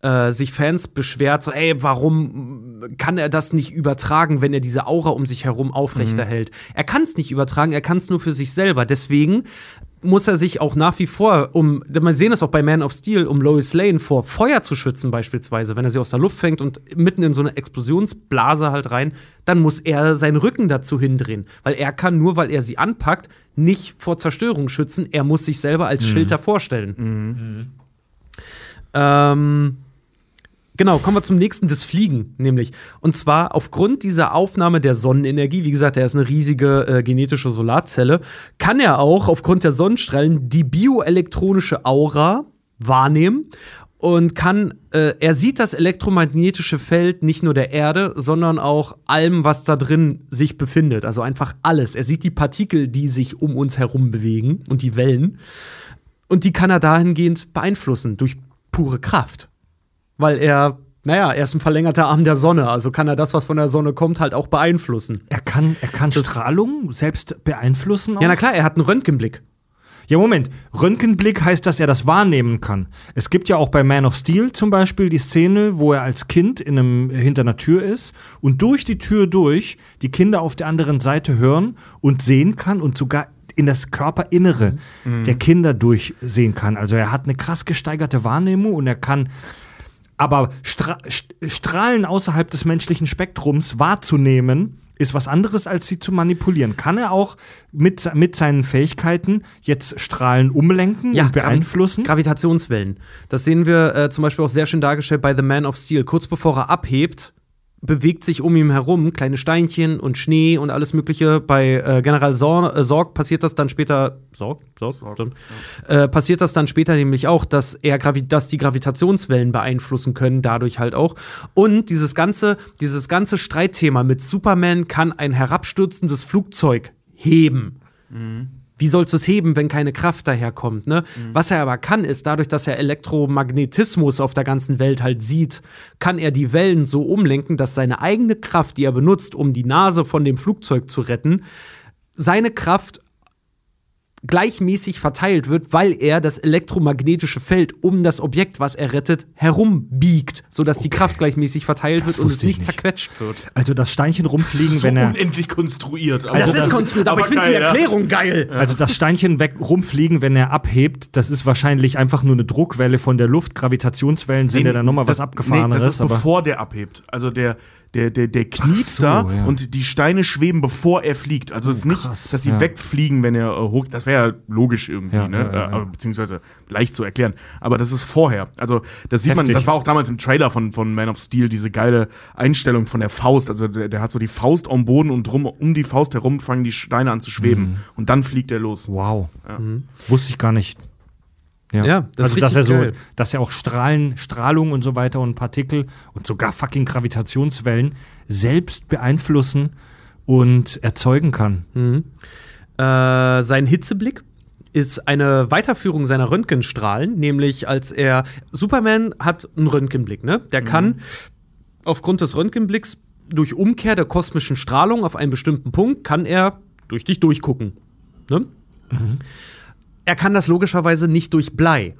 Speaker 4: äh, sich Fans beschwert, so, ey, warum kann er das nicht übertragen, wenn er diese Aura um sich herum aufrechterhält? Er kann es nicht übertragen, er kann es nur für sich selber. Deswegen muss er sich auch nach wie vor, um, man sehen das auch bei Man of Steel, um Lois Lane vor Feuer zu schützen, beispielsweise, wenn er sie aus der Luft fängt und mitten in so eine Explosionsblase halt rein, dann muss er seinen Rücken dazu hindrehen. Weil er kann nur, weil er sie anpackt, nicht vor Zerstörung schützen. Er muss sich selber als Schild davor stellen. Ähm, Genau, kommen wir zum nächsten, das Fliegen, nämlich. Und zwar aufgrund dieser Aufnahme der Sonnenenergie, wie gesagt, er ist eine riesige äh, genetische Solarzelle, kann er auch aufgrund der Sonnenstrahlen die bioelektronische Aura wahrnehmen und kann, äh, er sieht das elektromagnetische Feld nicht nur der Erde, sondern auch allem, was da drin sich befindet. Also einfach alles. Er sieht die Partikel, die sich um uns herum bewegen und die Wellen. Und die kann er dahingehend beeinflussen durch pure Kraft weil er, naja, er ist ein verlängerter Arm der Sonne, also kann er das, was von der Sonne kommt, halt auch beeinflussen.
Speaker 1: Er kann, er kann
Speaker 4: Das-
Speaker 1: Strahlung selbst beeinflussen. Auch?
Speaker 4: Ja, na klar, er hat einen Röntgenblick.
Speaker 1: Ja, Moment. Röntgenblick heißt, dass er das wahrnehmen kann. Es gibt ja auch bei Man of Steel zum Beispiel die Szene, wo er als Kind in einem, hinter einer Tür ist und durch die Tür durch die Kinder auf der anderen Seite hören und sehen kann und sogar in das Körperinnere der Kinder durchsehen kann. Also er hat eine krass gesteigerte Wahrnehmung und er kann aber Stra St- Strahlen außerhalb des menschlichen Spektrums wahrzunehmen, ist was anderes, als sie zu manipulieren. Kann er auch mit, mit seinen Fähigkeiten jetzt Strahlen umlenken und beeinflussen?
Speaker 4: Gravi Gravitationswellen. Das sehen wir äh, zum Beispiel auch sehr schön dargestellt bei The Man of Steel. Kurz bevor er abhebt, bewegt sich um ihn herum kleine Steinchen und Schnee und alles Mögliche. Bei äh, General Sor äh, Sorg passiert das dann später. Sorg? Sorg? Sorg äh, passiert das dann später nämlich auch, dass er Gravi dass die Gravitationswellen beeinflussen können, dadurch halt auch. Und dieses ganze, dieses ganze Streitthema mit Superman kann ein herabstürzendes Flugzeug heben. Wie sollst du es heben, wenn keine Kraft daherkommt? Ne? Was er aber kann, ist dadurch, dass er Elektromagnetismus auf der ganzen Welt halt sieht, kann er die Wellen so umlenken, dass seine eigene Kraft, die er benutzt, um die Nase von dem Flugzeug zu retten, seine Kraft gleichmäßig verteilt wird, weil er das elektromagnetische Feld um das Objekt, was er rettet, herumbiegt, sodass die Kraft gleichmäßig verteilt
Speaker 1: Das
Speaker 4: wird und es nicht
Speaker 1: nicht.
Speaker 4: zerquetscht wird.
Speaker 1: Also das Steinchen rumfliegen,
Speaker 3: so
Speaker 1: wenn er.
Speaker 3: unendlich konstruiert.
Speaker 1: Also
Speaker 4: Das ist
Speaker 1: das-
Speaker 4: konstruiert, aber ich finde die
Speaker 3: geil, ja.
Speaker 4: Erklärung geil.
Speaker 1: Also das Steinchen weg rumfliegen, wenn er abhebt, das ist wahrscheinlich einfach nur eine Druckwelle von der Luft. Gravitationswellen sind ja dann nochmal was
Speaker 3: das-
Speaker 1: Abgefahreneres.
Speaker 3: Nee, das ist
Speaker 1: aber
Speaker 3: bevor der abhebt. Also der, der, der, der kniet
Speaker 1: so,
Speaker 3: da
Speaker 1: ja.
Speaker 3: und die Steine schweben, bevor er fliegt. Also es ist nicht,
Speaker 1: krass,
Speaker 3: dass sie
Speaker 1: ja.
Speaker 3: wegfliegen, wenn er äh, hoch. Das wäre ja logisch irgendwie,
Speaker 1: Ja,
Speaker 3: ne? Äh, beziehungsweise leicht zu erklären. Aber das ist vorher. Also das sieht man,
Speaker 1: Heftig.
Speaker 3: das war auch damals im Trailer von, von Man of Steel, diese geile Einstellung von der Faust. Also der, der hat so die Faust am Boden und drum, um die Faust herum fangen die Steine an zu schweben.
Speaker 1: Mhm.
Speaker 3: Und dann fliegt er los.
Speaker 1: wow. Wusste ich gar nicht.
Speaker 4: Ja, das ist
Speaker 1: also, dass er so,
Speaker 4: geil.
Speaker 1: dass er auch Strahlen, Strahlung und so weiter und Partikel und sogar fucking Gravitationswellen selbst beeinflussen und erzeugen kann.
Speaker 4: Äh, sein Hitzeblick ist eine Weiterführung seiner Röntgenstrahlen, nämlich als er Superman hat einen Röntgenblick, ne? Der kann aufgrund des Röntgenblicks durch Umkehr der kosmischen Strahlung auf einen bestimmten Punkt kann er durch dich durchgucken, ne? Er kann das logischerweise nicht durch Blei,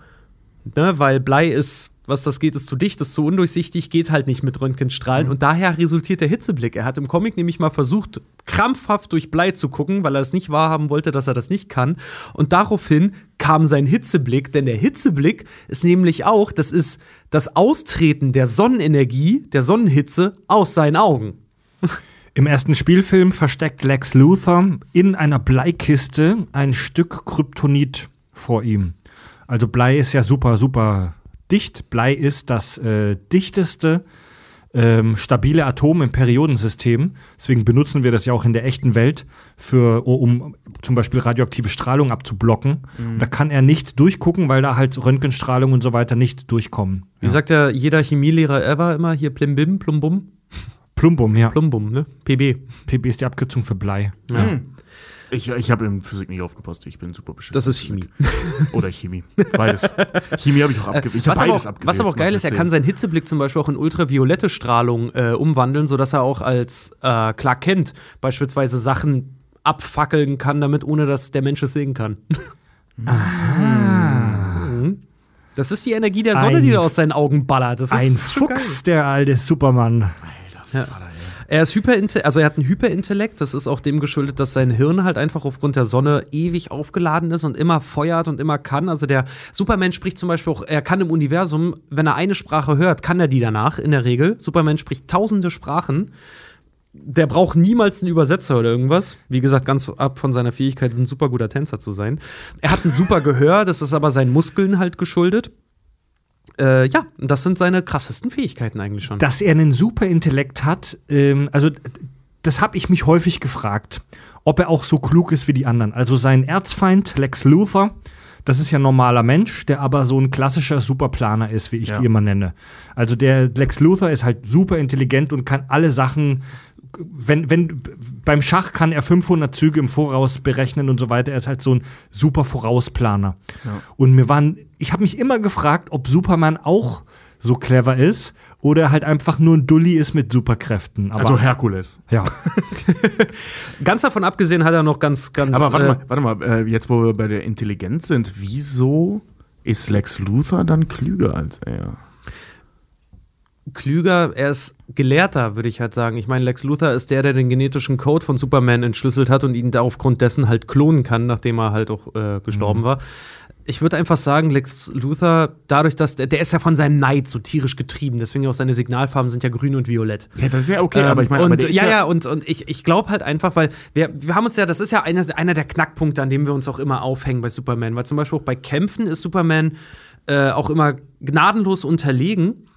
Speaker 4: ne? Weil Blei ist was das geht, ist zu dicht, ist zu undurchsichtig, geht halt nicht mit Röntgenstrahlen. Und daher resultiert der Hitzeblick. Er hat im Comic nämlich mal versucht, krampfhaft durch Blei zu gucken, weil er es nicht wahrhaben wollte, dass er das nicht kann. Und daraufhin kam sein Hitzeblick, denn der Hitzeblick ist nämlich auch, das ist das Austreten der Sonnenenergie, der Sonnenhitze aus seinen Augen.
Speaker 1: Im ersten Spielfilm versteckt Lex Luthor in einer Bleikiste ein Stück Kryptonit vor ihm. Also Blei ist ja super, super dicht. Blei ist das äh, dichteste ähm, stabile Atom im Periodensystem. Deswegen benutzen wir das ja auch in der echten Welt, für, um zum Beispiel radioaktive Strahlung abzublocken. Und da kann er nicht durchgucken, weil da halt Röntgenstrahlung und so weiter nicht durchkommen.
Speaker 4: Wie sagt ja jeder Chemielehrer ever immer hier Plimbim, Plumbum?
Speaker 1: Plumbum, ja.
Speaker 4: Plumbum, ne? PB.
Speaker 1: PB ist die Abkürzung für Blei.
Speaker 3: Ich, ich habe in Physik nicht aufgepasst. Ich bin super beschäftigt.
Speaker 4: Das ist Chemie.
Speaker 3: Oder Chemie. Beides. Chemie habe ich auch abgewählt. Ich
Speaker 4: Was aber,
Speaker 3: beides
Speaker 4: auch,
Speaker 3: abgewählt.
Speaker 4: was aber auch geil ist, er kann seinen Hitzeblick zum Beispiel auch in ultraviolette Strahlung äh, umwandeln, sodass er auch als äh, Clark Kent beispielsweise Sachen abfackeln kann, damit ohne dass der Mensch es sehen kann. Das ist die Energie der Sonne,
Speaker 1: Ein-
Speaker 4: die da aus seinen Augen ballert. Das ist
Speaker 1: Ein Fuchs, der alte Superman.
Speaker 4: Er ist hyperinte also er hat einen Hyperintellekt, das ist auch dem geschuldet, dass sein Hirn halt einfach aufgrund der Sonne ewig aufgeladen ist und immer feuert und immer kann. Also der Superman spricht zum Beispiel auch, er kann im Universum, wenn er eine Sprache hört, kann er die danach in der Regel. Superman spricht tausende Sprachen. Der braucht niemals einen Übersetzer oder irgendwas. Wie gesagt, ganz ab von seiner Fähigkeit, ein super guter Tänzer zu sein. Er hat ein super Gehör, das ist aber seinen Muskeln halt geschuldet. Äh, ja, das sind seine krassesten Fähigkeiten eigentlich schon.
Speaker 1: Dass er einen super Intellekt hat, ähm, also das habe ich mich häufig gefragt, ob er auch so klug ist wie die anderen. Also sein Erzfeind Lex Luthor, das ist ja ein normaler Mensch, der aber so ein klassischer Superplaner ist, wie ich
Speaker 3: Ja.
Speaker 1: die immer nenne. Also der Lex Luthor ist halt super intelligent und kann alle Sachen wenn, wenn beim Schach kann er 500 Züge im Voraus berechnen und so weiter. Er ist halt so ein super Vorausplaner. Und mir waren, ich habe mich immer gefragt, ob Superman auch so clever ist oder halt einfach nur ein Dulli ist mit Superkräften. Aber,
Speaker 3: Also Herkules.
Speaker 1: ja.
Speaker 4: Ganz davon abgesehen hat er noch ganz, ganz.
Speaker 3: Aber warte
Speaker 4: äh,
Speaker 3: mal, warte mal, äh, jetzt wo wir bei der Intelligenz sind, wieso ist Lex Luthor dann klüger als er?
Speaker 4: Klüger, er ist gelehrter, würde ich halt sagen. Ich meine, Lex Luthor ist der, der den genetischen Code von Superman entschlüsselt hat und ihn da aufgrund dessen halt klonen kann, nachdem er halt auch äh, gestorben war. Ich würde einfach sagen, Lex Luthor, dadurch, dass der, der ist ja von seinem Neid so tierisch getrieben, deswegen auch seine Signalfarben sind ja grün und violett.
Speaker 3: Ja, das ist ja okay,
Speaker 4: Ähm,
Speaker 3: aber ich meine,
Speaker 4: und,
Speaker 3: ist
Speaker 4: ja, ja, und, und ich, ich glaube halt einfach, weil wir, wir haben uns ja, das ist ja einer, einer der Knackpunkte, an dem wir uns auch immer aufhängen bei Superman, weil zum Beispiel auch bei Kämpfen ist Superman äh, auch immer gnadenlos unterlegen.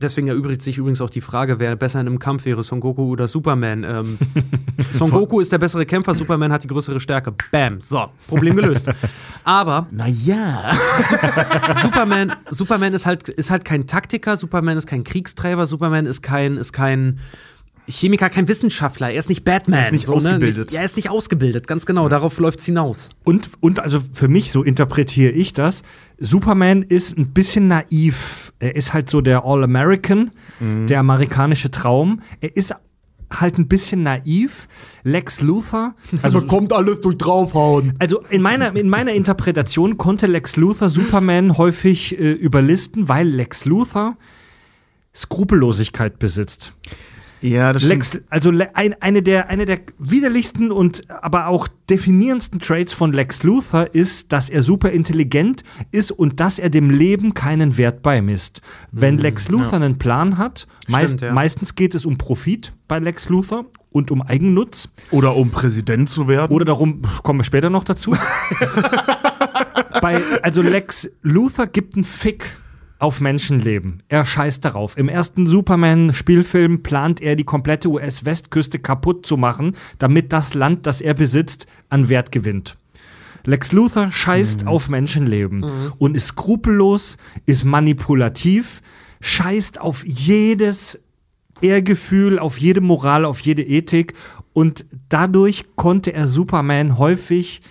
Speaker 4: Deswegen erübrigt sich übrigens auch die Frage, wer besser in einem Kampf wäre, Son Goku oder Superman. Ähm, Son Goku ist der bessere Kämpfer, Superman hat die größere Stärke. Bam, so, Problem gelöst. Aber
Speaker 3: Naja.
Speaker 4: Superman, Superman ist halt, ist halt kein Taktiker, Superman ist kein Kriegstreiber, Superman ist kein, ist kein Chemiker, kein Wissenschaftler, er ist nicht Batman.
Speaker 3: Er ist nicht
Speaker 4: so,
Speaker 3: ausgebildet.
Speaker 4: Ne? Ja, er ist nicht ausgebildet, ganz genau, darauf läuft's hinaus.
Speaker 1: Und, und also für mich, so interpretiere ich das, Superman ist ein bisschen naiv. Er ist halt so der All-American, der amerikanische Traum. Er ist halt ein bisschen naiv. Lex Luthor, also
Speaker 3: kommt alles durch draufhauen.
Speaker 1: Also in meiner, in meiner Interpretation konnte Lex Luthor Superman häufig äh, überlisten, weil Lex Luthor Skrupellosigkeit besitzt.
Speaker 3: Ja, das
Speaker 1: Lex, also le, ein, eine, der, eine der widerlichsten und aber auch definierendsten Traits von Lex Luthor ist, dass er super intelligent ist und dass er dem Leben keinen Wert beimisst. Wenn Lex Luthor einen Plan hat, meist,
Speaker 4: ja.
Speaker 1: meistens geht es um Profit bei Lex Luthor und um Eigennutz.
Speaker 3: Oder um Präsident zu werden.
Speaker 1: Oder darum, kommen wir später noch dazu. Bei, also Lex Luthor gibt einen Fick auf Menschenleben. Er scheißt darauf. Im ersten Superman-Spielfilm plant er, die komplette US-Westküste kaputt zu machen, damit das Land, das er besitzt, an Wert gewinnt. Lex Luthor scheißt auf Menschenleben und ist skrupellos, ist manipulativ, scheißt auf jedes Ehrgefühl, auf jede Moral, auf jede Ethik und dadurch konnte er Superman häufig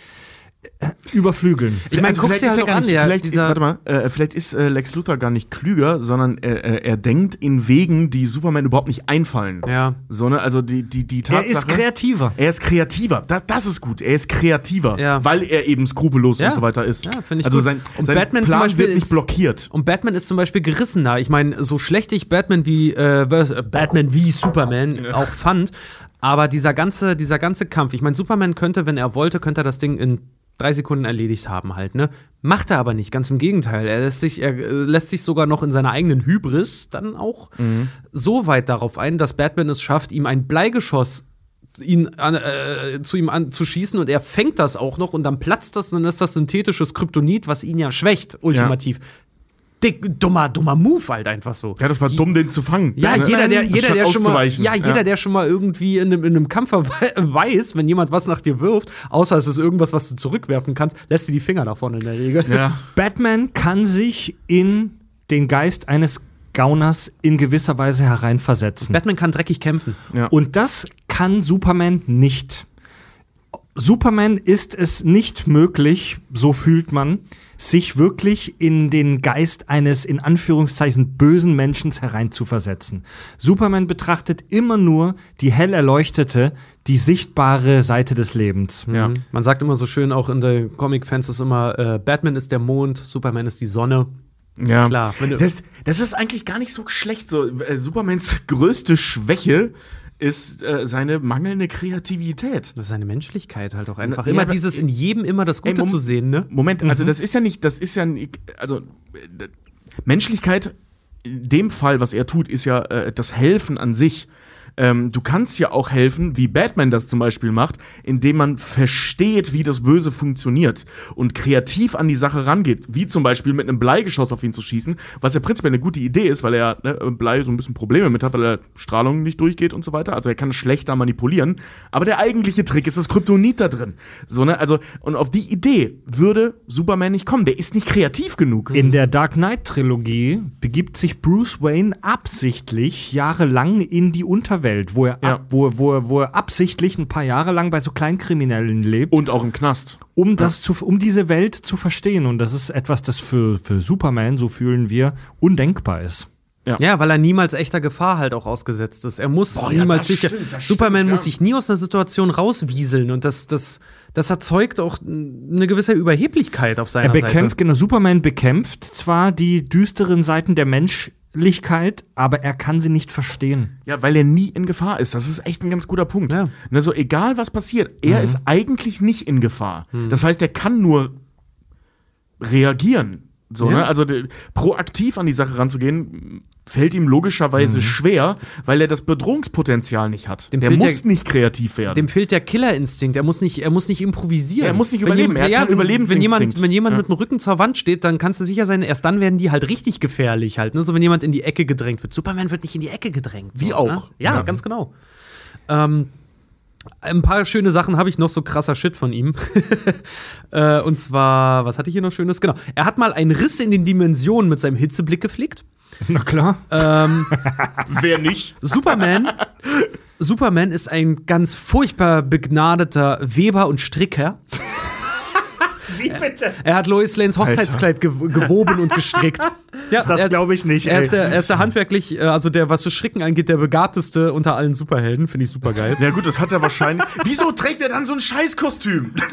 Speaker 1: überflügeln.
Speaker 4: Ich meine,
Speaker 3: Also
Speaker 4: guck's dir
Speaker 3: vielleicht
Speaker 4: halt
Speaker 3: er gar
Speaker 4: an,
Speaker 3: nicht-
Speaker 4: ja,
Speaker 3: vielleicht ist, warte mal, äh, vielleicht ist äh, Lex Luthor gar nicht klüger, sondern er, er, er denkt in Wegen, die Superman überhaupt nicht einfallen.
Speaker 4: Ja.
Speaker 3: So, ne? Also die, die, die
Speaker 1: Er
Speaker 3: Tatsache.
Speaker 1: ist kreativer.
Speaker 3: Er ist kreativer. Da, das ist gut. Er ist kreativer,
Speaker 4: Ja.
Speaker 3: weil er eben skrupellos
Speaker 4: Ja.
Speaker 3: und so weiter ist.
Speaker 4: Ja, finde ich
Speaker 3: also
Speaker 4: gut.
Speaker 3: sein,
Speaker 4: Und
Speaker 3: sein
Speaker 4: Batman zum
Speaker 3: Plan
Speaker 4: Beispiel
Speaker 3: wird nicht
Speaker 4: ist-
Speaker 3: blockiert.
Speaker 4: Und Batman ist zum Beispiel gerissener. Ich meine, so schlecht ich Batman wie äh, äh, Batman wie Superman auch fand, aber dieser ganze, dieser ganze Kampf, ich meine, Superman könnte, wenn er wollte, könnte er das Ding in drei Sekunden erledigt haben halt, ne? Macht er aber nicht, ganz im Gegenteil. Er lässt sich, er äh, lässt sich sogar noch in seiner eigenen Hybris dann auch so weit darauf ein, dass Batman es schafft, ihm ein Bleigeschoss ihn an, äh, zu ihm an, zu schießen und er fängt das auch noch und dann platzt das, dann ist das synthetisches Kryptonit, was ihn ja schwächt, ultimativ. Dick, dummer, dummer Move halt einfach so.
Speaker 3: Ja, das war dumm, den zu fangen.
Speaker 4: Ja,
Speaker 3: Ne?
Speaker 4: jeder, der, jeder, der schon mal, ja, jeder, der schon mal irgendwie in einem, in einem Kampf weiß, wenn jemand was nach dir wirft, außer es ist irgendwas, was du zurückwerfen kannst, lässt dir die Finger davon in der Regel.
Speaker 3: Ja.
Speaker 1: Batman kann sich in den Geist eines Gauners in gewisser Weise hereinversetzen.
Speaker 4: Batman kann dreckig kämpfen.
Speaker 3: Ja.
Speaker 1: Und das kann Superman nicht. Superman ist es nicht möglich, so fühlt man, sich wirklich in den Geist eines in Anführungszeichen bösen Menschen hereinzuversetzen. Superman betrachtet immer nur die hell erleuchtete, die sichtbare Seite des Lebens.
Speaker 3: Ja.
Speaker 4: Mhm. Man sagt immer so schön, auch in der Comic-Fans ist immer, äh, Batman ist der Mond, Superman ist die Sonne.
Speaker 3: Ja,
Speaker 4: Klar,
Speaker 3: das, das ist eigentlich gar nicht so schlecht. So, äh, Supermans größte Schwäche ist äh, seine mangelnde Kreativität.
Speaker 4: Seine Menschlichkeit halt auch einfach.
Speaker 3: Ja,
Speaker 4: immer dieses in jedem immer das Gute
Speaker 3: Mom-
Speaker 4: zu sehen, ne?
Speaker 3: Moment, also das ist ja nicht, das ist ja nicht, also äh, Menschlichkeit in dem Fall, was er tut, ist ja äh, das Helfen an sich. Ähm, du kannst ja auch helfen, wie Batman das zum Beispiel macht, indem man versteht, wie das Böse funktioniert und kreativ an die Sache rangeht, wie zum Beispiel mit einem Bleigeschoss auf ihn zu schießen, was ja prinzipiell eine gute Idee ist, weil er ne, Blei so ein bisschen Probleme mit hat, weil er Strahlung nicht durchgeht und so weiter. Also er kann schlechter manipulieren. Aber der eigentliche Trick ist das Kryptonit da drin. So, ne? Also, und auf die Idee würde Superman nicht kommen. Der ist nicht kreativ genug.
Speaker 1: In der Dark Knight-Trilogie begibt sich Bruce Wayne absichtlich jahrelang in die Unterwelt, wo er,
Speaker 3: Ja.
Speaker 1: ab, wo, wo, er- wo er absichtlich ein paar Jahre lang bei so Kleinkriminellen lebt,
Speaker 3: Und auch im Knast.
Speaker 1: um, das zu, um diese Welt zu verstehen. Und das ist etwas, das für, für Superman, so fühlen wir, undenkbar ist.
Speaker 4: Ja, weil er niemals echter Gefahr halt auch ausgesetzt ist. Er muss
Speaker 3: Boah, ja,
Speaker 4: niemals
Speaker 3: das
Speaker 4: sicher.
Speaker 3: stimmt,
Speaker 4: Superman
Speaker 3: stimmt,
Speaker 4: muss
Speaker 3: ja.
Speaker 4: sich nie aus einer Situation rauswieseln und das, das, das erzeugt auch eine gewisse Überheblichkeit auf seiner
Speaker 1: Er bekämpft,
Speaker 4: Seite.
Speaker 1: genau, Superman bekämpft zwar die düsteren Seiten der Menschlichkeit, aber er kann sie nicht verstehen.
Speaker 3: Ja, weil er nie in Gefahr ist. Das ist echt ein ganz guter Punkt.
Speaker 4: Ja.
Speaker 3: Ne, so egal was passiert, er ist eigentlich nicht in Gefahr. Das heißt, er kann nur reagieren. So,
Speaker 4: Ja.
Speaker 3: ne? Also proaktiv an die Sache ranzugehen, fällt ihm logischerweise schwer, weil er das Bedrohungspotenzial nicht hat.
Speaker 4: Dem
Speaker 3: der
Speaker 4: fehlt
Speaker 3: muss
Speaker 4: der-
Speaker 3: nicht kreativ werden.
Speaker 4: Dem fehlt der Killerinstinkt. Er muss nicht, er muss nicht improvisieren.
Speaker 3: Er muss nicht
Speaker 4: Wenn
Speaker 3: überleben.
Speaker 4: jem-
Speaker 3: Er hat
Speaker 4: ja,
Speaker 3: Überlebensinstinkt.
Speaker 4: wenn jemand, wenn jemand
Speaker 3: Ja.
Speaker 4: mit dem Rücken zur Wand steht, dann kannst du sicher sein, erst dann werden die halt richtig gefährlich halt. Ne? So wenn jemand in die Ecke gedrängt wird. Superman wird nicht in die Ecke gedrängt.
Speaker 3: Wie
Speaker 4: so,
Speaker 3: auch.
Speaker 4: Ne? Ja,
Speaker 3: Ja.
Speaker 4: ganz genau. Ähm, ein paar schöne Sachen habe ich noch, so krasser Shit von ihm. äh, und zwar, was hatte ich hier noch Schönes? Genau. Er hat mal einen Riss in den Dimensionen mit seinem Hitzeblick geflickt.
Speaker 1: Na klar.
Speaker 4: Ähm,
Speaker 3: Wer nicht?
Speaker 4: Superman. Superman ist ein ganz furchtbar begnadeter Weber und Stricker.
Speaker 1: Wie bitte?
Speaker 4: Er hat Lois Lanes Hochzeitskleid gew gewoben und gestrickt. Ja,
Speaker 1: Das glaube ich nicht.
Speaker 4: Er ist, der, er ist der handwerklich, äh, also der, was das Stricken angeht, der begabteste unter allen Superhelden. Finde ich super geil.
Speaker 3: Ja gut, das hat er wahrscheinlich. Wieso trägt er dann so ein Scheißkostüm?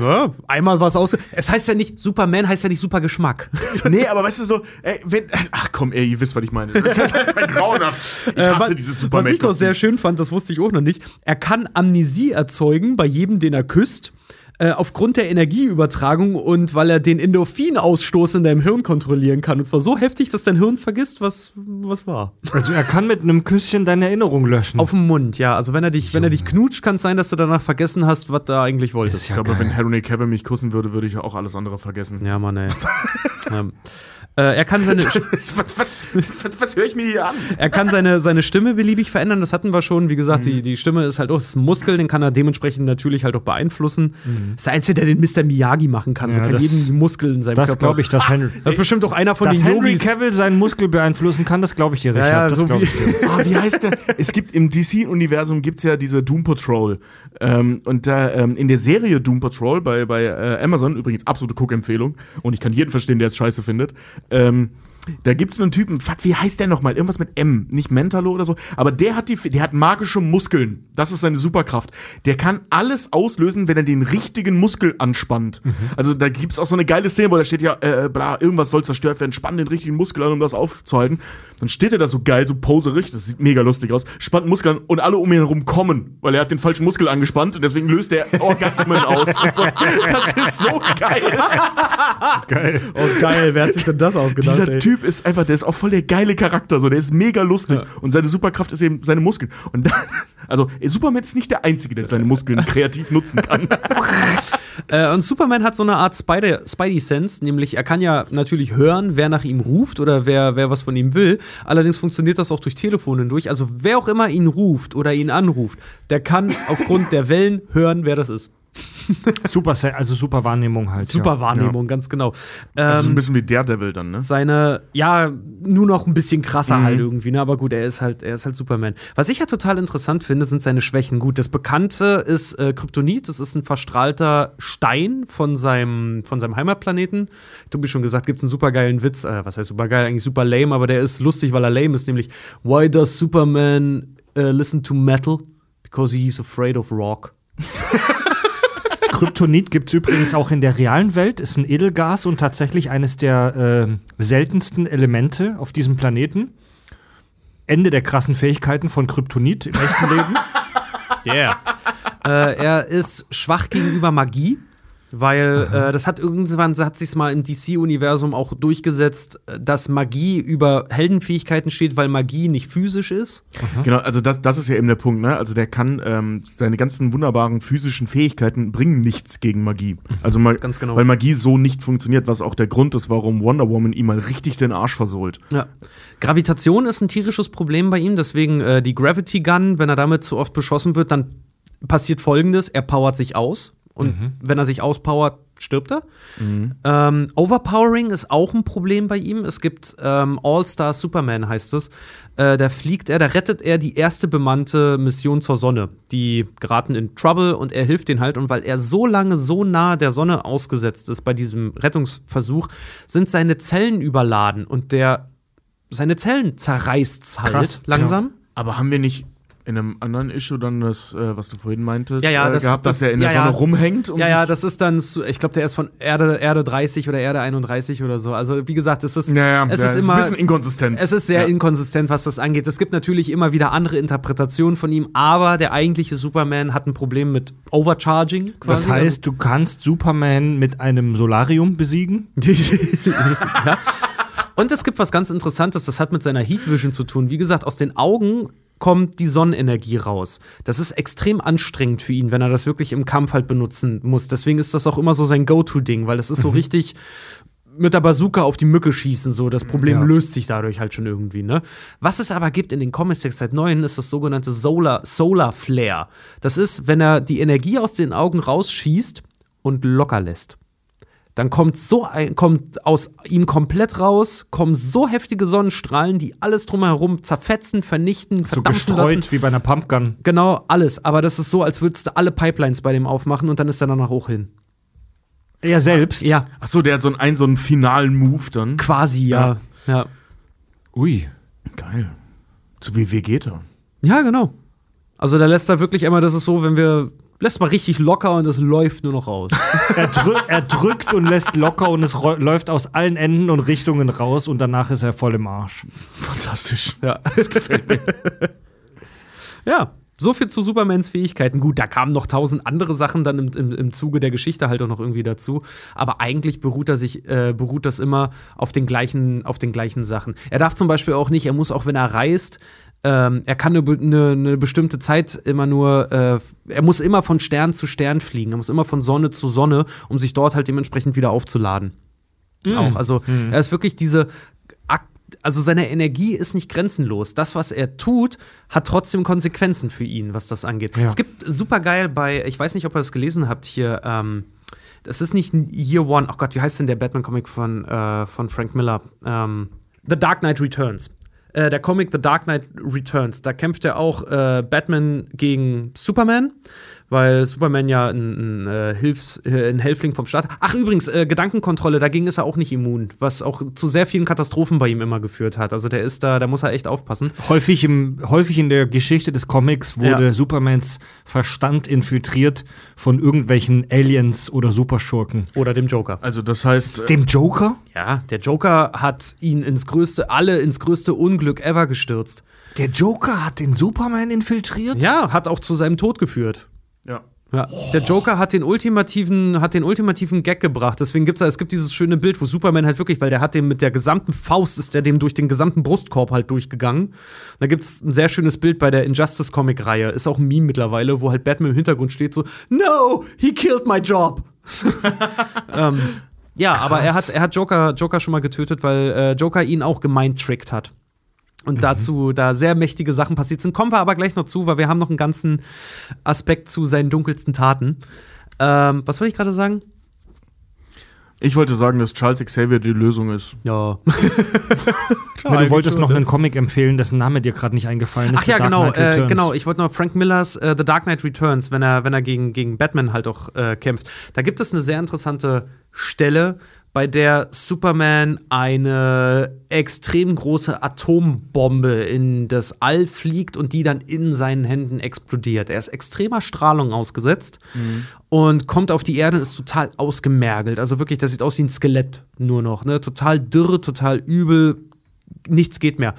Speaker 4: Ja, einmal was aus. Es heißt ja nicht, Superman heißt ja nicht super Geschmack.
Speaker 3: nee, aber weißt du so, ey, wenn, ach komm, ey, ihr wisst, was ich meine. Das ist, ja grauenhaft. Ich
Speaker 4: Äh,
Speaker 3: hasse
Speaker 4: was,
Speaker 3: dieses
Speaker 4: was ich noch sehr schön fand, das wusste ich auch noch nicht. Er kann Amnesie erzeugen bei jedem, den er küsst. Äh, aufgrund der Energieübertragung und weil er den Endorphinausstoß in deinem Hirn kontrollieren kann. Und zwar so heftig, dass dein Hirn vergisst, was, was war.
Speaker 1: Also er kann mit einem Küsschen deine Erinnerung löschen.
Speaker 4: Auf dem Mund, ja. Also wenn er dich, wenn er dich knutscht, kann es sein, dass du danach vergessen hast, was du eigentlich wolltest.
Speaker 1: Ist
Speaker 3: Ich glaube, wenn Harry Cavill mich kussen würde, würde ich ja auch alles andere vergessen.
Speaker 4: Ja, Mann, ey. ähm, äh, er kann seine,
Speaker 3: Was, was, was, was höre ich mir hier an?
Speaker 4: er kann seine, seine Stimme beliebig verändern, das hatten wir schon. Wie gesagt,
Speaker 1: Mhm.
Speaker 4: die, die Stimme ist halt auch das Muskel, den kann er dementsprechend natürlich halt auch beeinflussen.
Speaker 1: Mhm.
Speaker 4: Das ist der Einzige, der den Mr. Miyagi machen kann. so
Speaker 1: Ja,
Speaker 4: kann
Speaker 1: das-
Speaker 4: jeden Muskel in seinem
Speaker 1: das
Speaker 4: Körper.
Speaker 1: glaube ich, dass Henry,
Speaker 4: Das ist bestimmt auch einer von
Speaker 1: dass
Speaker 4: den
Speaker 1: Henry
Speaker 4: Yogis.
Speaker 1: Cavill seinen Muskel beeinflussen kann, das glaube ich dir, Richard.
Speaker 4: ja,
Speaker 1: das
Speaker 4: so
Speaker 1: glaub
Speaker 4: wie-
Speaker 1: ich dir.
Speaker 3: Ah, wie heißt der? Es gibt im DC-Universum gibt's ja diese Doom Patrol. Ähm, und da ähm, in der Serie Doom Patrol bei, bei äh, Amazon, übrigens absolute Cook-Empfehlung, und ich kann jeden verstehen, der es scheiße findet. Ähm, da gibt's einen Typen, fuck, wie heißt der nochmal? Irgendwas mit M, nicht Mentalo oder so. Aber der hat die, der hat magische Muskeln. Das ist seine Superkraft. Der kann alles auslösen, wenn er den richtigen Muskel anspannt. Also da gibt's auch so eine geile Szene, wo da steht ja, äh, bla, irgendwas soll zerstört werden, spann den richtigen Muskel an, um das aufzuhalten. Dann steht er da so geil, so poserig, das sieht mega lustig aus, spannt einen Muskel an und alle um ihn herum kommen, weil er hat den falschen Muskel angespannt und deswegen löst er Orgasmen aus. Und so. Das ist so geil.
Speaker 4: Oh, geil, wer hat sich denn das ausgedacht?
Speaker 3: Dieser
Speaker 4: ey?
Speaker 3: Typ ist einfach, der ist auch voll der geile Charakter, so, der ist mega lustig und seine Superkraft ist eben seine Muskeln. Und da, also Superman ist nicht der Einzige, der seine Muskeln kreativ nutzen kann.
Speaker 4: Äh, und Superman hat so eine Art Spider- Spidey-Sense, nämlich er kann ja natürlich hören, wer nach ihm ruft oder wer, wer was von ihm will. Allerdings funktioniert das auch durch Telefon hindurch. Also wer auch immer ihn ruft oder ihn anruft, der kann aufgrund der Wellen hören, wer das ist.
Speaker 1: Super, also super Wahrnehmung halt.
Speaker 4: Super
Speaker 1: ja.
Speaker 4: Wahrnehmung, ganz genau.
Speaker 3: Das ist ein
Speaker 4: Ähm,
Speaker 3: bisschen wie Daredevil dann, ne?
Speaker 4: seine, ja, nur noch ein bisschen krasser
Speaker 3: Mhm.
Speaker 4: halt irgendwie, ne? Aber gut, er ist halt, er ist halt Superman. Was ich ja total interessant finde, sind seine Schwächen. Gut, das Bekannte ist äh, Kryptonit, das ist ein verstrahlter Stein von seinem, von seinem Heimatplaneten. Du bist schon gesagt, gibt's einen supergeilen Witz, äh, was heißt supergeil, eigentlich super lame, aber der ist lustig, weil er lame ist, nämlich Why does Superman äh, listen to metal? Because he's afraid of rock.
Speaker 1: Kryptonit gibt es übrigens auch in der realen Welt, ist ein Edelgas und tatsächlich eines der äh, seltensten Elemente auf diesem Planeten. Ende der krassen Fähigkeiten von Kryptonit im echten Leben.
Speaker 4: Yeah. äh, er ist schwach gegenüber Magie, weil äh, das hat irgendwann hat sich mal im DC-Universum auch durchgesetzt, äh, dass Magie über Heldenfähigkeiten steht, weil Magie nicht physisch ist.
Speaker 3: Genau, also das, das ist ja eben der Punkt, ne? Also der kann, ähm, seine ganzen wunderbaren physischen Fähigkeiten bringen nichts gegen Magie. Also mal,
Speaker 4: Ganz genau.
Speaker 3: weil Magie so nicht funktioniert, was auch der Grund ist, warum Wonder Woman ihm mal richtig den Arsch versohlt.
Speaker 4: Ja. Gravitation ist ein tierisches Problem bei ihm, deswegen äh, die Gravity Gun, wenn er damit zu oft beschossen wird, dann passiert folgendes: Er powert sich aus. Und wenn er sich auspowert, stirbt er. Ähm, Overpowering ist auch ein Problem bei ihm. Es gibt ähm, All-Star Superman, heißt es. Äh, da fliegt er, da rettet er die erste bemannte Mission zur Sonne. Die geraten in Trouble und er hilft denen halt. Und weil er so lange so nah der Sonne ausgesetzt ist bei diesem Rettungsversuch, sind seine Zellen überladen und der seine Zellen zerreißt halt
Speaker 1: Krass,
Speaker 4: langsam.
Speaker 3: Aber haben wir nicht in einem anderen Issue dann das, äh, was du vorhin meintest,
Speaker 4: Ja, ja,
Speaker 3: äh,
Speaker 4: das,
Speaker 3: gehabt, dass
Speaker 4: das,
Speaker 3: er in der
Speaker 4: ja,
Speaker 3: Sonne
Speaker 4: ja,
Speaker 3: rumhängt?
Speaker 4: Das,
Speaker 3: und
Speaker 4: ja, ja, das ist dann, so- ich glaube, der ist von Erde, Erde 30 oder Erde 31 oder so. Also, wie gesagt, es ist,
Speaker 3: ja, ja,
Speaker 4: es
Speaker 3: ja,
Speaker 4: ist immer.
Speaker 3: ein bisschen inkonsistent.
Speaker 4: es ist sehr
Speaker 3: ja.
Speaker 4: inkonsistent, was das angeht. Es gibt natürlich immer wieder andere Interpretationen von ihm, aber der eigentliche Superman hat ein Problem mit Overcharging.
Speaker 1: Das
Speaker 4: quasi.
Speaker 1: heißt, du kannst Superman mit einem Solarium besiegen?
Speaker 4: ja. Und es gibt was ganz Interessantes, das hat mit seiner Heat Vision zu tun. Wie gesagt, aus den Augen kommt die Sonnenenergie raus. Das ist extrem anstrengend für ihn, wenn er das wirklich im Kampf halt benutzen muss. Deswegen ist das auch immer so sein Go-To-Ding, weil das ist so richtig mit der Bazooka auf die Mücke schießen, so. Das Problem
Speaker 1: Ja.
Speaker 4: löst sich dadurch halt schon irgendwie, ne? Was es aber gibt in den Comics jetzt seit neuen, ist das sogenannte Solar, Solar Flare. Das ist, wenn er die Energie aus den Augen rausschießt und locker lässt dann kommt so ein, kommt aus ihm komplett raus, kommen so heftige Sonnenstrahlen, die alles drumherum zerfetzen, vernichten,
Speaker 1: So
Speaker 4: verdampfen
Speaker 1: gestreut
Speaker 4: lassen.
Speaker 1: wie bei einer Pumpgun.
Speaker 4: Genau, alles. Aber das ist so, als würdest du alle Pipelines bei dem aufmachen und dann ist er danach hoch hin.
Speaker 1: Er selbst?
Speaker 4: Ja,
Speaker 3: Ach so, der hat so einen, einen, so einen finalen Move dann.
Speaker 4: quasi, ja. Ja,
Speaker 1: Ui.
Speaker 3: Geil. So wie Vegeta.
Speaker 4: ja genau. Also da lässt er wirklich immer, das ist so, wenn wir, lässt mal richtig locker und es läuft nur noch raus.
Speaker 1: Er, drü er drückt und lässt locker und es läuft aus allen Enden und Richtungen raus und danach ist er voll im Arsch.
Speaker 3: Fantastisch.
Speaker 4: Ja. Das gefällt mir. ja, so viel zu Supermans Fähigkeiten. Gut, da kamen noch tausend andere Sachen dann im, im, im Zuge der Geschichte halt auch noch irgendwie dazu. Aber eigentlich beruht er sich, äh, beruht das immer auf den gleichen, auf den gleichen Sachen. Er darf zum Beispiel auch nicht, er muss auch, wenn er reist, ähm, er kann eine, eine, eine bestimmte Zeit immer nur, äh, er muss immer von Stern zu Stern fliegen. Er muss immer von Sonne zu Sonne, um sich dort halt dementsprechend wieder aufzuladen. Auch. Also er ist wirklich diese. Also seine Energie ist nicht grenzenlos. Das, was er tut, hat trotzdem Konsequenzen für ihn, was das angeht.
Speaker 1: Ja.
Speaker 4: Es gibt super geil bei, ich weiß nicht, ob ihr das gelesen habt hier. Ähm, das ist nicht ein Year One. Ach Gott, wie heißt denn der Batman-Comic von, äh, von Frank Miller? Ähm, The Dark Knight Returns. Äh, der Comic The Dark Knight Returns. Da kämpft er auch äh, Batman gegen Superman, weil Superman ja ein, ein, äh, Hilfs-, äh, ein Helfling vom Staat. Ach, übrigens, äh, Gedankenkontrolle, dagegen ist er auch nicht immun, was auch zu sehr vielen Katastrophen bei ihm immer geführt hat. Also der ist da, da muss er echt aufpassen.
Speaker 1: Häufig, im, häufig in der Geschichte des Comics wurde
Speaker 4: Ja.
Speaker 1: Supermans Verstand infiltriert von irgendwelchen Aliens oder Superschurken.
Speaker 4: Oder dem Joker.
Speaker 3: Also das heißt, äh,
Speaker 1: Dem Joker?
Speaker 4: Ja, der Joker hat ihn ins größte, alle ins größte Unglück ever gestürzt.
Speaker 1: Der Joker hat den Superman infiltriert?
Speaker 4: Ja, hat auch zu seinem Tod geführt.
Speaker 3: Ja.
Speaker 4: Ja, der Joker hat den ultimativen, hat den ultimativen Gag gebracht. Deswegen gibt's da, es gibt dieses schöne Bild, wo Superman halt wirklich, weil der hat dem mit der gesamten Faust ist der dem durch den gesamten Brustkorb halt durchgegangen. Da gibt's ein sehr schönes Bild bei der Injustice Comic Reihe, ist auch ein Meme mittlerweile, wo halt Batman im Hintergrund steht so, no, he killed my job. ähm, ja, aber er hat, er hat Joker, Joker schon mal getötet, weil äh, Joker ihn auch gemeintrickt hat. Und dazu, da sehr mächtige Sachen passiert sind, kommen wir aber gleich noch zu, weil wir haben noch einen ganzen Aspekt zu seinen dunkelsten Taten. Ähm, was wollte ich gerade sagen?
Speaker 3: Ich wollte sagen, dass Charles Xavier die Lösung ist.
Speaker 4: Ja.
Speaker 1: Na, du wolltest noch einen Comic empfehlen, dessen Name dir gerade nicht eingefallen ist.
Speaker 4: Ach ja, genau, äh, genau. Ich wollte noch Frank Millers äh, The Dark Knight Returns, wenn er, wenn er gegen, gegen Batman halt auch äh, kämpft. Da gibt es eine sehr interessante Stelle, bei der Superman eine extrem große Atombombe in das All fliegt und die dann in seinen Händen explodiert. Er ist extremer Strahlung ausgesetzt und kommt auf die Erde und ist total ausgemergelt. Also wirklich, das sieht aus wie ein Skelett nur noch. Ne? Total dürr, total übel, nichts geht mehr.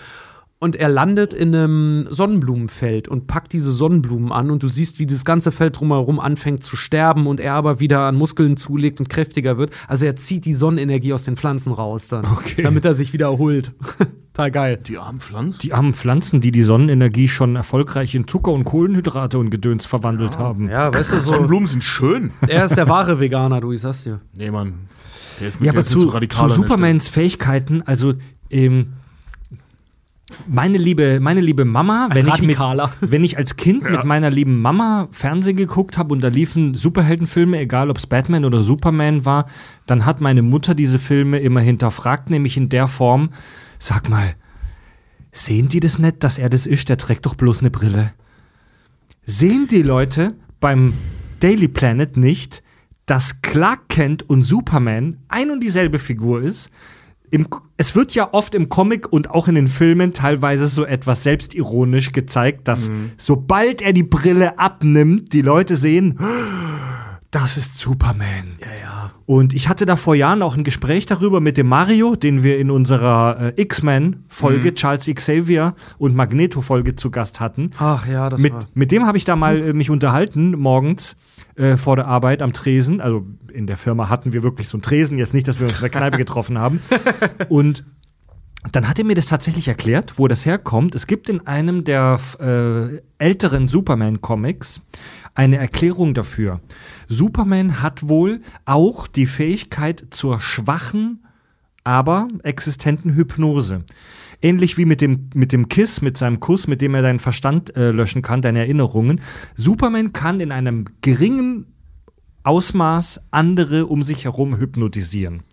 Speaker 4: Und er landet in einem Sonnenblumenfeld und packt diese Sonnenblumen an und du siehst, wie das ganze Feld drumherum anfängt zu sterben und er aber wieder an Muskeln zulegt und kräftiger wird. Also er zieht die Sonnenenergie aus den Pflanzen raus dann,
Speaker 1: Okay.
Speaker 4: damit er sich wieder erholt. Total geil.
Speaker 3: Die armen Pflanzen.
Speaker 1: Die armen Pflanzen, die die Sonnenenergie schon erfolgreich in Zucker und Kohlenhydrate und Gedöns verwandelt haben.
Speaker 4: Ja, weißt du, so,
Speaker 3: Sonnenblumen sind schön.
Speaker 4: er ist der wahre Veganer, du, ich sag's dir.
Speaker 3: Nee, Mann. Der ist mit,
Speaker 1: Ja, aber zu,
Speaker 3: radikal
Speaker 1: zu
Speaker 3: Stelle.
Speaker 1: Supermans Fähigkeiten, also ähm, meine liebe, meine liebe Mama, wenn ich, mit, wenn ich als Kind mit meiner lieben Mama Fernsehen geguckt habe und da liefen Superheldenfilme, egal ob es Batman oder Superman war, dann hat meine Mutter diese Filme immer hinterfragt, nämlich in der Form, sag mal, sehen die das nicht, dass er das ist? Der trägt doch bloß eine Brille. Sehen die Leute beim Daily Planet nicht, dass Clark Kent und Superman ein und dieselbe Figur ist? Im, es wird ja oft im Comic und auch in den Filmen teilweise so etwas selbstironisch gezeigt, dass sobald er die Brille abnimmt, die Leute sehen, das ist Superman.
Speaker 4: Ja, ja.
Speaker 1: Und ich hatte da vor Jahren auch ein Gespräch darüber mit dem Mario, den wir in unserer äh, X-Men-Folge, Charles Xavier und Magneto-Folge zu Gast hatten.
Speaker 4: Ach ja, das
Speaker 1: Mit,
Speaker 4: war.
Speaker 1: mit dem habe ich da mal äh, mich unterhalten, morgens äh, vor der Arbeit am Tresen. Also in der Firma hatten wir wirklich so einen Tresen, jetzt nicht, dass wir uns in der Kneipe getroffen haben. Und dann hat er mir das tatsächlich erklärt, wo das herkommt. Es gibt in einem der äh, älteren Superman-Comics eine Erklärung dafür. Superman hat wohl auch die Fähigkeit zur schwachen, aber existenten Hypnose. Ähnlich wie mit dem, mit dem Kiss, mit seinem Kuss, mit dem er deinen Verstand äh, löschen kann, deine Erinnerungen. Superman kann in einem geringen Ausmaß andere um sich herum hypnotisieren.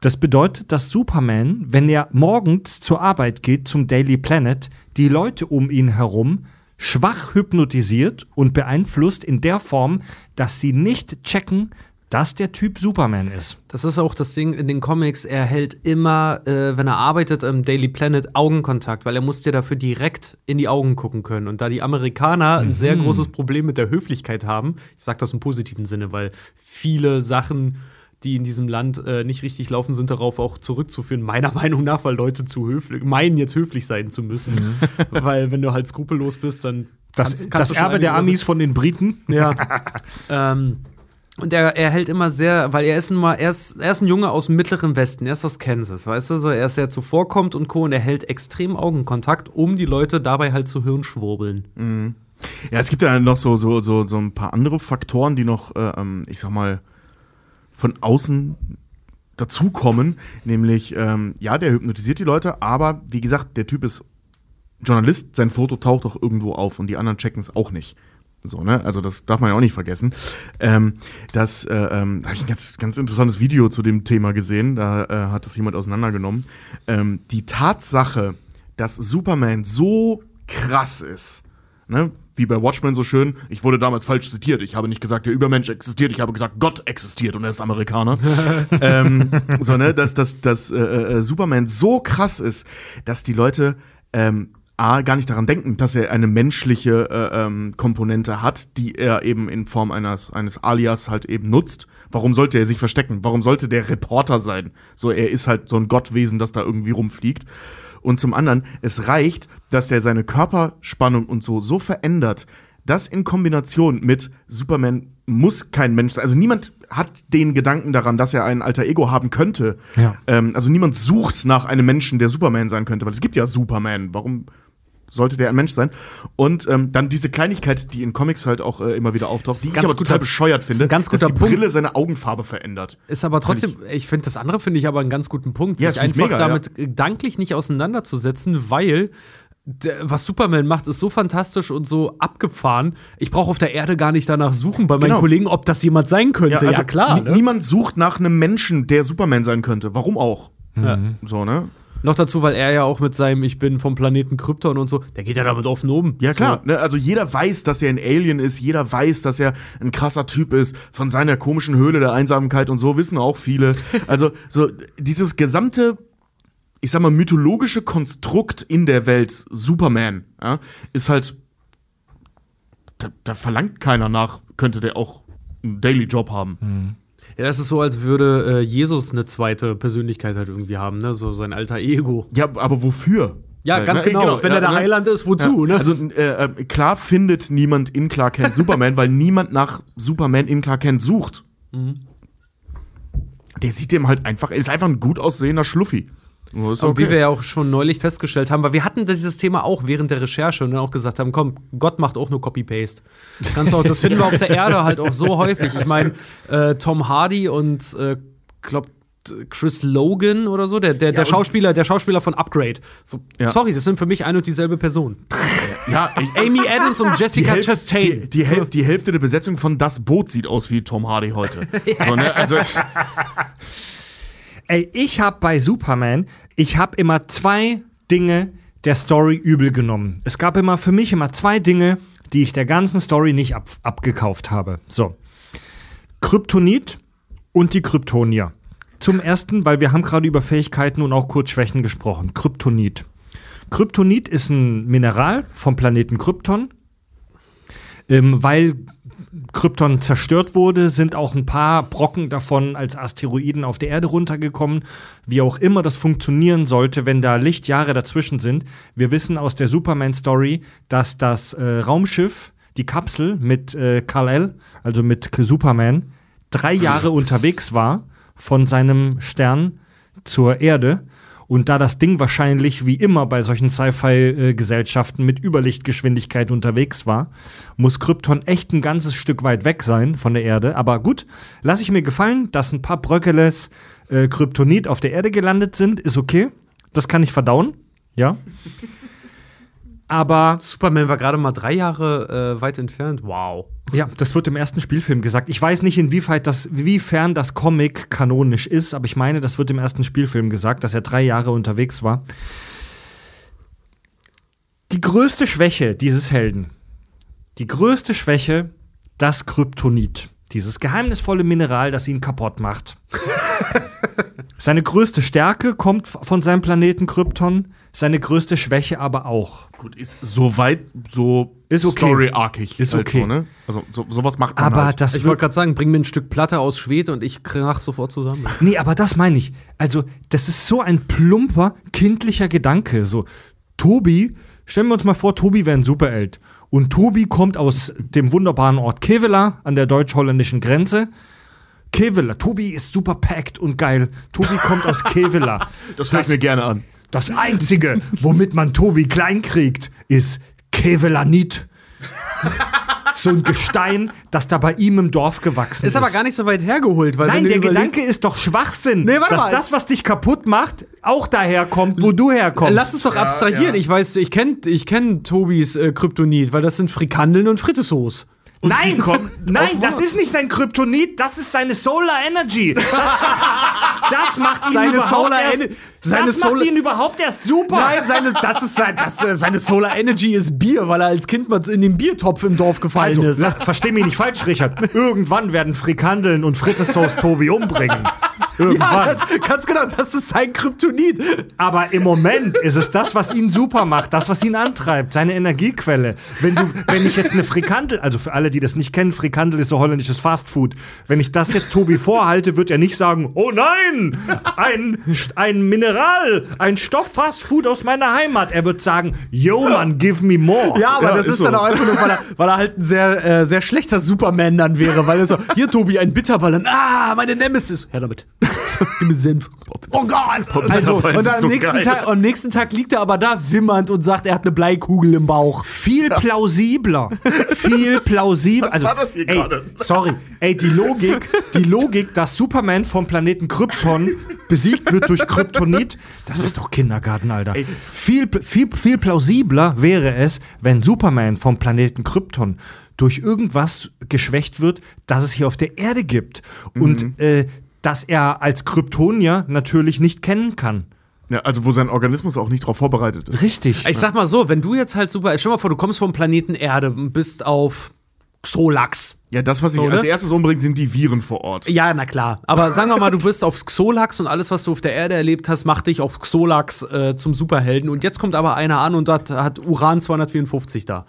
Speaker 1: Das bedeutet, dass Superman, wenn er morgens zur Arbeit geht, zum Daily Planet, die Leute um ihn herum schwach hypnotisiert und beeinflusst in der Form, dass sie nicht checken, dass der Typ Superman ist.
Speaker 4: Das ist auch das Ding in den Comics. Er hält immer, äh, wenn er arbeitet im Daily Planet, Augenkontakt, weil er muss dir dafür direkt in die Augen gucken können. Und da die Amerikaner ein sehr großes Problem mit der Höflichkeit haben, ich sage das im positiven Sinne, weil viele Sachen, die in diesem Land äh, nicht richtig laufen, sind darauf auch zurückzuführen, meiner Meinung nach, weil Leute zu höflich, meinen jetzt höflich sein zu müssen. weil wenn du halt skrupellos bist, dann
Speaker 1: Das,
Speaker 4: kannst- kannst
Speaker 1: das Erbe der Amis von den Briten.
Speaker 4: ja. ähm, und er, er hält immer sehr, weil er ist, nun mal, er, ist, er ist ein Junge aus dem mittleren Westen, er ist aus Kansas, weißt du, so er ist sehr zuvorkommt und Co. Und er hält extrem Augenkontakt, um die Leute dabei halt zu Hirnschwurbeln.
Speaker 3: Ja, es gibt ja noch so, so, so, so ein paar andere Faktoren, die noch, äh, ähm, ich sag mal, von außen dazukommen. Nämlich, ähm, ja, der hypnotisiert die Leute, aber wie gesagt, der Typ ist Journalist, sein Foto taucht auch irgendwo auf und die anderen checken es auch nicht. So, ne? Also das darf man ja auch nicht vergessen. Ähm, das, äh, ähm, da habe ich ein ganz, ganz interessantes Video zu dem Thema gesehen. Da äh, hat das jemand auseinandergenommen. Ähm, die Tatsache, dass Superman so krass ist, ne? Wie bei Watchmen so schön, ich wurde damals falsch zitiert. Ich habe nicht gesagt, der Übermensch existiert, ich habe gesagt, Gott existiert und er ist Amerikaner. ähm, so, ne, dass, dass, dass äh, äh, Superman so krass ist, dass die Leute ähm, A, gar nicht daran denken, dass er eine menschliche äh, ähm, Komponente hat, die er eben in Form eines, eines Alias halt eben nutzt. Warum sollte er sich verstecken? Warum sollte der Reporter sein? So, er ist halt so ein Gottwesen, das da irgendwie rumfliegt. Und zum anderen, es reicht, dass er seine Körperspannung und so so verändert, das in Kombination mit Superman muss kein Mensch sein. Also niemand hat den Gedanken daran, dass er ein alter Ego haben könnte.
Speaker 1: Ja.
Speaker 3: Ähm, also niemand sucht nach einem Menschen, der Superman sein könnte, weil es gibt ja Superman. Warum sollte der ein Mensch sein? Und ähm, dann diese Kleinigkeit, die in Comics halt auch äh, immer wieder auftaucht, die ich aber total bescheuert finde,
Speaker 4: ganz
Speaker 3: dass
Speaker 4: guter
Speaker 3: die
Speaker 4: Punkt.
Speaker 3: Brille seine Augenfarbe verändert.
Speaker 4: Ist aber trotzdem, ich finde das andere finde ich aber einen ganz guten Punkt,
Speaker 3: Ja,
Speaker 4: sich
Speaker 3: ich
Speaker 4: einfach
Speaker 3: mega,
Speaker 4: damit gedanklich nicht auseinanderzusetzen, weil was Superman macht, ist so fantastisch und so abgefahren. Ich brauche auf der Erde gar nicht danach suchen bei meinen
Speaker 3: Genau.
Speaker 4: Kollegen, ob das jemand sein könnte. Ja, klar.
Speaker 3: ni-
Speaker 4: Ne?
Speaker 3: Niemand sucht nach einem Menschen, der Superman sein könnte. Warum auch?
Speaker 4: Ja.
Speaker 3: So, ne?
Speaker 4: Noch dazu, weil er ja auch mit seinem Ich bin vom Planeten Krypton und so, der geht ja damit offen oben.
Speaker 3: Ja, klar. Ne? Also jeder weiß, dass er ein Alien ist. Jeder weiß, dass er ein krasser Typ ist. Von seiner komischen Höhle der Einsamkeit und so wissen auch viele. Also so dieses gesamte, ich sag mal, mythologische Konstrukt in der Welt, Superman, ja, ist halt, da, da verlangt keiner nach, könnte der auch einen Daily Job haben.
Speaker 4: Ja, das ist so, als würde äh, Jesus eine zweite Persönlichkeit halt irgendwie haben, ne? So sein alter Ego.
Speaker 3: Ja, aber wofür?
Speaker 4: Ja,
Speaker 3: Äh,
Speaker 4: ganz
Speaker 3: ne,
Speaker 4: genau. Wenn er der
Speaker 3: ne?
Speaker 4: Heiland ist, wozu,
Speaker 3: Ja,
Speaker 4: ne?
Speaker 3: Also äh, äh, klar findet niemand in Clark Kent Superman, weil niemand nach Superman in Clark Kent sucht.
Speaker 4: Mhm.
Speaker 3: Der sieht dem halt einfach, ist einfach ein gut aussehender Schluffi. Ist
Speaker 4: Und wie wir
Speaker 3: okay.
Speaker 4: ja auch schon neulich festgestellt haben, weil wir hatten dieses Thema auch während der Recherche und dann auch gesagt haben, komm, Gott macht auch nur Copy-Paste. Das finden wir auf der Erde halt auch so häufig. Ich meine, äh, Tom Hardy und äh, glaub, Chris Logan oder so, der, der, der Schauspieler, der Schauspieler von Upgrade. So,
Speaker 3: Ja.
Speaker 4: Sorry, das sind für mich ein und dieselbe Person.
Speaker 3: ja,
Speaker 4: Amy Adams und
Speaker 3: die,
Speaker 4: Jessica
Speaker 3: die,
Speaker 4: Chastain.
Speaker 3: die, Häl die Hälfte der Besetzung von Das Boot sieht aus wie Tom Hardy heute. so, ne? Also,
Speaker 1: Ey, ich habe bei Superman, ich habe immer zwei Dinge der Story übel genommen. Es gab immer für mich immer zwei Dinge, die ich der ganzen Story nicht ab, abgekauft habe. So. Kryptonit und die Kryptonier. Zum ersten, weil wir haben gerade über Fähigkeiten und auch kurz Schwächen gesprochen. Kryptonit. Kryptonit ist ein Mineral vom Planeten Krypton. Ähm, weil Krypton zerstört wurde, sind auch ein paar Brocken davon als Asteroiden auf der Erde runtergekommen. Wie auch immer das funktionieren sollte, wenn da Lichtjahre dazwischen sind. Wir wissen aus der Superman-Story, dass das äh, Raumschiff, die Kapsel mit äh, Kal-El, also mit Superman, drei Jahre unterwegs war von seinem Stern zur Erde. Und da das Ding wahrscheinlich wie immer bei solchen Sci-Fi-Gesellschaften mit Überlichtgeschwindigkeit unterwegs war, muss Krypton echt ein ganzes Stück weit weg sein von der Erde. Aber gut, lasse ich mir gefallen, dass ein paar Bröckeles äh, Kryptonit auf der Erde gelandet sind, ist okay. Das kann ich verdauen, ja. Aber
Speaker 4: Superman war gerade mal drei Jahre äh, weit entfernt. Wow.
Speaker 1: Ja, das wird im ersten Spielfilm gesagt. Ich weiß nicht, inwieweit das, inwiefern das Comic kanonisch ist, aber ich meine, das wird im ersten Spielfilm gesagt, dass er drei Jahre unterwegs war. Die größte Schwäche dieses Helden, die größte Schwäche, das Kryptonit. Dieses geheimnisvolle Mineral, das ihn kaputt macht. Seine größte Stärke kommt von seinem Planeten Krypton, seine größte Schwäche aber auch.
Speaker 3: gut, ist so weit, so
Speaker 1: Ist okay.
Speaker 3: story-arkig.
Speaker 1: Ist
Speaker 3: halt
Speaker 1: okay.
Speaker 3: So, ne? Also so, sowas macht man
Speaker 1: Aber
Speaker 3: halt.
Speaker 1: das
Speaker 4: Ich wollte gerade sagen, bring mir ein Stück Platte aus Schwed und ich krach sofort zusammen.
Speaker 1: Nee, aber das meine ich. Also, das ist so ein plumper, kindlicher Gedanke. So, Tobi, stellen wir uns mal vor, Tobi wäre ein Superheld. Und Tobi kommt aus dem wunderbaren Ort Kevela an der deutsch-holländischen Grenze. Kevela, Tobi ist super packed und geil. Tobi kommt aus Kevela.
Speaker 3: das höre ich mir gerne an.
Speaker 1: Das Einzige, womit man Tobi klein kriegt, ist Kevelanit. so ein Gestein, das da bei ihm im Dorf gewachsen ist.
Speaker 4: Ist aber gar nicht so weit hergeholt, weil
Speaker 1: Nein, der Gedanke ist doch Schwachsinn.
Speaker 4: Nee, warte
Speaker 1: dass
Speaker 4: mal.
Speaker 1: das, was dich kaputt macht, auch daher kommt, wo du herkommst.
Speaker 4: Lass uns doch abstrahieren.
Speaker 3: ja.
Speaker 4: Ich weiß, ich kenne ich kenn Tobis äh, Kryptonit, weil das sind Frikandeln und Frittesauce.
Speaker 1: Nein,
Speaker 3: kommen
Speaker 1: nein,
Speaker 3: aus
Speaker 1: das ist nicht sein Kryptonit, das ist seine Solar Energy. Das, das macht ihn
Speaker 4: Seine
Speaker 1: überhaupt
Speaker 4: Solar
Speaker 1: erst,
Speaker 4: seine
Speaker 1: das
Speaker 4: Solar-
Speaker 1: macht ihn überhaupt erst super.
Speaker 4: Nein, seine, das ist sein, das, äh, seine Solar Energy ist Bier, weil er als Kind mal in den Biertopf im Dorf gefallen
Speaker 1: Also,
Speaker 4: ist.
Speaker 1: la- versteh mich nicht falsch, Richard. Irgendwann werden Frikandeln und Frittesauce Tobi umbringen. Irgendwann.
Speaker 4: Ja, das, ganz genau, das ist sein Kryptonit.
Speaker 1: Aber im Moment ist es das, was ihn super macht, das, was ihn antreibt, seine Energiequelle. Wenn, du, wenn ich jetzt eine Frikandel, also für alle, die das nicht kennen, Frikandel ist so holländisches Fastfood. Wenn ich das jetzt Tobi vorhalte, wird er nicht sagen, oh nein, ein, ein Mineral, ein Stoff-Fastfood aus meiner Heimat. Er wird sagen, yo man, give me more.
Speaker 4: Ja, aber
Speaker 3: Ja,
Speaker 4: das
Speaker 3: ist
Speaker 4: ist, dann
Speaker 3: so.
Speaker 4: auch einfach nur, weil er, weil er halt ein sehr, äh, sehr schlechter Superman dann wäre, weil er so, hier Tobi, ein Bitterballon, ah, meine Nemesis. Her damit. Mir Senf. Oh Gott! Also, und am
Speaker 3: so
Speaker 4: nächsten. Tag, am nächsten Tag liegt er aber da wimmernd und sagt, er hat eine Bleikugel im Bauch.
Speaker 1: Viel plausibler. Viel plausibler.
Speaker 3: Was war das hier
Speaker 1: ey,
Speaker 3: gerade?
Speaker 1: Sorry. Ey, die Logik, die Logik, dass Superman vom Planeten Krypton besiegt wird durch Kryptonit, das ist doch Kindergarten, Alter. Viel, viel, viel plausibler wäre es, wenn Superman vom Planeten Krypton durch irgendwas geschwächt wird, das es hier auf der Erde gibt. Und äh, dass er als Kryptonier natürlich nicht kennen kann.
Speaker 3: Ja, also wo sein Organismus auch nicht darauf vorbereitet ist.
Speaker 1: Richtig.
Speaker 4: Ich sag mal so, wenn du jetzt halt super, stell mal vor, du kommst vom Planeten Erde und bist auf Xolax.
Speaker 3: Ja, das, was ich
Speaker 4: So,
Speaker 3: als
Speaker 4: ne?
Speaker 3: erstes umbringt, sind die Viren vor Ort.
Speaker 4: Ja, na klar. Aber sagen wir mal, du bist auf Xolax und alles, was du auf der Erde erlebt hast, macht dich auf Xolax äh, zum Superhelden. Und jetzt kommt aber einer an und hat, hat Uran 254 da.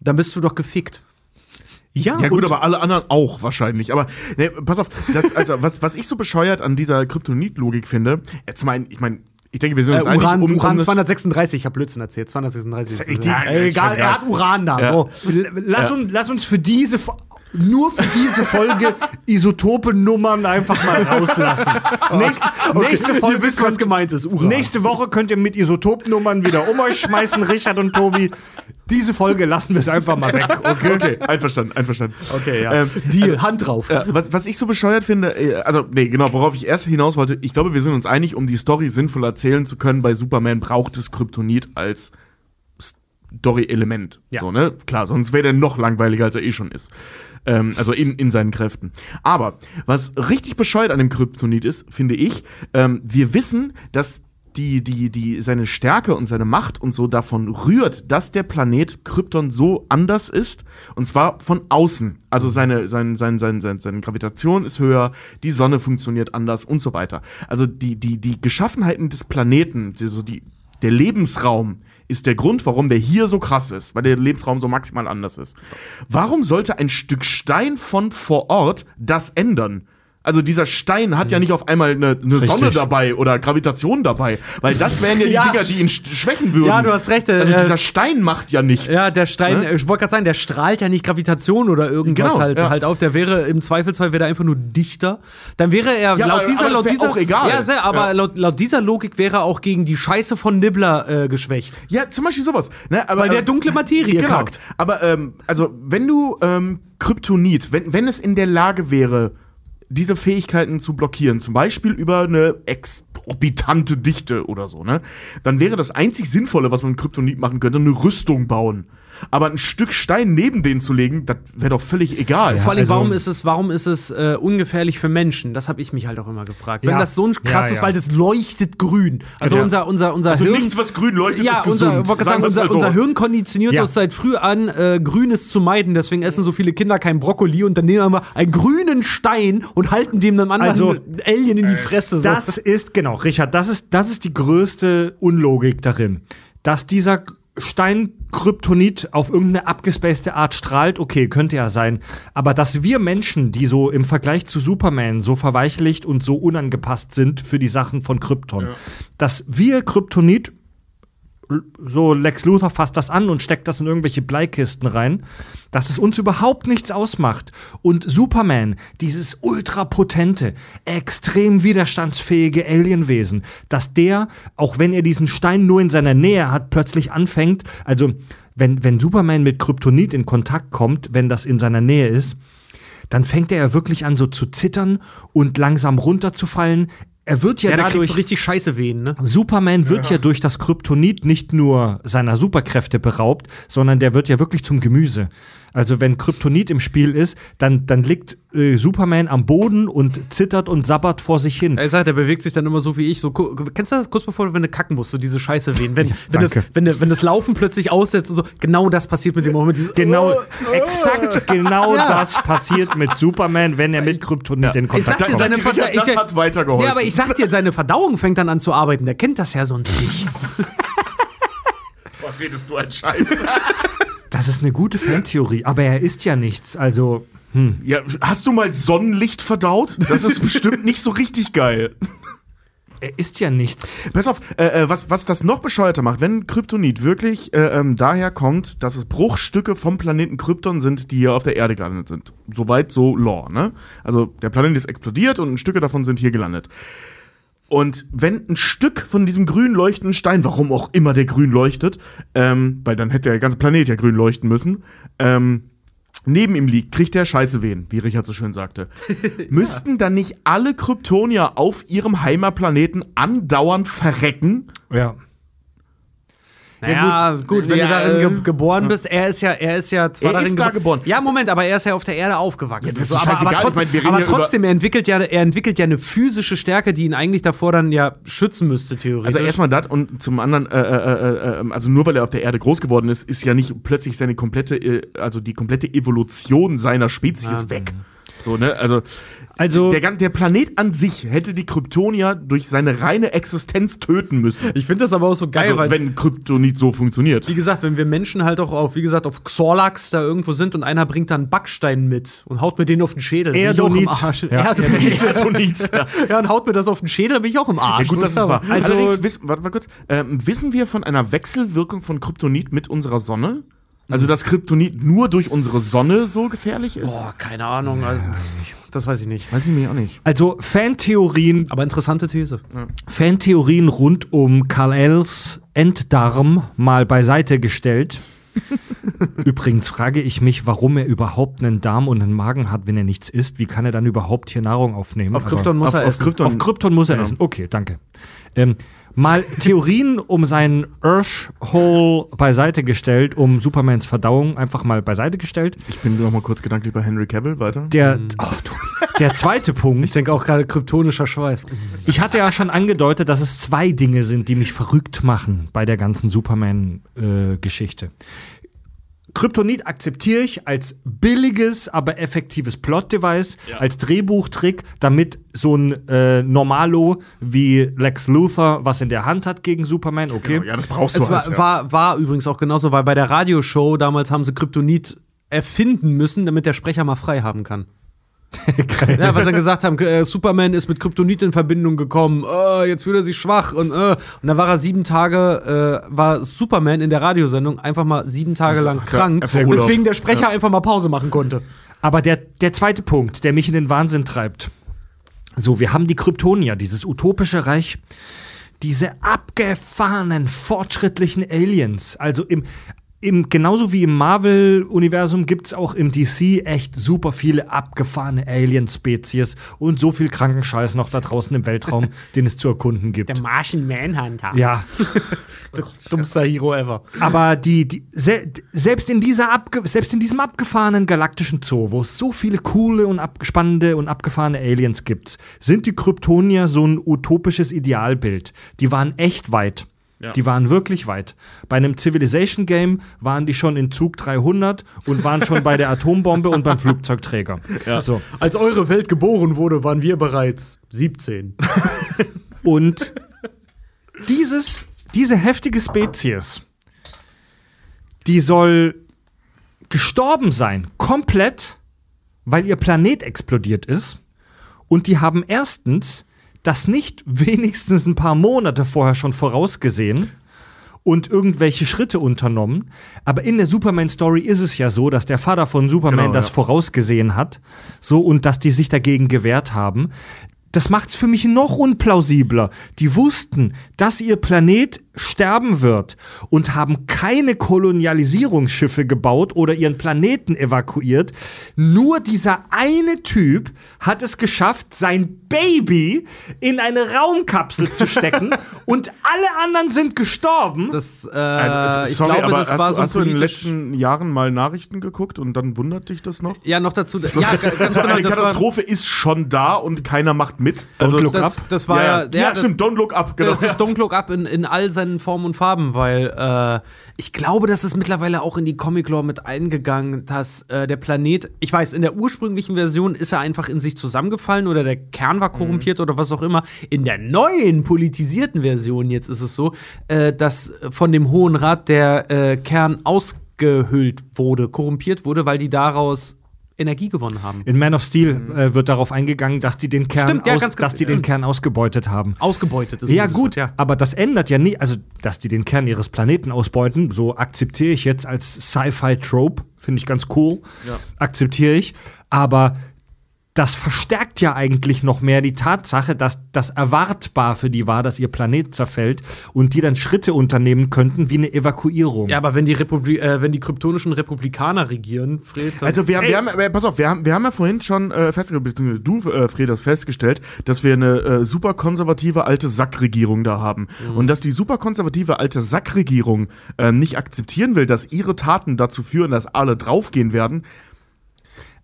Speaker 4: Dann bist du doch gefickt.
Speaker 1: Ja,
Speaker 3: Ja gut,
Speaker 1: und-
Speaker 3: aber alle anderen auch wahrscheinlich. Aber ne, pass auf, das, also was, was ich so bescheuert an dieser Kryptonit-Logik finde, jetzt mein, ich meine, ich denke, wir sind
Speaker 4: Äh,
Speaker 3: uns einig,
Speaker 4: Uran,
Speaker 3: um, um
Speaker 4: Uran
Speaker 3: das-
Speaker 4: 236, ich hab Blödsinn erzählt. 236 ist ja, egal, er hat Uran da.
Speaker 3: Ja.
Speaker 4: So.
Speaker 1: Lass, uns, lass uns für diese nur für diese Folge Isotopennummern einfach mal rauslassen. Nächste, nächste Folge
Speaker 4: Ihr wisst, was gemeint ist. Uran.
Speaker 1: Nächste Woche könnt ihr mit Isotopennummern wieder um euch schmeißen, Richard und Tobi. Diese Folge lassen wir es einfach mal weg, okay?
Speaker 3: Okay, einverstanden, einverstanden.
Speaker 4: Okay, ja.
Speaker 3: Ähm,
Speaker 4: Deal, Hand drauf.
Speaker 3: Ja, was, was ich so bescheuert finde, äh, also, nee, genau, worauf ich erst hinaus wollte, ich glaube, wir sind uns einig, um die Story sinnvoll erzählen zu können, bei Superman braucht es Kryptonit als Story-Element.
Speaker 4: Ja.
Speaker 3: So, ne? Klar, sonst wäre der noch langweiliger, als er eh schon ist. Ähm, also in, in seinen Kräften. Aber was richtig bescheuert an dem Kryptonit ist, finde ich, ähm, wir wissen, dass die, die, die, seine Stärke und seine Macht und so davon rührt, dass der Planet Krypton so anders ist. Und zwar von außen. Also seine, sein, sein, sein, sein, seine Gravitation ist höher, die Sonne funktioniert anders und so weiter. Also die, die, die Geschaffenheiten des Planeten, also die, der Lebensraum ist der Grund, warum der hier so krass ist, weil der Lebensraum so maximal anders ist. Warum sollte ein Stück Stein von vor Ort das ändern? Also dieser Stein hat ja nicht auf einmal eine, eine Sonne dabei oder Gravitation dabei, weil das wären ja die
Speaker 4: Ja.
Speaker 3: Dinger, die ihn sch- schwächen würden.
Speaker 4: Ja, du hast recht, äh,
Speaker 3: Also
Speaker 4: äh,
Speaker 3: dieser Stein macht ja nichts.
Speaker 4: Ja, der Stein,
Speaker 3: Ne?
Speaker 4: ich wollte gerade sagen, der strahlt ja nicht Gravitation oder irgendwas
Speaker 3: Genau,
Speaker 4: halt,
Speaker 3: ja.
Speaker 4: halt auf. Der wäre im Zweifelsfall wäre er einfach nur dichter. Dann wäre er
Speaker 3: Ja,
Speaker 4: laut
Speaker 3: aber-
Speaker 4: dieser,
Speaker 3: aber das
Speaker 4: laut dieser,
Speaker 3: auch egal.
Speaker 4: ja, sehr, aber. Laut, laut dieser Logik wäre er auch gegen die Scheiße von Nibbler äh, geschwächt.
Speaker 3: Ja, zum Beispiel sowas. Ne, aber,
Speaker 4: Weil der
Speaker 3: ähm,
Speaker 4: dunkle Materie
Speaker 3: Genau.
Speaker 4: kackt.
Speaker 3: Aber ähm, also wenn du ähm, Kryptonit, wenn, wenn es in der Lage wäre, diese Fähigkeiten zu blockieren, zum Beispiel über eine exorbitante Dichte oder so, ne, dann wäre das einzig Sinnvolle, was man mit Kryptonit machen könnte, eine Rüstung bauen. Aber ein Stück Stein neben den zu legen, das wäre doch völlig egal.
Speaker 4: Vor allem,
Speaker 1: also-
Speaker 4: warum ist es, warum ist es äh, ungefährlich für Menschen? Das habe ich mich halt auch immer gefragt. Wenn
Speaker 1: Ja.
Speaker 4: das so ein krass
Speaker 1: Ja,
Speaker 4: ist,
Speaker 1: ja.
Speaker 4: weil das leuchtet grün. Also
Speaker 3: Ja.
Speaker 4: unser, unser, unser
Speaker 3: also
Speaker 4: Hirn.
Speaker 3: nichts, was grün leuchtet,
Speaker 4: ja,
Speaker 3: ist gesund.
Speaker 4: unser, wollte gerade sagen, unser,
Speaker 3: so.
Speaker 4: unser Hirn konditioniert
Speaker 1: Ja.
Speaker 4: uns seit früh an, äh, Grünes zu meiden. Deswegen essen so viele Kinder kein Brokkoli und dann nehmen wir einen grünen Stein und halten dem dann anderen
Speaker 1: Also,
Speaker 4: Alien in die Fresse. So.
Speaker 1: Das ist, genau, Richard, das ist, das ist die größte Unlogik darin. Dass dieser Stein-Kryptonit auf irgendeine abgespacede Art strahlt, okay, könnte ja sein. Aber dass wir Menschen, die so im Vergleich zu Superman so verweichlicht und so unangepasst sind für die Sachen von Krypton, dass wir Kryptonit so Lex Luthor fasst das an und steckt das in irgendwelche Bleikisten rein, dass es uns überhaupt nichts ausmacht. Und Superman, dieses ultrapotente, extrem widerstandsfähige Alienwesen, dass der, auch wenn er diesen Stein nur in seiner Nähe hat, plötzlich anfängt, also wenn, wenn Superman mit Kryptonit in Kontakt kommt, wenn das in seiner Nähe ist, dann fängt er ja wirklich an so zu zittern und langsam runterzufallen. Er wird ja,
Speaker 4: ja,
Speaker 1: dadurch
Speaker 4: du richtig scheiße wehen, ne?
Speaker 1: Superman wird ja. durch das Kryptonit nicht nur seiner Superkräfte beraubt, sondern der wird ja wirklich zum Gemüse. Also wenn Kryptonit im Spiel ist, dann, dann liegt äh, Superman am Boden und zittert und sabbert vor sich hin.
Speaker 4: Er sagt, er bewegt sich dann immer so wie ich. So, kennst du das kurz bevor, wenn du kacken musst, so diese Scheiße wehen? Wenn, wenn, das, wenn, wenn das Laufen plötzlich aussetzt und so, genau das passiert mit dem Moment. Dieses,
Speaker 1: Genau,
Speaker 4: Oh,
Speaker 1: exakt genau
Speaker 4: Ja.
Speaker 1: das passiert mit Superman, wenn er mit Kryptonit in
Speaker 4: Ich
Speaker 1: Kontakt
Speaker 4: sag dir,
Speaker 1: kommt.
Speaker 4: seine
Speaker 3: Richard,
Speaker 4: Verda-
Speaker 3: das
Speaker 4: ich-
Speaker 3: hat weitergeholfen.
Speaker 4: Ja, aber ich sag dir, seine Verdauung fängt dann an zu arbeiten. Der kennt das ja so ein Stich.
Speaker 3: Was redest du ein Scheiß?
Speaker 1: Das ist eine gute Fantheorie, aber er ist ja nichts. Also,
Speaker 3: ja, hast du mal Sonnenlicht verdaut? Das ist bestimmt nicht so richtig geil.
Speaker 1: er ist ja nichts.
Speaker 3: Pass auf, äh, äh, was, was das noch bescheuerter macht, wenn Kryptonit wirklich äh, ähm, daher kommt, dass es Bruchstücke vom Planeten Krypton sind, die hier auf der Erde gelandet sind. Soweit so Lore, ne? Also der Planet ist explodiert und Stücke davon sind hier gelandet. Und wenn ein Stück von diesem grün leuchtenden Stein, warum auch immer der grün leuchtet, ähm, weil dann hätte der ganze Planet ja grün leuchten müssen, ähm, neben ihm liegt, kriegt der Scheiße wehen, wie Richard so schön sagte. Müssten dann nicht alle Kryptonier auf ihrem Heimatplaneten andauernd verrecken?
Speaker 1: Ja.
Speaker 4: Ja, gut, wenn
Speaker 3: Ja,
Speaker 4: du darin ge
Speaker 3: äh,
Speaker 4: geboren bist, er ist ja, er ist ja zwar
Speaker 3: Er
Speaker 4: darin
Speaker 3: ist da
Speaker 4: gebo-
Speaker 3: geboren.
Speaker 4: Ja, Moment, aber er ist ja auf der Erde aufgewachsen.
Speaker 3: Ja, das ist
Speaker 4: So, aber, aber
Speaker 3: scheißegal. Ich reden
Speaker 4: aber trotzdem er entwickelt ja, er entwickelt ja eine physische Stärke, die ihn eigentlich davor dann ja schützen müsste theoretisch.
Speaker 3: Also erstmal das und zum anderen, äh, äh, äh, äh, also nur weil er auf der Erde groß geworden ist, ist ja nicht plötzlich seine komplette, äh, also die komplette Evolution seiner Spezies
Speaker 4: Ja,
Speaker 3: weg. So, ne? Also,
Speaker 1: Also-
Speaker 3: der, der Planet an sich hätte die Kryptonier durch seine reine Existenz töten müssen.
Speaker 4: ich finde das aber auch so geil,
Speaker 3: Also,
Speaker 4: weil
Speaker 3: wenn Kryptonit so funktioniert.
Speaker 4: wie gesagt, wenn wir Menschen halt auch auf, wie gesagt, auf Xorlax da irgendwo sind und einer bringt dann Backstein mit und haut mir den auf den Schädel, bin ich auch im
Speaker 1: Erdonit.
Speaker 4: Arsch.
Speaker 1: Ja.
Speaker 4: Erdonit.
Speaker 3: Erdonit. ja.
Speaker 4: Ja, und haut mir das auf den Schädel, bin ich auch im Arsch.
Speaker 3: Ja, gut, das ist wahr.
Speaker 1: Also-
Speaker 3: Allerdings wissen, warte mal kurz, ähm, wissen wir von einer Wechselwirkung von Kryptonit mit unserer Sonne? Also, dass Kryptonit nur durch unsere Sonne so gefährlich ist?
Speaker 4: Boah, keine Ahnung. Also, das weiß ich nicht.
Speaker 3: Weiß ich mir auch nicht.
Speaker 1: Also Fantheorien,
Speaker 4: Aber interessante These.
Speaker 1: Fantheorien rund um Kal-Els Enddarm mal beiseite gestellt. Übrigens frage ich mich, warum er überhaupt einen Darm und einen Magen hat, wenn er nichts isst. Wie kann er dann überhaupt hier Nahrung aufnehmen?
Speaker 4: Auf
Speaker 1: Aber-
Speaker 4: Krypton muss
Speaker 3: auf-
Speaker 4: er
Speaker 3: auf
Speaker 4: essen.
Speaker 3: Krypton-
Speaker 1: Auf Krypton muss er
Speaker 3: Genau.
Speaker 1: essen. Okay, danke. Ähm, mal Theorien um seinen Ursh-Hole beiseite gestellt, um Supermans Verdauung einfach mal beiseite gestellt.
Speaker 3: Ich bin noch mal kurz gedanklich bei Henry Cavill weiter.
Speaker 1: Der, oh, der zweite Punkt.
Speaker 4: Ich denke auch gerade kryptonischer Schweiß.
Speaker 1: Ich hatte ja schon angedeutet, dass es zwei Dinge sind, die mich verrückt machen bei der ganzen Superman-Geschichte. Kryptonit akzeptiere ich als billiges, aber effektives Plot-Device, als Drehbuchtrick, damit so ein äh, Normalo wie Lex Luthor was in der Hand hat gegen Superman, okay.
Speaker 3: Genau, ja, das brauchst du
Speaker 4: Es war,
Speaker 3: halt. ja.
Speaker 4: war, war übrigens auch genauso, weil bei der Radioshow damals haben sie Kryptonit erfinden müssen, damit der Sprecher mal frei haben kann. ja, was sie gesagt haben, äh, Superman ist mit Kryptonit in Verbindung gekommen, äh, jetzt fühlt er sich schwach und äh, und dann war er sieben Tage, äh, war Superman in der Radiosendung einfach mal sieben Tage lang krank,
Speaker 3: einfach Urlaub.
Speaker 4: weswegen der Sprecher einfach mal Pause machen konnte.
Speaker 1: Aber der, der zweite Punkt, der mich in den Wahnsinn treibt. So, wir haben die Kryptonier, dieses utopische Reich, diese abgefahrenen, fortschrittlichen Aliens. Also im, im genauso wie im Marvel-Universum gibt es auch im DC echt super viele abgefahrene Alien-Spezies und so viel kranken Scheiß noch da draußen im Weltraum, den es zu erkunden gibt.
Speaker 4: Martian Manhunter.
Speaker 1: Ja,
Speaker 4: Dummster Hero ever.
Speaker 1: aber die, die se, selbst in dieser abge, selbst in diesem abgefahrenen galaktischen Zoo, wo es so viele coole und abgespannte und abgefahrene Aliens gibt, sind die Kryptonier so ein utopisches Idealbild. Die waren echt weit.
Speaker 3: Ja.
Speaker 1: Die waren wirklich weit. Bei einem Civilization Game waren die schon in Zug 300 und waren schon bei der Atombombe und beim Flugzeugträger. So.
Speaker 4: Als eure Welt geboren wurde, waren wir bereits 17.
Speaker 1: Und dieses, diese heftige Spezies, die soll gestorben sein, komplett, weil ihr Planet explodiert ist. Und die haben erstens das nicht wenigstens ein paar Monate vorher schon vorausgesehen und irgendwelche Schritte unternommen. Aber in der Superman-Story ist es ja so, dass der Vater von Superman
Speaker 3: Genau,
Speaker 1: das
Speaker 3: ja.
Speaker 1: vorausgesehen hat. So, und dass die sich dagegen gewehrt haben. Das macht's für mich noch unplausibler. Die wussten, dass ihr Planet sterben wird und haben keine Kolonialisierungsschiffe gebaut oder ihren Planeten evakuiert. Nur dieser eine Typ hat es geschafft, sein Baby in eine Raumkapsel zu stecken und alle anderen sind gestorben.
Speaker 4: Das, äh,
Speaker 3: Also, es-
Speaker 4: ich
Speaker 3: sorry,
Speaker 4: glaube,
Speaker 3: aber
Speaker 4: das
Speaker 3: hast,
Speaker 4: war
Speaker 3: du-
Speaker 4: so
Speaker 3: hast du in den letzten Jahren mal Nachrichten geguckt und dann wundert dich das noch?
Speaker 4: Ja, noch dazu. Ja, ganz
Speaker 3: So
Speaker 4: genau.
Speaker 3: eine
Speaker 4: Das war,
Speaker 3: Katastrophe ist schon da und keiner macht mit. Also,
Speaker 1: look
Speaker 4: das, das war ja,
Speaker 3: ja, ja, stimmt, Don't Look Up, genau.
Speaker 4: Das ist Don't Look Up in, in all seinen Formen und Farben, weil äh, ich glaube, das ist mittlerweile auch in die Comic-Lore mit eingegangen, dass äh, der Planet, ich weiß, in der ursprünglichen Version ist er einfach in sich zusammengefallen oder der Kern war korrumpiert oder was auch immer. In der neuen politisierten Version jetzt ist es so, äh, dass von dem Hohen Rat der äh, Kern ausgehöhlt wurde, korrumpiert wurde, weil die daraus Energie gewonnen haben.
Speaker 1: In Man of Steel äh, wird darauf eingegangen, dass die den Kern,
Speaker 4: Stimmt, ja,
Speaker 1: aus,
Speaker 4: ganz
Speaker 1: dass die den Kern ausgebeutet haben.
Speaker 4: Ausgebeutet ist
Speaker 1: Ja, gut,
Speaker 4: ja.
Speaker 1: aber das ändert ja nie, also, dass die den Kern ihres Planeten ausbeuten, so akzeptiere ich jetzt als Sci-Fi-Trope, finde ich ganz cool,
Speaker 3: Ja.
Speaker 1: akzeptiere ich, aber das verstärkt ja eigentlich noch mehr die Tatsache, dass das erwartbar für die war, dass ihr Planet zerfällt und die dann Schritte unternehmen könnten, wie eine Evakuierung.
Speaker 4: Ja, aber wenn die, Republi äh, wenn die kryptonischen Republikaner regieren, Fred, dann
Speaker 3: Also wir, wir haben, pass auf, wir haben, wir haben ja vorhin schon äh, festgestellt, du, äh, Fred, hast festgestellt, dass wir eine äh, super konservative alte Sackregierung da haben. Und dass die super konservative alte Sackregierung äh, nicht akzeptieren will, dass ihre Taten dazu führen, dass alle draufgehen werden,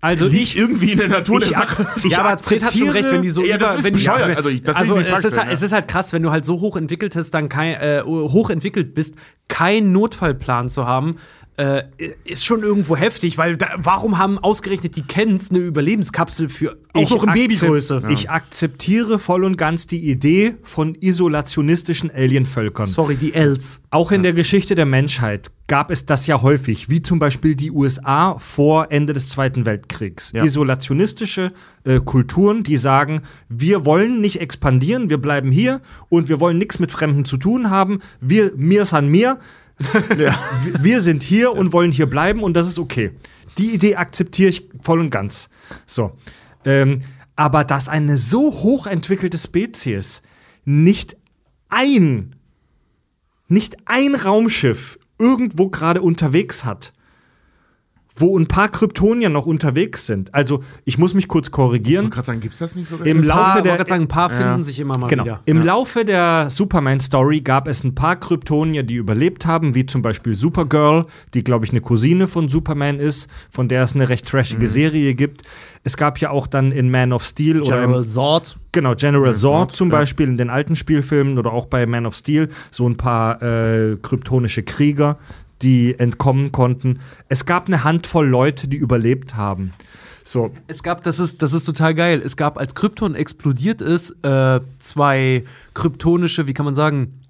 Speaker 1: also
Speaker 3: liegt irgendwie in der Natur
Speaker 1: ich
Speaker 3: der Sache.
Speaker 1: ich
Speaker 4: ja, aber Fred hat schon recht, wenn die so
Speaker 3: Ja, das
Speaker 4: über,
Speaker 3: ist
Speaker 4: wenn die.
Speaker 3: Also ich- das
Speaker 4: also
Speaker 3: ich
Speaker 4: es, ist, halt- es ist halt krass, wenn du halt so hoch entwickeltest, dann kein äh, hochentwickelt bist, keinen Notfallplan zu haben. Äh, ist schon irgendwo heftig, weil da, warum haben ausgerechnet die Kens eine Überlebenskapsel für auch
Speaker 1: Ich
Speaker 4: noch in Babygröße?
Speaker 1: Ich akzeptiere voll und ganz die Idee von isolationistischen Alienvölkern.
Speaker 4: Sorry, die Els.
Speaker 1: Auch in der Geschichte der Menschheit gab es das ja häufig, wie zum Beispiel die USA vor Ende des Zweiten Weltkriegs.
Speaker 3: Ja.
Speaker 1: Isolationistische äh, Kulturen, die sagen, wir wollen nicht expandieren, wir bleiben hier und wir wollen nichts mit Fremden zu tun haben. Wir, mir san mir, wir, wir sind hier und wollen hier bleiben und das ist okay. Die Idee akzeptiere ich voll und ganz. So. Ähm, aber dass eine so hochentwickelte Spezies nicht ein nicht ein Raumschiff irgendwo gerade unterwegs hat, wo ein paar Kryptonier noch unterwegs sind. Also, ich muss mich kurz
Speaker 3: Ich
Speaker 1: korrigieren.
Speaker 3: wollte gerade sagen, gibt's das nicht sogar?
Speaker 1: Im
Speaker 4: paar,
Speaker 1: Laufe
Speaker 4: wollte
Speaker 1: der
Speaker 4: sagen, ein paar finden
Speaker 3: Ja.
Speaker 4: sich immer mal
Speaker 1: Genau.
Speaker 4: wieder.
Speaker 1: Im Laufe der Superman-Story gab es ein paar Kryptonier, die überlebt haben, wie zum Beispiel Supergirl, die, glaube ich, eine Cousine von Superman ist, von der es eine recht trashige Serie gibt. Es gab ja auch dann in Man of Steel oder
Speaker 4: General
Speaker 1: im,
Speaker 4: Zord.
Speaker 1: Genau, General Zord
Speaker 3: Zord,
Speaker 1: zum
Speaker 3: ja.
Speaker 1: Beispiel in den alten Spielfilmen oder auch bei Man of Steel so ein paar äh, kryptonische Krieger, die entkommen konnten. Es gab eine Handvoll Leute, die überlebt haben. So,
Speaker 4: Es gab, das ist, das ist total geil. Es gab, als Krypton explodiert ist, äh, zwei kryptonische, wie kann man sagen,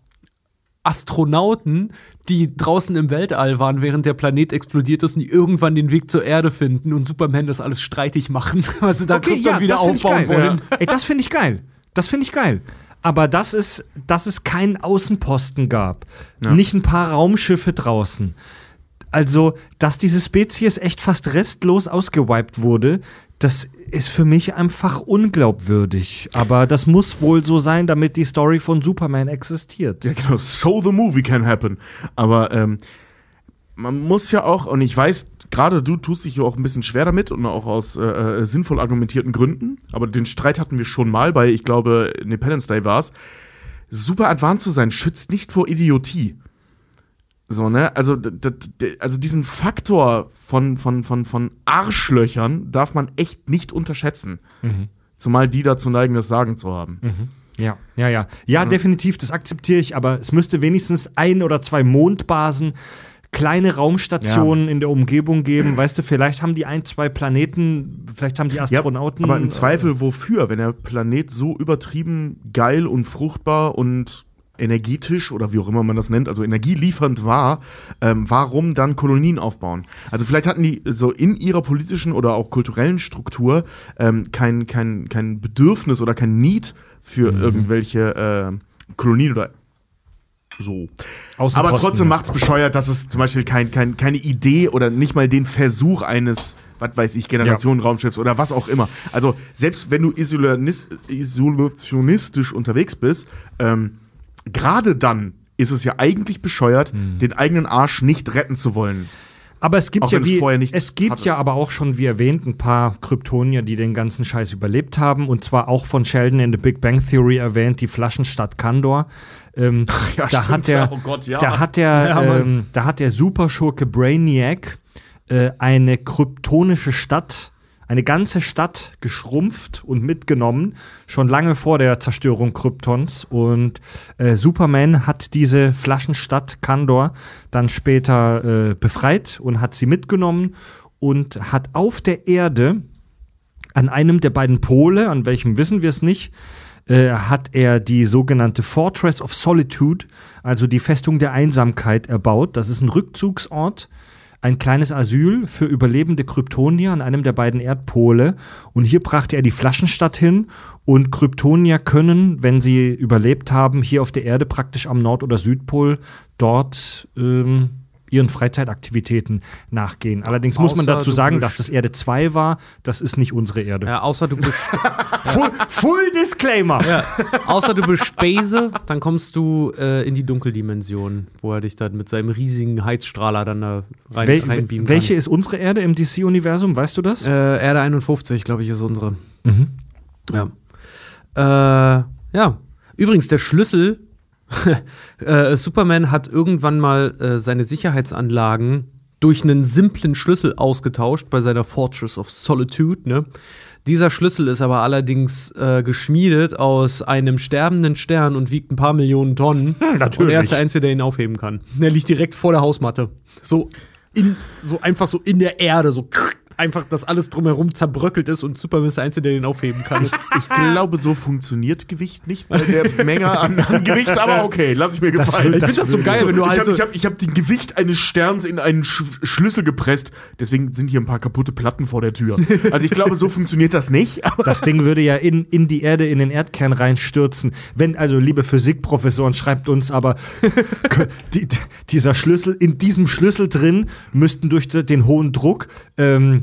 Speaker 4: Astronauten, die draußen im Weltall waren, während der Planet explodiert ist und die irgendwann den Weg zur Erde finden und Superman das alles streitig machen, weil sie da Krypton wieder
Speaker 1: das find ich
Speaker 4: aufbauen wollen.
Speaker 1: Ey, das finde ich geil. Das finde ich geil. Aber das ist, dass es keinen Außenposten gab. Nicht ein paar Raumschiffe draußen. Also, dass diese Spezies echt fast restlos ausgewiped wurde, das ist für mich einfach unglaubwürdig. Aber das muss wohl so sein, damit die Story von Superman existiert.
Speaker 3: Ja, genau. So the movie can happen. Aber ähm, man muss ja auch, und ich weiß, gerade du tust dich ja auch ein bisschen schwer damit und auch aus äh, äh, sinnvoll argumentierten Gründen, aber den Streit hatten wir schon mal bei, ich glaube, Independence Day war es. Super advanced zu sein, schützt nicht vor Idiotie. So, ne? Also, also diesen Faktor von, von, von, von Arschlöchern darf man echt nicht unterschätzen. Zumal die dazu neigen, das Sagen zu haben.
Speaker 1: Ja, ja, ja. Ja, definitiv, das akzeptiere ich, aber es müsste wenigstens ein oder zwei Mondbasen, kleine Raumstationen in der Umgebung geben. Weißt du, vielleicht haben die ein, zwei Planeten, vielleicht haben die Astronauten.
Speaker 3: Ja, aber im Zweifel wofür, wenn der Planet so übertrieben geil und fruchtbar und energetisch oder wie auch immer man das nennt, also energieliefernd war, ähm, warum dann Kolonien aufbauen? Also vielleicht hatten die so in ihrer politischen oder auch kulturellen Struktur ähm, kein, kein, kein Bedürfnis oder kein Need für
Speaker 1: Mhm.
Speaker 3: irgendwelche äh, Kolonien oder so. Aber trotzdem macht's bescheuert, dass es zum Beispiel kein, kein, keine Idee oder nicht mal den Versuch eines, was weiß ich, Generationenraumschiffs oder was auch immer. Also selbst wenn du isolationistisch unterwegs bist, ähm, gerade dann ist es ja eigentlich bescheuert,
Speaker 1: Hm.
Speaker 3: den eigenen Arsch nicht retten zu wollen.
Speaker 1: Aber es gibt
Speaker 3: Auch
Speaker 1: ja
Speaker 3: es
Speaker 1: wie,
Speaker 3: nicht
Speaker 1: es gibt
Speaker 3: hattest.
Speaker 1: ja aber auch schon, wie erwähnt, ein paar Kryptonier, die den ganzen Scheiß überlebt haben. Und zwar auch von Sheldon in The Big Bang Theory erwähnt, die Flaschenstadt Kandor. Ähm,
Speaker 3: Ja,
Speaker 1: da
Speaker 3: stimmt,
Speaker 1: hat der,
Speaker 3: oh Gott, ja.
Speaker 1: da hat der,
Speaker 4: Ja,
Speaker 1: ähm, da hat der Superschurke Brainiac äh, eine kryptonische Stadt, eine ganze Stadt geschrumpft und mitgenommen, schon lange vor der Zerstörung Kryptons. Und äh, Superman hat diese Flaschenstadt Kandor dann später äh, befreit und hat sie mitgenommen und hat auf der Erde an einem der beiden Pole, an welchem wissen wir es nicht, äh, hat er die sogenannte Fortress of Solitude, also die Festung der Einsamkeit, erbaut. Das ist ein Rückzugsort, ein kleines Asyl für überlebende Kryptonier an einem der beiden Erdpole. Und hier brachte er die Flaschenstadt hin. Und Kryptonier können, wenn sie überlebt haben, hier auf der Erde praktisch am Nord- oder Südpol dort ähm, ihren Freizeitaktivitäten nachgehen. Allerdings muss man
Speaker 4: Außer
Speaker 1: dazu sagen, dass das Erde 2 war. Das ist nicht unsere Erde.
Speaker 4: Ja, außer du bist,
Speaker 1: Full, full Disclaimer.
Speaker 4: ja, außer du bist Spase, dann kommst du äh, in die Dunkeldimension, wo er dich dann mit seinem riesigen Heizstrahler dann da rein,
Speaker 1: Wel
Speaker 4: reinbeamen
Speaker 1: welche
Speaker 4: kann.
Speaker 1: ist unsere Erde im DC-Universum? Weißt du das?
Speaker 4: Äh, Erde 51, glaube ich, ist unsere.
Speaker 1: Mhm.
Speaker 4: Ja. Äh, ja. Übrigens, der Schlüssel. äh, Superman hat irgendwann mal äh, seine Sicherheitsanlagen durch einen simplen Schlüssel ausgetauscht bei seiner Fortress of Solitude. Ne? Dieser Schlüssel ist aber allerdings äh, geschmiedet aus einem sterbenden Stern und wiegt ein paar Millionen Tonnen.
Speaker 1: natürlich.
Speaker 4: Und er ist der Einzige, der ihn aufheben kann. Der liegt direkt vor der Hausmatte. So, in, so einfach so in der Erde, so einfach, dass alles drumherum zerbröckelt ist und Superman ist der Einzige, der den aufheben kann.
Speaker 3: Ich glaube, so funktioniert Gewicht nicht bei der Menge an, an Gewicht, aber okay, lass ich mir
Speaker 1: Das
Speaker 3: gefallen.
Speaker 1: will-
Speaker 4: ich finde das so geil, wenn du
Speaker 3: ich
Speaker 4: halt
Speaker 3: habe
Speaker 4: so,
Speaker 3: ich hab, ich hab den Gewicht eines Sterns in einen Sch Schlüssel gepresst. Deswegen sind hier ein paar kaputte Platten vor der Tür. Also ich glaube, so funktioniert das nicht. Aber
Speaker 1: Das Ding würde ja in, in die Erde, in den Erdkern reinstürzen. Wenn, also liebe Physikprofessoren, schreibt uns aber, die, dieser Schlüssel, in diesem Schlüssel drin müssten durch den hohen Druck ähm,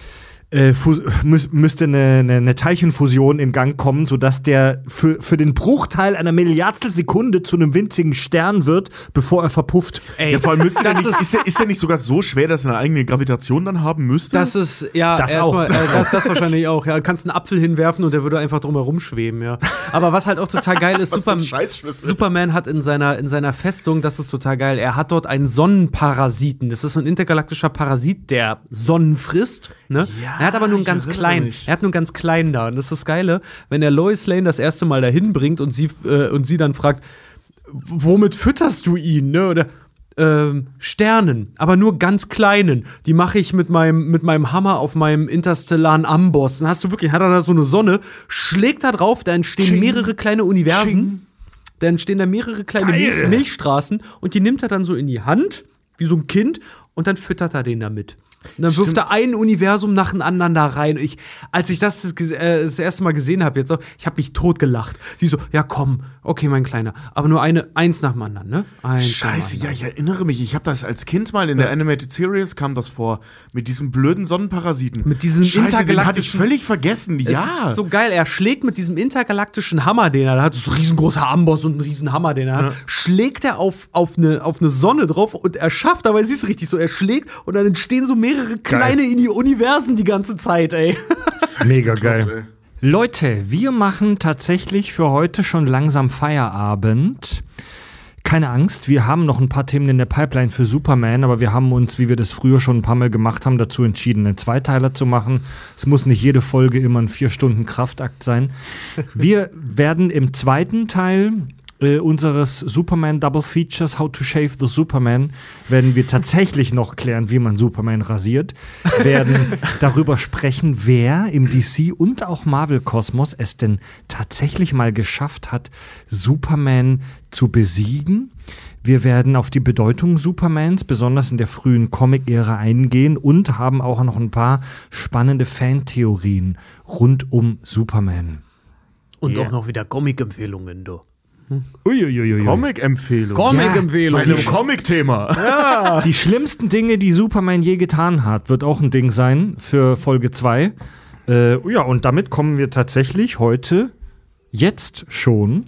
Speaker 1: äh, fus- müß, müsste eine, eine, eine Teilchenfusion in Gang kommen, sodass der für, für den Bruchteil einer Milliardstel Sekunde zu einem winzigen Stern wird, bevor er verpufft.
Speaker 4: ey,
Speaker 3: ja, vor allem müsste
Speaker 4: das
Speaker 3: nicht,
Speaker 4: ist,
Speaker 3: ist, der, ist der nicht sogar so schwer, dass er eine eigene Gravitation dann haben müsste?
Speaker 4: das ist, ja,
Speaker 1: Das
Speaker 4: erstmal,
Speaker 1: auch.
Speaker 4: Äh, das, das wahrscheinlich auch, ja. Du kannst einen Apfel hinwerfen und der würde einfach drumherum schweben, ja. Aber was halt auch total geil ist,
Speaker 3: ein
Speaker 4: Superman, hat in seiner, in seiner Festung, das ist total geil, er hat dort einen Sonnenparasiten. Das ist so ein intergalaktischer Parasit, der Sonnen frisst, ne?
Speaker 3: Ja,
Speaker 4: er hat aber nur einen ganz kleinen,
Speaker 3: mich.
Speaker 4: er hat nur einen ganz kleinen da. Und das ist das Geile, wenn er Lois Lane das erste Mal dahin bringt und sie, äh, und sie dann fragt, womit fütterst du ihn, ne? Oder ähm, Sternen, aber nur ganz kleinen. Die mache ich mit meinem, mit meinem Hammer auf meinem interstellaren Amboss. Dann hast du wirklich, hat er da so eine Sonne, schlägt da drauf, da entstehen
Speaker 3: Ching.
Speaker 4: mehrere kleine Universen.
Speaker 3: Ching.
Speaker 4: Da entstehen da mehrere kleine. Milch Milchstraßen und die nimmt er dann so in die Hand, wie so ein Kind, und dann füttert er den damit. Und dann wirft
Speaker 3: Stimmt.
Speaker 4: er ein Universum nach dem anderen da rein. Ich, als ich das äh, das erste Mal gesehen habe, jetzt auch, ich habe mich totgelacht. Die so, ja komm, okay, mein Kleiner, aber nur eine, eins nach dem anderen, ne? Eins
Speaker 3: Scheiße, ja, ich erinnere mich. Ich habe das als Kind mal in der Animated Series kam das vor mit diesem blöden Sonnenparasiten.
Speaker 4: Mit diesem
Speaker 3: Scheiße, den hatte ich
Speaker 4: intergalaktischen-
Speaker 3: völlig vergessen.
Speaker 4: Es
Speaker 3: Ja.
Speaker 4: ist so geil. Er schlägt mit diesem intergalaktischen Hammer, den er da hat, so ein riesengroßer Amboss und ein riesen Hammer, den er hat, schlägt er auf, auf, eine, auf eine Sonne drauf und er schafft, aber es ist richtig so, er schlägt und dann entstehen so mehrere kleine in die Universen die ganze Zeit, ey.
Speaker 1: Mega geil. Leute, wir machen tatsächlich für heute schon langsam Feierabend. Keine Angst, wir haben noch ein paar Themen in der Pipeline für Superman, aber wir haben uns, wie wir das früher schon ein paar Mal gemacht haben, dazu entschieden, einen Zweiteiler zu machen. Es muss nicht jede Folge immer ein vier Stunden Kraftakt sein. Wir werden im zweiten Teil äh, unseres Superman Double Features How to Shave the Superman werden wir tatsächlich noch klären, wie man Superman rasiert, werden darüber sprechen, wer im DC und auch Marvel Kosmos es denn tatsächlich mal geschafft hat, Superman zu besiegen. Wir werden auf die Bedeutung Supermans, besonders in der frühen Comic-Ära, eingehen und haben auch noch ein paar spannende Fantheorien rund um Superman.
Speaker 4: Und
Speaker 3: Ja.
Speaker 4: auch noch wieder Comic-Empfehlungen, du.
Speaker 1: Uiuiuiui.
Speaker 3: Comic-Empfehlung.
Speaker 4: Comic-Empfehlungen.
Speaker 3: Bei einem Comic-Thema.
Speaker 1: Die schlimmsten Dinge, die Superman je getan hat, wird auch ein Ding sein für Folge 2. Äh, ja, und damit kommen wir tatsächlich heute, jetzt schon,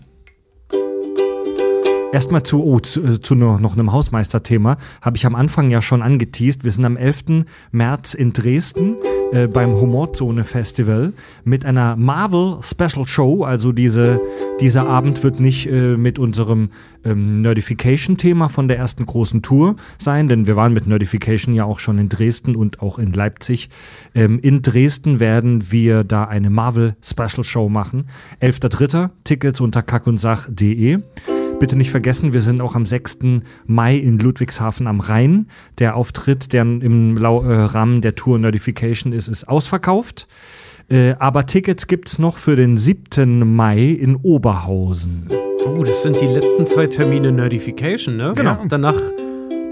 Speaker 1: erstmal zu, oh, zu, äh, zu noch, noch einem Hausmeisterthema. Habe ich am Anfang ja schon angeteased. Wir sind am 11. März in Dresden äh, beim Humorzone Festival mit einer Marvel Special Show. Also diese, dieser Abend wird nicht äh, mit unserem ähm, Nerdification-Thema von der ersten großen Tour sein, denn wir waren mit Nerdification ja auch schon in Dresden und auch in Leipzig. Ähm, in Dresden werden wir da eine Marvel Special Show machen. 11.3. Tickets unter kackundsach.de. Bitte nicht vergessen, wir sind auch am 6. Mai in Ludwigshafen am Rhein. Der Auftritt, der im äh, Rahmen der Tour Notification ist, ist ausverkauft. Äh, aber Tickets gibt's noch für den 7. Mai in Oberhausen.
Speaker 4: Oh, das sind die letzten zwei Termine Nerdification, ne?
Speaker 3: Genau.
Speaker 4: Danach,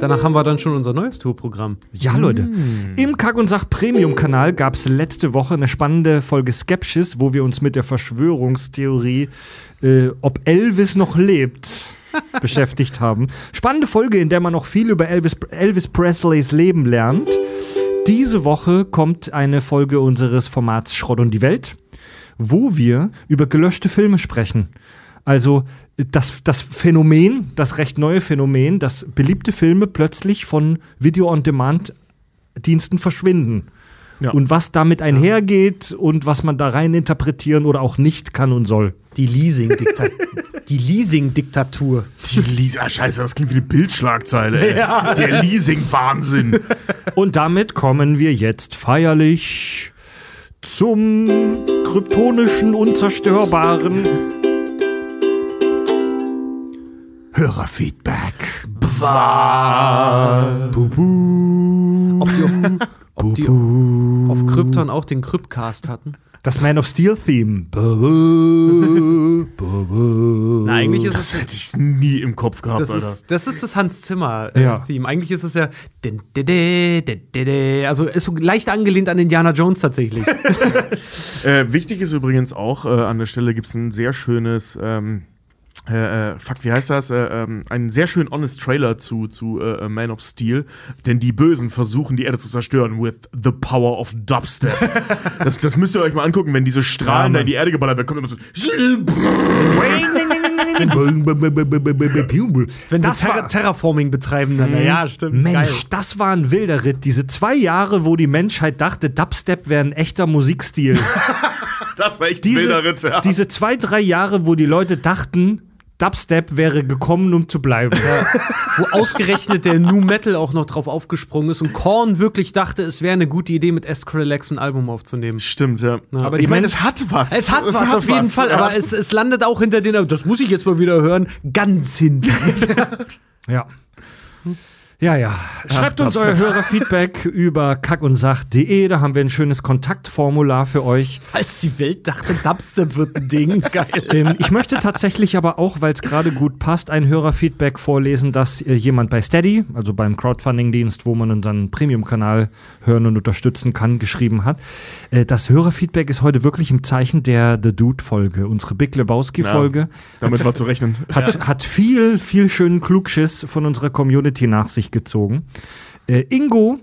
Speaker 4: danach haben wir dann schon unser neues Tourprogramm.
Speaker 1: Ja, Leute. Im Kack und Sach Premium-Kanal gab es letzte Woche eine spannende Folge Skepsis, wo wir uns mit der Verschwörungstheorie, äh, ob Elvis noch lebt, beschäftigt haben. Spannende Folge, in der man noch viel über Elvis, Elvis Presleys Leben lernt. Diese Woche kommt eine Folge unseres Formats Schrott und die Welt, wo wir über gelöschte Filme sprechen. Also das, das Phänomen, das recht neue Phänomen, dass beliebte Filme plötzlich von Video-on-Demand-Diensten verschwinden.
Speaker 3: Ja.
Speaker 1: Und was damit einhergeht und was man da rein interpretieren oder auch nicht kann und soll.
Speaker 4: Die Leasing-Diktatur. die Leasing-Diktatur.
Speaker 3: Die Leas ah, scheiße, das klingt wie eine Bildschlagzeile. Ey. Der Leasing-Wahnsinn.
Speaker 1: Und damit kommen wir jetzt feierlich zum kryptonischen, unzerstörbaren Hörerfeedback.
Speaker 4: Ob die auf, ob die auf Krypton auch den Kryptcast hatten?
Speaker 1: Das Man of Steel Theme.
Speaker 4: Na, eigentlich ist es
Speaker 3: Das hätte ich nie im Kopf gehabt,
Speaker 4: Das
Speaker 3: Alter.
Speaker 4: ist, das ist das Hans
Speaker 1: Ja.
Speaker 4: Zimmer-Theme. Eigentlich ist es ja. Also ist so leicht angelehnt an Indiana Jones tatsächlich.
Speaker 3: Äh, wichtig ist übrigens auch, äh, an der Stelle gibt es ein sehr schönes, ähm, äh, äh, fuck, wie heißt das? Äh, ähm, einen sehr schönen honest Trailer zu, zu äh, Man of Steel, denn die Bösen versuchen die Erde zu zerstören with the power of Dubstep. das, das müsst ihr euch mal angucken, wenn diese Strahlen da in die Erde geballert werden, kommt immer so.
Speaker 4: Wenn
Speaker 1: Das
Speaker 4: sie Terra Terraforming betreiben, dann. Ja, stimmt.
Speaker 1: Mensch,
Speaker 4: Geil.
Speaker 1: das war ein wilder Ritt. Diese zwei Jahre, wo die Menschheit dachte, Dubstep wäre ein echter Musikstil.
Speaker 3: Das war echt ein
Speaker 1: diese,
Speaker 3: wilder Ritt, ja.
Speaker 1: diese zwei, drei Jahre, wo die Leute dachten, Dubstep wäre gekommen, um zu bleiben.
Speaker 4: Wo ausgerechnet der New Metal auch noch drauf aufgesprungen ist und Korn wirklich dachte, es wäre eine gute Idee, mit Skrillex ein Album aufzunehmen.
Speaker 3: Stimmt, ja.
Speaker 4: aber
Speaker 3: aber ich meine, es hat was.
Speaker 4: Es hat was auf jeden Fall,
Speaker 3: ja.
Speaker 4: aber es, es landet auch hinter den, das muss ich jetzt mal wieder hören, ganz hinten.
Speaker 1: Ja. Ja, ja. Schreibt uns euer Hörerfeedback über kackundsach.de. Da haben wir ein schönes Kontaktformular für euch.
Speaker 4: Als die Welt dachte, Dubstep wird ein Ding, geil.
Speaker 1: Ähm, ich möchte tatsächlich aber auch, weil es gerade gut passt, ein Hörerfeedback vorlesen, dass äh, jemand bei Steady, also beim Crowdfunding-Dienst, wo man unseren Premium-Kanal hören und unterstützen kann, geschrieben hat. Äh, das Hörerfeedback ist heute wirklich im Zeichen der The Dude-Folge, unsere Big Lebowski-Folge.
Speaker 3: Damit war zu rechnen.
Speaker 1: Hat, hat viel, viel schönen Klugschiss von unserer Community nach sich gezogen. Äh, Ingo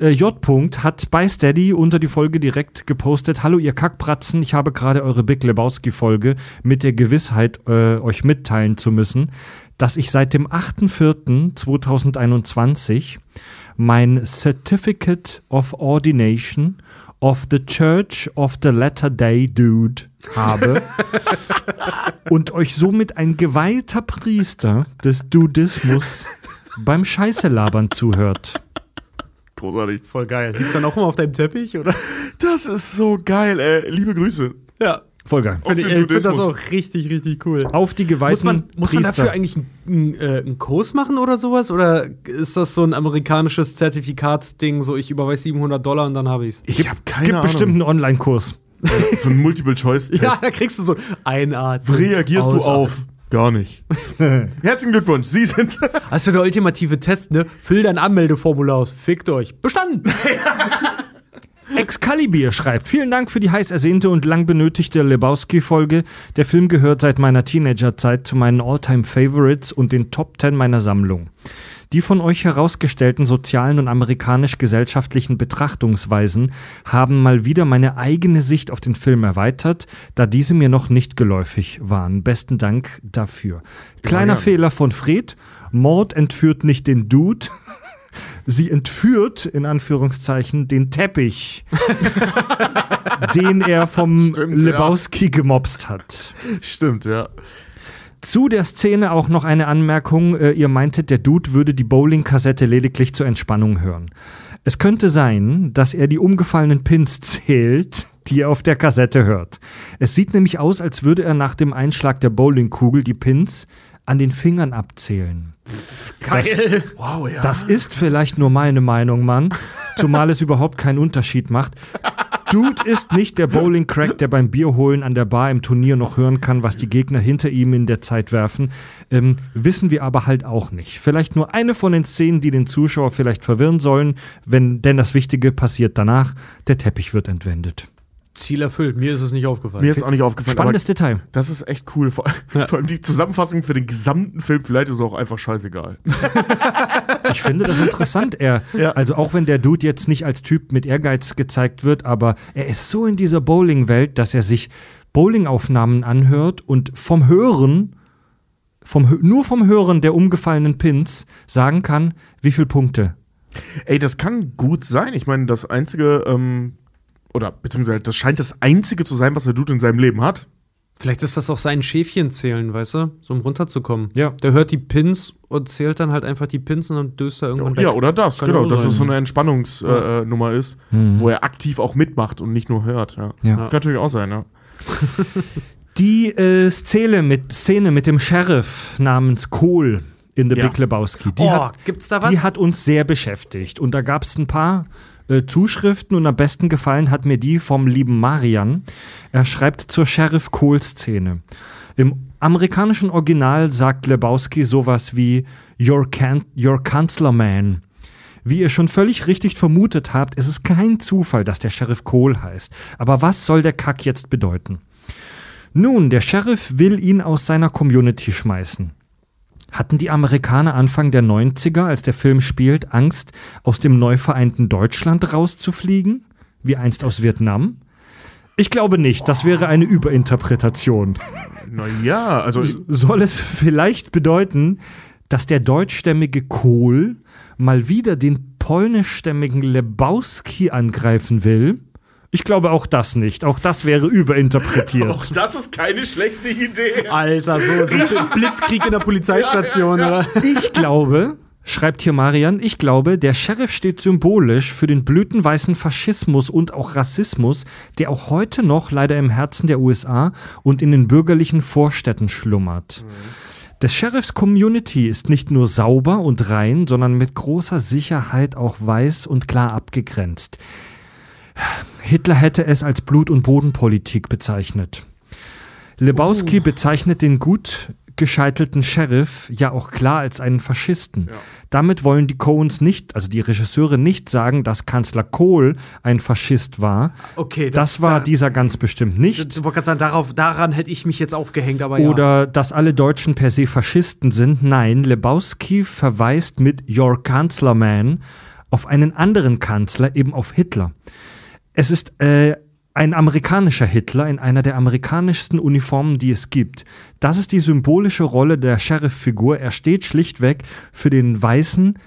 Speaker 1: äh, J. -Punkt hat bei Steady unter die Folge direkt gepostet: Hallo, ihr Kackpratzen, ich habe gerade eure Big Lebowski-Folge mit der Gewissheit, äh, euch mitteilen zu müssen, dass ich seit dem 8.4.2021 mein Certificate of Ordination of the Church of the Latter Day Dude habe und euch somit ein geweihter Priester des Dudismus beim Scheiße labern zuhört.
Speaker 3: Großartig.
Speaker 4: Voll geil. Liegst du dann auch immer auf deinem Teppich, oder?
Speaker 3: Das ist so geil, ey. Liebe Grüße.
Speaker 4: Ja.
Speaker 1: Voll geil.
Speaker 3: Auf
Speaker 4: Finde ich,
Speaker 3: den
Speaker 4: ich find das auch richtig, richtig cool.
Speaker 1: Auf die geweihten
Speaker 4: Muss man, muss man dafür eigentlich einen, äh, einen Kurs machen oder sowas? Oder ist das so ein amerikanisches Zertifikatsding, so ich überweise 700 Dollar und dann habe ich's?
Speaker 3: Ich habe keine
Speaker 1: Gibt
Speaker 3: Ahnung.
Speaker 1: bestimmt einen Online-Kurs.
Speaker 3: so ein Multiple-Choice-Test.
Speaker 4: Ja, da kriegst du so Einatmen.
Speaker 3: Reagierst du auf? Gar nicht. Herzlichen Glückwunsch, Sie sind.
Speaker 4: Hast du der ultimative Test, ne? Füll dein Anmeldeformular aus. Fickt euch. Bestanden!
Speaker 1: Excalibur schreibt, vielen Dank für die heiß ersehnte und lang benötigte Lebowski-Folge. Der Film gehört seit meiner Teenagerzeit zu meinen All-Time-Favorites und den Top 10 meiner Sammlung. Die von euch herausgestellten sozialen und amerikanisch-gesellschaftlichen Betrachtungsweisen haben mal wieder meine eigene Sicht auf den Film erweitert, da diese mir noch nicht geläufig waren. Besten Dank dafür. Kleiner
Speaker 3: gerne.
Speaker 1: Fehler von Fred. Mord entführt nicht den Dude. Sie entführt, in Anführungszeichen, den Teppich, den er vom
Speaker 3: Stimmt, ja.
Speaker 1: Lebowski gemobst hat.
Speaker 3: Stimmt, ja.
Speaker 1: Zu der Szene auch noch eine Anmerkung. Äh, ihr meintet, der Dude würde die Bowling-Kassette lediglich zur Entspannung hören. Es könnte sein, dass er die umgefallenen Pins zählt, die er auf der Kassette hört. Es sieht nämlich aus, als würde er nach dem Einschlag der Bowlingkugel die Pins an den Fingern abzählen.
Speaker 4: Geil.
Speaker 3: Wow, ja.
Speaker 1: Das ist vielleicht nur meine Meinung, Mann. Zumal es überhaupt keinen Unterschied macht. Dude ist nicht der Bowling-Crack, der beim Bierholen an der Bar im Turnier noch hören kann, was die Gegner hinter ihm in der Zeit werfen. Ähm, wissen wir aber halt auch nicht. Vielleicht nur eine von den Szenen, die den Zuschauer vielleicht verwirren sollen, wenn, denn das Wichtige passiert danach. Der Teppich wird entwendet.
Speaker 4: Ziel erfüllt. Mir ist es nicht aufgefallen.
Speaker 3: Mir ist auch nicht aufgefallen.
Speaker 1: Spannendes Detail.
Speaker 3: das ist echt cool. Vor, vor allem die Zusammenfassung für den gesamten Film, vielleicht ist es auch einfach scheißegal.
Speaker 1: Ich finde das interessant. Er,
Speaker 3: Ja.
Speaker 1: Also auch wenn der Dude jetzt nicht als Typ mit Ehrgeiz gezeigt wird, aber er ist so in dieser Bowling-Welt, dass er sich Bowling-Aufnahmen anhört und vom Hören, vom, nur vom Hören der umgefallenen Pins sagen kann, wie viele Punkte.
Speaker 3: Ey, das kann gut sein. Ich meine, das einzige, ähm, oder beziehungsweise das scheint das einzige zu sein, was der Dude in seinem Leben hat.
Speaker 4: Vielleicht ist das auch sein Schäfchen zählen, weißt du? So um runterzukommen.
Speaker 1: Ja.
Speaker 4: Der hört die Pins und zählt dann halt einfach die Pins und dann döst er irgendwann weg.
Speaker 3: Ja, oder das,
Speaker 4: Kann
Speaker 3: genau, dass es so eine Entspannungsnummer äh, Nummer ist, wo er aktiv auch mitmacht und nicht nur hört. Ja.
Speaker 1: Ja.
Speaker 3: Kann natürlich auch sein, ja.
Speaker 1: Die äh, Szene, mit, Szene mit dem Sheriff namens Kohl in The
Speaker 3: Ja.
Speaker 1: Big Lebowski, die,
Speaker 4: oh,
Speaker 1: hat,
Speaker 4: gibt's da was?
Speaker 1: die hat uns sehr beschäftigt. Und da gab es ein paar äh, Zuschriften und am besten gefallen hat mir die vom lieben Marian. Er schreibt zur Sheriff Kohl-Szene. Im amerikanischen Original sagt Lebowski sowas wie Your, can your Counselor Man. Wie ihr schon völlig richtig vermutet habt, ist es kein Zufall, dass der Sheriff Kohl heißt. Aber was soll der Kack jetzt bedeuten? Nun, der Sheriff will ihn aus seiner Community schmeißen. Hatten die Amerikaner Anfang der 90er, als der Film spielt, Angst, aus dem neu vereinten Deutschland rauszufliegen? Wie einst aus Vietnam? Ich glaube nicht, das wäre eine Überinterpretation.
Speaker 3: Naja, also
Speaker 1: Soll es vielleicht bedeuten, dass der deutschstämmige Kohl mal wieder den polnischstämmigen Lebowski angreifen will? Ich glaube auch das nicht. Auch das wäre überinterpretiert.
Speaker 3: das ist keine schlechte Idee.
Speaker 4: Alter, so, so ein Blitzkrieg in der Polizeistation, oder?
Speaker 1: Ich glaube, schreibt hier Marian, ich glaube, der Sheriff steht symbolisch für den blütenweißen Faschismus und auch Rassismus, der auch heute noch leider im Herzen der USA und in den bürgerlichen Vorstädten schlummert. Des Sheriffs Community ist nicht nur sauber und rein, sondern mit großer Sicherheit auch weiß und klar abgegrenzt. Hitler hätte es als Blut- und Bodenpolitik bezeichnet. Lebowski bezeichnet den gut gescheitelten Sheriff ja auch klar als einen Faschisten. Damit wollen die Coens nicht, also die Regisseure nicht sagen, dass Kanzler Kohl ein Faschist war.
Speaker 4: Okay,
Speaker 1: Das, war
Speaker 4: da,
Speaker 1: dieser ganz bestimmt nicht.
Speaker 4: Ich wollte sagen, darauf, daran hätte ich mich jetzt aufgehängt, aber ja.
Speaker 1: Oder dass alle Deutschen per se Faschisten sind. Nein, Lebowski verweist mit Your Kanzler Man auf einen anderen Kanzler, eben auf Hitler. Es ist äh, ein amerikanischer Hitler in einer der amerikanischsten Uniformen, die es gibt. Das ist die symbolische Rolle der Sheriff-Figur. Er steht schlichtweg für den weißen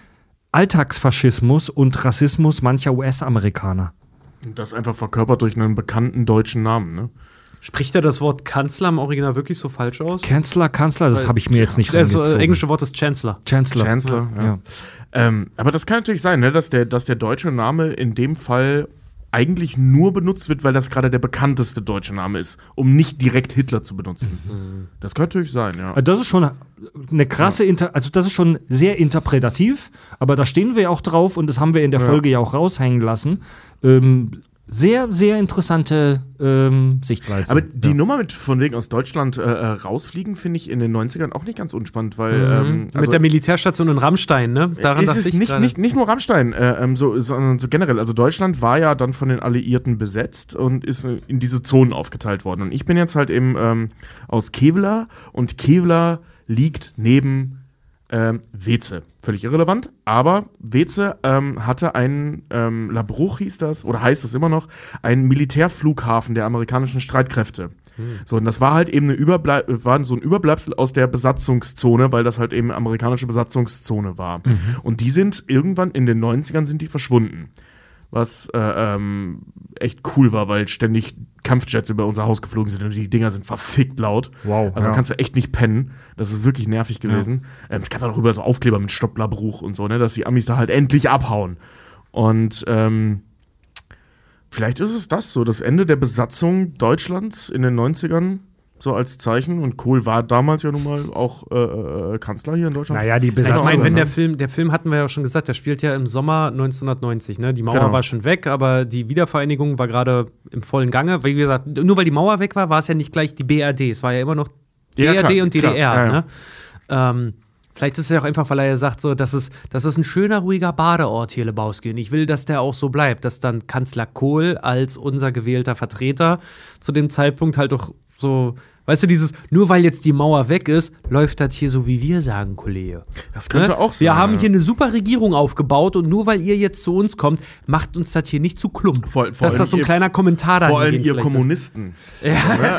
Speaker 1: Alltagsfaschismus und Rassismus mancher US-Amerikaner.
Speaker 3: Das einfach verkörpert durch einen bekannten deutschen Namen, ne?
Speaker 4: Spricht er das Wort Kanzler im Original wirklich so falsch aus?
Speaker 1: Kanzler, Kanzler, das habe ich mir jetzt nicht
Speaker 4: Das äh,
Speaker 1: reingezogen.
Speaker 4: englische Wort ist Chancellor.
Speaker 1: Chancellor.
Speaker 3: Chancellor, ja.
Speaker 1: ja.
Speaker 3: Ähm, aber das kann natürlich sein, ne, dass, der, dass der deutsche Name in dem Fall eigentlich nur benutzt wird, weil das gerade der bekannteste deutsche Name ist, um nicht direkt Hitler zu benutzen. Das kann natürlich sein, ja.
Speaker 1: Also Das ist schon eine krasse, Inter also das ist schon sehr interpretativ, aber da stehen wir ja auch drauf und das haben wir in der
Speaker 3: Ja.
Speaker 1: Folge ja auch raushängen lassen. Ähm, sehr, sehr interessante ähm, Sichtweise.
Speaker 3: Aber die
Speaker 1: ja.
Speaker 3: Nummer mit von wegen aus Deutschland äh, äh, rausfliegen, finde ich in den 90ern auch nicht ganz unspannend, weil
Speaker 1: Mhm.
Speaker 3: ähm,
Speaker 4: Mit der Militärstation in Rammstein, ne? Daran
Speaker 3: es
Speaker 4: dachte
Speaker 3: ist
Speaker 4: ich
Speaker 3: nicht, nicht, nicht nur Rammstein, äh, ähm, so, sondern so generell. Also Deutschland war ja dann von den Alliierten besetzt und ist äh, in diese Zonen aufgeteilt worden. Und ich bin jetzt halt eben ähm, aus Kevlar und Kevlar liegt neben ähm, Weze. Völlig irrelevant, aber Weze ähm, hatte einen, ähm, Labruch hieß das, oder heißt das immer noch, einen Militärflughafen der amerikanischen Streitkräfte. So, und das war halt eben eine Überblei war so ein Überbleibsel aus der Besatzungszone, weil das halt eben amerikanische Besatzungszone war. Und die sind irgendwann in den 90ern sind die verschwunden. Was äh, ähm, echt cool war, weil ständig Kampfjets über unser Haus geflogen sind und die Dinger sind verfickt laut.
Speaker 1: Wow,
Speaker 3: Also
Speaker 1: ja.
Speaker 3: kannst du echt nicht pennen. Das ist wirklich nervig gewesen. Ähm, es gab dann auch über so Aufkleber mit Stopplabruch und so, ne, dass die Amis da halt endlich abhauen. Und ähm, vielleicht ist es das so, das Ende der Besatzung Deutschlands in den 90ern, so als Zeichen. Und Kohl war damals ja nun mal auch äh, äh, Kanzler hier in Deutschland.
Speaker 1: Naja, die
Speaker 4: Ja, ich
Speaker 1: Besatzung.
Speaker 4: meine, wenn
Speaker 3: ne?
Speaker 4: der Film, der Film hatten wir ja schon gesagt, der spielt ja im Sommer 1990, ne? Die Mauer
Speaker 3: Genau.
Speaker 4: war schon weg, aber die Wiedervereinigung war gerade im vollen Gange. Wie gesagt, nur weil die Mauer weg war, war es ja nicht gleich die BRD. Es war ja immer noch
Speaker 3: Ja,
Speaker 4: BRD
Speaker 3: klar,
Speaker 4: und
Speaker 3: klar,
Speaker 4: DDR,
Speaker 3: ja, ja.
Speaker 4: ne? Ähm, Vielleicht ist es ja auch einfach, weil er ja sagt, so, das ist, das ist ein schöner, ruhiger Badeort hier, Lebowski. Und ich will, dass der auch so bleibt, dass dann Kanzler Kohl als unser gewählter Vertreter zu dem Zeitpunkt halt doch so, weißt du, dieses, nur weil jetzt die Mauer weg ist, läuft das hier so, wie wir sagen, Kollege.
Speaker 3: Das könnte
Speaker 4: Ne?
Speaker 3: auch sein.
Speaker 4: Wir haben
Speaker 3: ja.
Speaker 4: hier eine super Regierung aufgebaut und nur weil ihr jetzt zu uns kommt, macht uns das hier nicht zu klump.
Speaker 3: Vor- vor
Speaker 4: Dass das so ein
Speaker 3: ihr-
Speaker 4: kleiner Kommentar da
Speaker 3: Vor allem ihr
Speaker 4: vielleicht ist.
Speaker 3: Kommunisten.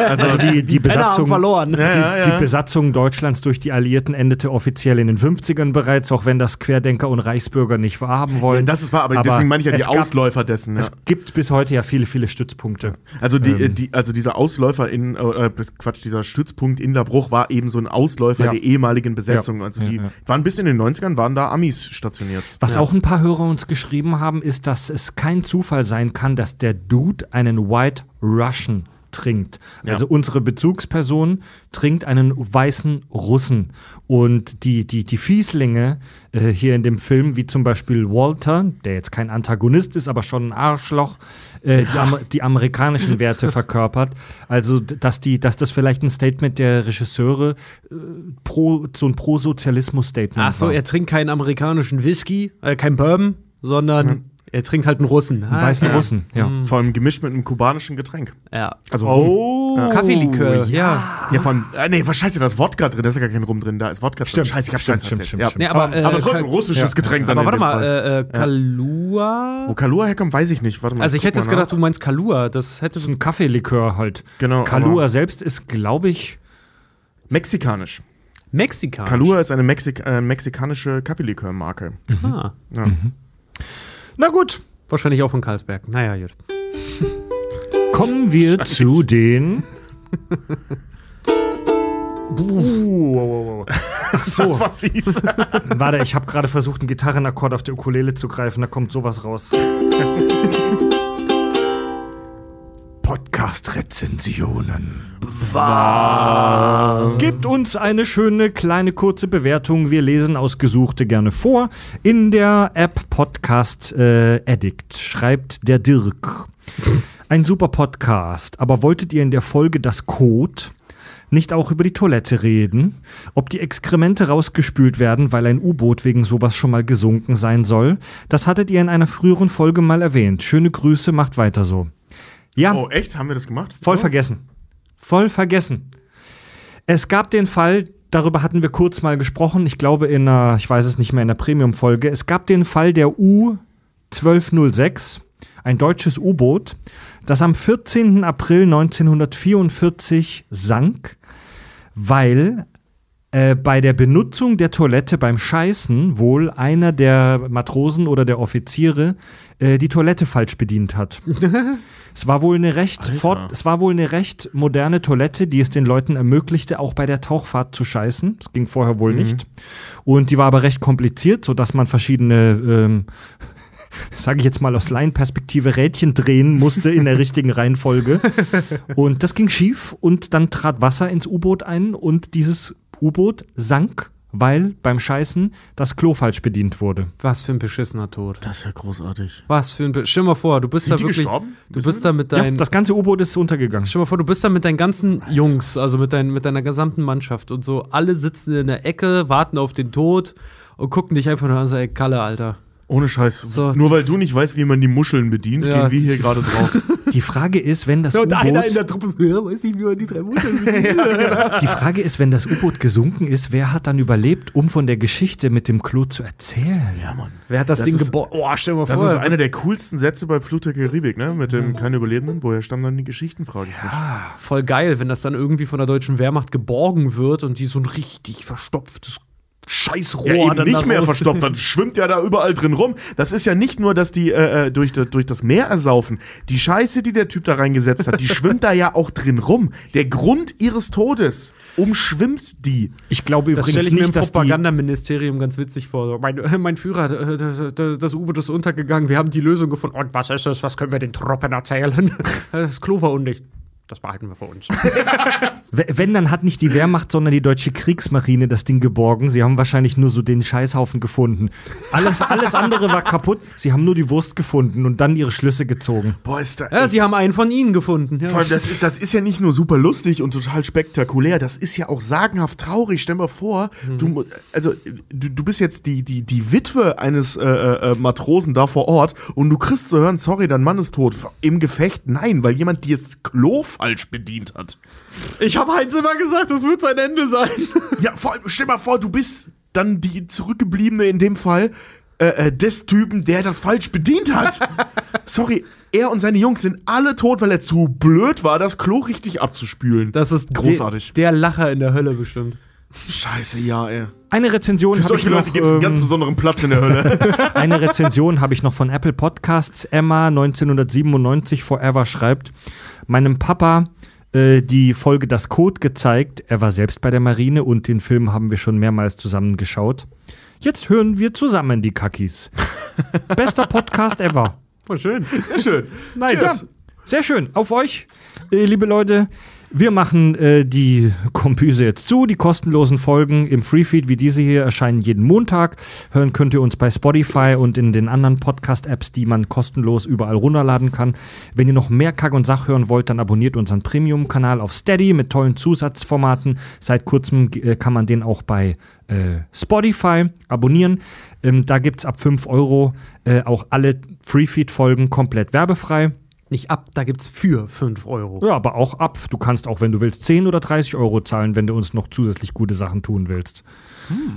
Speaker 1: Also die, die,
Speaker 4: Penner haben
Speaker 1: Besatzung,
Speaker 4: verloren.
Speaker 1: Die,
Speaker 3: ja, ja.
Speaker 1: die Besatzung Deutschlands durch die Alliierten endete offiziell in den 50ern bereits, auch wenn das Querdenker und Reichsbürger nicht wahrhaben wollen.
Speaker 3: Ja, das ist wahr, aber, deswegen meine ich ja die
Speaker 1: gab-
Speaker 3: Ausläufer dessen. Ja.
Speaker 1: Es gibt bis heute ja viele, viele Stützpunkte.
Speaker 3: Also, die,
Speaker 1: Ähm.
Speaker 3: die, also dieser Ausläufer in, äh, Quatsch, dieser Stützpunkt in der Bruch war eben so ein Ausläufer
Speaker 1: Ja.
Speaker 3: der ehemaligen Besetzung.
Speaker 1: Ja.
Speaker 3: Also
Speaker 1: Ja,
Speaker 3: die
Speaker 1: ja.
Speaker 3: waren bis in den 90ern, waren da Amis stationiert.
Speaker 1: Was
Speaker 3: ja.
Speaker 1: auch ein paar Hörer uns geschrieben haben, ist, dass es kein Zufall sein kann, dass der Dude einen White Russian trinkt. Also unsere Bezugsperson trinkt einen weißen Russen. Und die, die, die Fieslinge äh, hier in dem Film, wie zum Beispiel Walter, der jetzt kein Antagonist ist, aber schon ein Arschloch, äh, die, Amer die amerikanischen Werte verkörpert. Also, dass, die, dass das vielleicht ein Statement der Regisseure, äh, pro, so ein Pro-Sozialismus-Statement
Speaker 4: Ach so,
Speaker 1: war.
Speaker 4: er trinkt keinen amerikanischen Whisky, äh, kein Bourbon, sondern er trinkt halt einen Russen.
Speaker 1: Einen weißen Russen, ja.
Speaker 3: Vor allem gemischt mit einem kubanischen Getränk.
Speaker 4: Ja.
Speaker 3: Also
Speaker 1: Oh,
Speaker 3: Rum.
Speaker 4: Kaffeelikör, ja.
Speaker 3: Ja, vor allem, äh, nee, was scheiße, da ist Wodka drin, da ist ja gar kein Rum drin, da ist Wodka
Speaker 1: Stimmt,
Speaker 3: drin. Scheiße, ich hab
Speaker 1: stimmt,
Speaker 3: Scheiße
Speaker 1: stimmt, stimmt,
Speaker 3: ja.
Speaker 1: stimmt.
Speaker 4: Nee, aber, äh,
Speaker 3: aber trotzdem russisches
Speaker 1: ja.
Speaker 3: Getränk dann
Speaker 4: Aber
Speaker 3: in
Speaker 4: warte
Speaker 3: dem
Speaker 4: mal,
Speaker 3: Fall.
Speaker 4: äh, äh, Kalua?
Speaker 3: Wo Kalua herkommt, weiß ich nicht. Warte mal.
Speaker 4: Also ich hätte jetzt gedacht, du meinst Kalua. Das hätte
Speaker 1: Das ist ein Kaffeelikör halt.
Speaker 3: Genau,
Speaker 1: Kalua selbst ist, glaube ich,
Speaker 3: Mexikanisch.
Speaker 4: Mexikanisch.
Speaker 3: Kalua ist eine Mexik äh, mexikanische Kaffeelikörmarke.
Speaker 4: Ah,
Speaker 3: Ja.
Speaker 1: Na gut.
Speaker 4: wahrscheinlich auch von Karlsberg. Naja, gut.
Speaker 1: Kommen wir zu den.
Speaker 3: Das war fies.
Speaker 1: Warte, ich habe gerade versucht, einen Gitarrenakkord auf der Ukulele zu greifen. Da kommt sowas raus. Podcast-Rezensionen. Gebt uns eine schöne, kleine, kurze Bewertung. Wir lesen Ausgesuchte gerne vor. In der App Podcast äh, Addict schreibt der Dirk. Ein super Podcast, aber wolltet ihr in der Folge das Code nicht auch über die Toilette reden? Ob die Exkremente rausgespült werden, weil ein U-Boot wegen sowas schon mal gesunken sein soll? Das hattet ihr in einer früheren Folge mal erwähnt. Schöne Grüße, macht weiter so. Ja,
Speaker 3: Oh, echt? Haben wir das gemacht?
Speaker 1: voll
Speaker 3: oh.
Speaker 1: vergessen. Voll vergessen. Es gab den Fall, darüber hatten wir kurz mal gesprochen, ich glaube in einer, ich weiß es nicht mehr, in der Premium-Folge. Es gab den Fall der U-1206, ein deutsches U-Boot, das am 14. April 1944 sank, weil äh, bei der Benutzung der Toilette beim Scheißen wohl einer der Matrosen oder der Offiziere äh, die Toilette falsch bedient hat. es war wohl eine recht fort, es war wohl eine recht moderne Toilette, die es den Leuten ermöglichte, auch bei der Tauchfahrt zu scheißen. Das ging vorher wohl nicht. Und die war aber recht kompliziert, so dass man verschiedene ähm, sage ich jetzt mal aus Laienperspektive, Rädchen drehen musste in der richtigen Reihenfolge. Und das ging schief und dann trat Wasser ins U-Boot ein und dieses U-Boot sank, weil beim Scheißen das Klo falsch bedient wurde.
Speaker 4: Was für ein beschissener Tod.
Speaker 3: Das ist ja großartig.
Speaker 4: Was für ein. Be Stell mal vor, du bist
Speaker 3: Sind
Speaker 4: da
Speaker 3: die
Speaker 4: wirklich.
Speaker 3: gestorben?
Speaker 4: Du
Speaker 3: Wissen
Speaker 4: bist da mit
Speaker 1: Ja,
Speaker 4: deinen.
Speaker 1: das ganze U-Boot ist untergegangen.
Speaker 4: Stell mal vor, du bist da mit deinen ganzen Jungs, also mit, dein, mit deiner gesamten Mannschaft und so. Alle sitzen in der Ecke, warten auf den Tod und gucken dich einfach nur an, so, ey, Kalle, Alter.
Speaker 3: Ohne Scheiß.
Speaker 4: So.
Speaker 3: Nur weil du nicht weißt, wie man die Muscheln bedient,
Speaker 4: Ja,
Speaker 3: gehen wir hier gerade drauf.
Speaker 1: Die Frage ist, wenn das
Speaker 4: Und einer in der
Speaker 1: U-Boot
Speaker 4: Truppe so, ja, weiß ich, wie man die drei Muscheln
Speaker 1: die Frage ist, wenn das U-Boot gesunken ist, wer hat dann überlebt, um von der Geschichte mit dem Klo zu erzählen?
Speaker 3: ja, Mann.
Speaker 4: Wer hat das,
Speaker 3: Das
Speaker 4: Ding
Speaker 3: ist-
Speaker 4: gebaut? Oh, stell mal
Speaker 3: Das
Speaker 4: vor.
Speaker 3: ist einer der coolsten Sätze bei Flut der Karibik, ne? Mit dem keine Überlebenden. Woher stammen dann die Geschichten, frage ich mich.
Speaker 4: voll geil, wenn das dann irgendwie von der deutschen Wehrmacht geborgen wird und die so ein richtig verstopftes Scheißrohr
Speaker 3: Ja, eben
Speaker 4: dann
Speaker 3: nicht
Speaker 4: da
Speaker 3: mehr
Speaker 4: raus-
Speaker 3: verstopft, das schwimmt ja da überall drin rum. Das ist ja nicht nur, dass die äh, äh, durch, das- durch das Meer ersaufen. Die Scheiße, die der Typ da reingesetzt hat, die schwimmt da ja auch drin rum. Der Grund ihres Todes umschwimmt die.
Speaker 1: Ich glaube
Speaker 4: Das
Speaker 1: übrigens
Speaker 4: stelle ich mir im
Speaker 1: nicht, dass die
Speaker 4: Propagandaministerium ganz witzig vor. So, Mein, mein Führer, äh, das, das, das U-Boot ist untergegangen, wir haben die Lösung gefunden. Und was ist es? Was können wir den Truppen erzählen? Das Klo war undicht. Das behalten wir für uns.
Speaker 1: Wenn, dann hat nicht die Wehrmacht, sondern die deutsche Kriegsmarine das Ding geborgen. Sie haben wahrscheinlich nur so den Scheißhaufen gefunden. Alles, alles andere war kaputt. Sie haben nur die Wurst gefunden und dann ihre Schlüsse gezogen.
Speaker 3: Boah, ist da.
Speaker 4: ja, sie haben einen von ihnen gefunden.
Speaker 3: Vor
Speaker 4: Ja.
Speaker 3: allem, das, ist, das ist ja nicht nur super lustig und total spektakulär, das ist ja auch sagenhaft traurig. Stell mal vor, du, mu- also, du, du bist jetzt die, die, die Witwe eines äh, äh, Matrosen da vor Ort und du kriegst zu hören, sorry, dein Mann ist tot. Im Gefecht? Nein, weil jemand dir das Klo falsch bedient hat.
Speaker 4: Ich habe Heinz immer gesagt, das wird sein Ende sein.
Speaker 3: Ja, vor allem, stell mal vor, du bist dann die Zurückgebliebene in dem Fall äh, äh, des Typen, der das falsch bedient hat. Sorry, er und seine Jungs sind alle tot, weil er zu blöd war, das Klo richtig abzuspülen.
Speaker 4: Das ist
Speaker 3: Großartig.
Speaker 4: Der, der Lacher in der Hölle bestimmt.
Speaker 3: Scheiße, ja, ey.
Speaker 1: Eine Rezension
Speaker 3: Für
Speaker 1: habe ich
Speaker 3: solche Leute
Speaker 1: noch,
Speaker 3: gibt es einen ganz
Speaker 1: ähm,
Speaker 3: besonderen Platz in der Hölle.
Speaker 1: Eine Rezension habe ich noch von Apple Podcasts. Emma 1997 Forever schreibt, meinem Papa äh, die Folge Das Code gezeigt. Er war selbst bei der Marine und den Film haben wir schon mehrmals zusammen geschaut. Jetzt hören wir zusammen die Kackis. Bester Podcast ever.
Speaker 4: Voll schön.
Speaker 3: Sehr schön.
Speaker 4: Nice.
Speaker 1: Ja, sehr schön. Auf euch, äh, liebe Leute. Wir machen äh, die Kompüse jetzt zu. Die kostenlosen Folgen im Freefeed wie diese hier erscheinen jeden Montag. Hören könnt ihr uns bei Spotify und in den anderen Podcast-Apps, die man kostenlos überall runterladen kann. Wenn ihr noch mehr Kack und Sach hören wollt, dann abonniert unseren Premium-Kanal auf Steady mit tollen Zusatzformaten. Seit kurzem äh, kann man den auch bei äh, Spotify abonnieren. Ähm, da gibt's ab 5 Euro äh, auch alle Freefeed-Folgen komplett werbefrei.
Speaker 4: Nicht ab, da gibt's für 5 Euro.
Speaker 1: Ja, aber auch ab. Du kannst auch, wenn du willst, 10 oder 30 Euro zahlen, wenn du uns noch zusätzlich gute Sachen tun willst.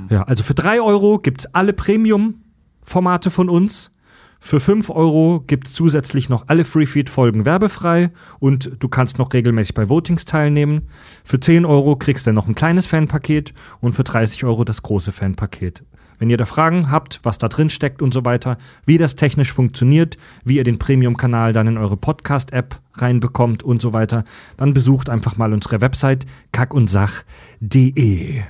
Speaker 1: Ja, also für 3 Euro gibt's alle Premium-Formate von uns. Für 5 Euro gibt's zusätzlich noch alle Freefeed-Folgen werbefrei und du kannst noch regelmäßig bei Votings teilnehmen. Für 10 Euro kriegst du noch ein kleines Fanpaket und für 30 Euro das große Fanpaket. Wenn ihr da Fragen habt, was da drin steckt und so weiter, wie das technisch funktioniert, wie ihr den Premium-Kanal dann in eure Podcast-App reinbekommt und so weiter, dann besucht einfach mal unsere Website kackundsach.de.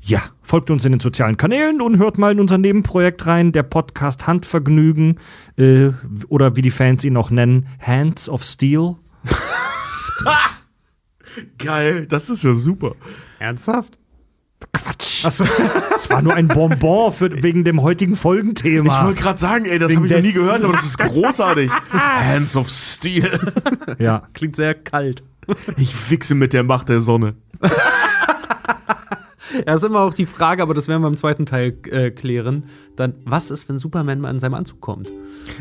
Speaker 1: Ja, folgt uns in den sozialen Kanälen und hört mal in unser Nebenprojekt rein, der Podcast Handvergnügen äh, oder wie die Fans ihn auch nennen, Hands of Steel.
Speaker 3: Geil, das ist ja super.
Speaker 4: Ernsthaft?
Speaker 1: Quatsch. Das war nur ein Bonbon für, wegen dem heutigen Folgenthema.
Speaker 3: Ich wollte gerade sagen, ey, das habe ich noch nie gehört, aber das ist großartig. Hands of Steel.
Speaker 1: ja.
Speaker 4: Klingt sehr kalt.
Speaker 3: Ich wichse mit der Macht der Sonne.
Speaker 4: Ja, ist immer auch die Frage, aber das werden wir im zweiten Teil äh, klären. Dann, was ist, wenn Superman mal in seinem Anzug kommt?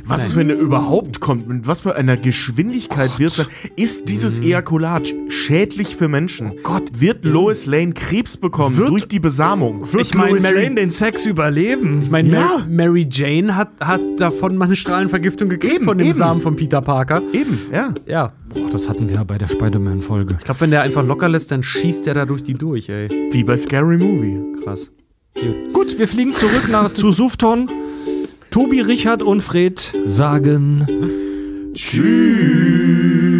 Speaker 3: Was ist, wenn er überhaupt kommt? Mit was für einer Geschwindigkeit wird es? Ist dieses Ejakulat schädlich für Menschen? Gott, wird Lois Lane Krebs bekommen
Speaker 1: Wird-
Speaker 3: durch die Besamung?
Speaker 1: Wird
Speaker 4: Ich mein,
Speaker 1: Lois
Speaker 4: Mary-
Speaker 1: Lane den Sex überleben?
Speaker 4: Ich meine,
Speaker 3: Ja.
Speaker 4: Mary, Mary Jane hat, hat davon mal eine Strahlenvergiftung gekriegt
Speaker 3: Eben,
Speaker 4: von dem
Speaker 3: eben.
Speaker 4: Samen von Peter Parker.
Speaker 3: Eben, ja.
Speaker 4: Ja,
Speaker 1: Boah, das hatten wir ja bei der Spider-Man-Folge.
Speaker 4: ich glaube, wenn der einfach locker lässt, dann schießt der da durch die durch, ey.
Speaker 3: Wie bei Scary Movie.
Speaker 4: Krass. Gut.
Speaker 1: Gut, wir fliegen zurück nach, zu Sufton. Tobi, Richard und Fred sagen
Speaker 3: Tschüss.